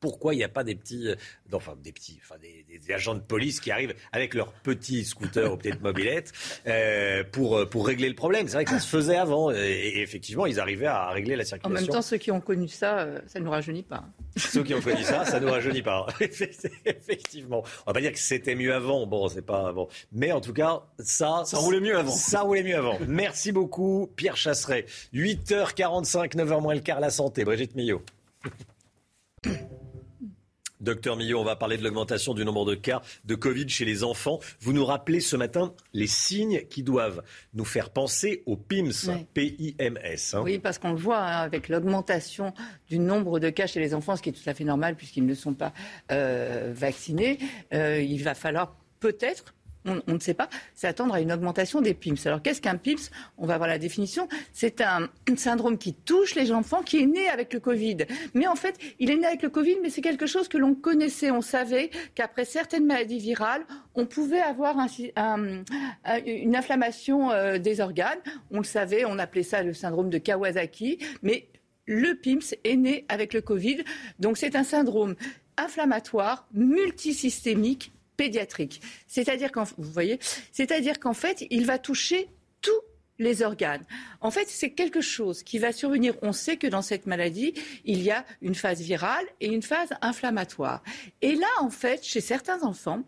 pourquoi il n'y a pas des petits, euh, enfin des petits, enfin des, des, agents de police qui arrivent avec leurs petits scooters ou peut-être mobilettes euh, pour, euh, pour régler le problème. C'est vrai que ça se faisait avant et, effectivement ils arrivaient à régler la circulation. En même temps, ceux qui ont connu ça, ça ne nous rajeunit pas. Ceux qui ont connu ça, ça ne nous rajeunit pas. effectivement, on va pas dire que c'était mieux avant. Bon, c'est pas bon, mais en tout cas ça, ça roulait mieux avant. Ça roulait mieux avant. Merci beaucoup Pierre Chasseret. 8h45, 9h moins le quart, la santé. Brigitte Millot. Docteur Millot, on va parler de l'augmentation du nombre de cas de Covid chez les enfants. Vous nous rappelez ce matin les signes qui doivent nous faire penser au PIMS, P-I-M-S. Hein. Oui, parce qu'on le voit hein, avec l'augmentation du nombre de cas chez les enfants, ce qui est tout à fait normal puisqu'ils ne sont pas euh, vaccinés. Euh, il va falloir peut-être on, ne sait pas, c'est attendre à une augmentation des PIMS. Alors qu'est-ce qu'un PIMS? On va voir la définition. C'est un syndrome qui touche les enfants, qui est né avec le Covid. Mais en fait, il est né avec le Covid, mais c'est quelque chose que l'on connaissait. On savait qu'après certaines maladies virales, on pouvait avoir une inflammation euh, des organes. On le savait, on appelait ça le syndrome de Kawasaki. Mais le PIMS est né avec le Covid. Donc c'est un syndrome inflammatoire multisystémique pédiatrique. C'est-à-dire qu'en, vous voyez, c'est-à-dire qu'en fait, il va toucher tous les organes. En fait, c'est quelque chose qui va survenir. On sait que dans cette maladie, il y a une phase virale et une phase inflammatoire. Et là, en fait, chez certains enfants,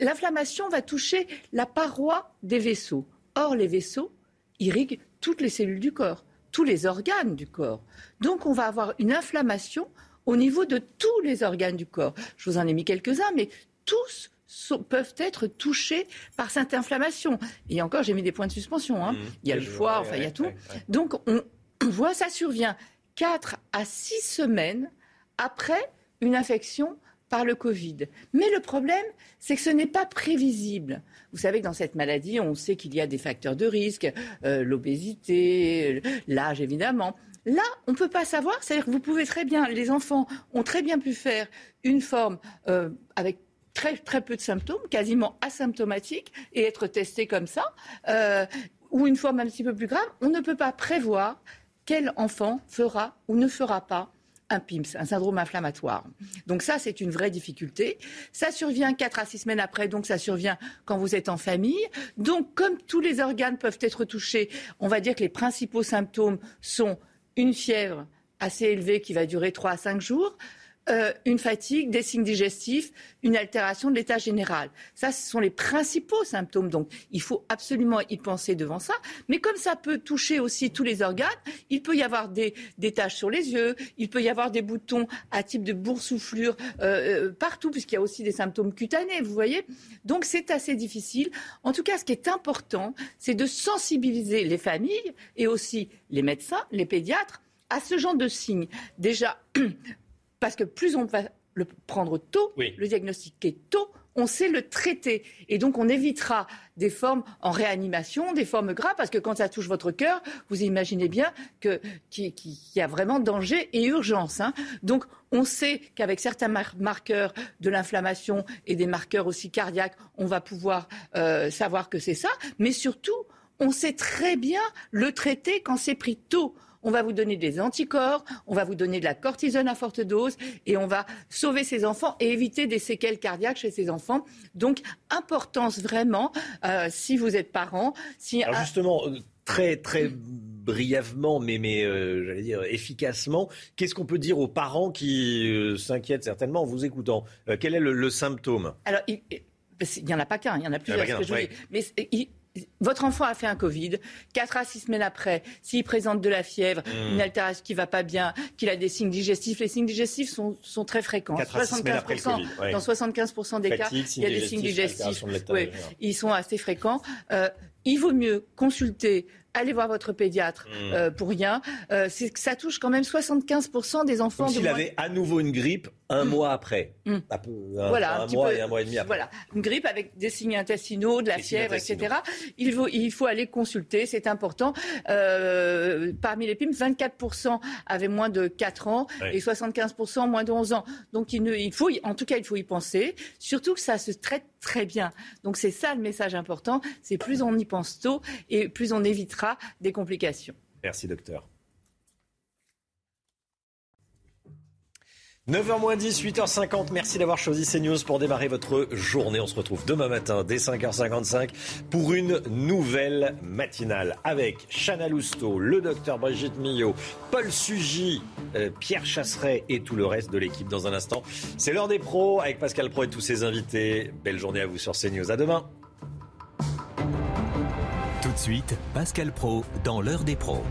l'inflammation va toucher la paroi des vaisseaux. Or, les vaisseaux irriguent toutes les cellules du corps, tous les organes du corps. Donc, on va avoir une inflammation au niveau de tous les organes du corps. Je vous en ai mis quelques-uns, mais tous peuvent être touchés par cette inflammation. Et encore, j'ai mis des points de suspension. Hein. Mmh. Il y a le foie, enfin, il y a tout. Donc, on, voit ça survient 4 à 6 semaines après une infection par le Covid. Mais le problème, c'est que ce n'est pas prévisible. Vous savez que dans cette maladie, on sait qu'il y a des facteurs de risque, euh, l'obésité, l'âge évidemment. Là, on ne peut pas savoir. C'est-à-dire que vous pouvez très bien, les enfants ont très bien pu faire une forme euh, avec très, très peu de symptômes, quasiment asymptomatiques, et être testé comme ça, euh, ou une forme un petit peu plus grave, on ne peut pas prévoir quel enfant fera ou ne fera pas un PIMS, un syndrome inflammatoire. Donc ça, c'est une vraie difficulté. Ça survient 4 à 6 semaines après, donc ça survient quand vous êtes en famille. Donc comme tous les organes peuvent être touchés, on va dire que les principaux symptômes sont une fièvre assez élevée qui va durer 3 à 5 jours, euh, une fatigue, des signes digestifs, une altération de l'état général. Ça, ce sont les principaux symptômes. Donc, il faut absolument y penser devant ça. Mais comme ça peut toucher aussi tous les organes, il peut y avoir des, taches sur les yeux, il peut y avoir des boutons à type de boursouflure euh, euh, partout, puisqu'il y a aussi des symptômes cutanés, vous voyez. Donc, c'est assez difficile. En tout cas, ce qui est important, c'est de sensibiliser les familles et aussi les médecins, les pédiatres à ce genre de signes. Déjà, parce que plus on va le prendre tôt, le diagnostiquer tôt, on sait le traiter. Et donc, on évitera des formes en réanimation, des formes graves, parce que quand ça touche votre cœur, vous imaginez bien qu'il y a vraiment danger et urgence. Hein. Donc, on sait qu'avec certains marqueurs de l'inflammation et des marqueurs aussi cardiaques, on va pouvoir euh, savoir que c'est ça. Mais surtout, on sait très bien le traiter quand c'est pris tôt on va vous donner des anticorps, on va vous donner de la cortisone à forte dose et on va sauver ces enfants et éviter des séquelles cardiaques chez ces enfants. Donc, importance vraiment, euh, si vous êtes parent. Si Alors justement, euh, très très brièvement, mais, mais euh, j'allais dire efficacement, qu'est-ce qu'on peut dire aux parents qui s'inquiètent certainement en vous écoutant? Quel est le, symptôme? Alors, il n'y en a pas qu'un, il y en a plusieurs. Mais votre enfant a fait un Covid, 4 à 6 semaines après, s'il présente de la fièvre, Hmm. une altération qui ne va pas bien, qu'il a des signes digestifs, les signes digestifs sont, sont très fréquents. 4 à 6 semaines après le Covid, ouais. Dans 75% des Fatigue, cas, il y a des signes digestifs, de ils sont assez fréquents. Euh, il vaut mieux consulter, aller voir votre pédiatre Hmm. euh, pour rien. Euh, c'est que ça touche quand même 75% des enfants Comme de s'il moins avait à nouveau une grippe un mois après. Mm. Un, peu- un- voilà, un un petit mois peu- et un mois et demi après. Voilà, une grippe avec des signes intestinaux, de la Des fièvre, etc. Il faut, il faut aller consulter, c'est important. Euh, parmi les PIM, 24% avaient moins de 4 ans et 75% moins de 11 ans. Donc il, ne, il faut, en tout cas, il faut y penser. Surtout que ça se traite très bien. Donc c'est ça le message important. C'est plus on y pense tôt et plus on évitera des complications. Merci, docteur. 9h10, 8h50, merci d'avoir choisi CNews pour démarrer votre journée. On se retrouve demain matin dès 5h55 pour une nouvelle matinale avec Chana Lousteau, le docteur Brigitte Millot, Paul Sugy, euh, Pierre Chasseret et tout le reste de l'équipe dans un instant. C'est l'heure des pros avec Pascal Pro et tous ses invités. Belle journée à vous sur CNews. À demain. Tout de suite, Pascal Pro dans l'heure des pros.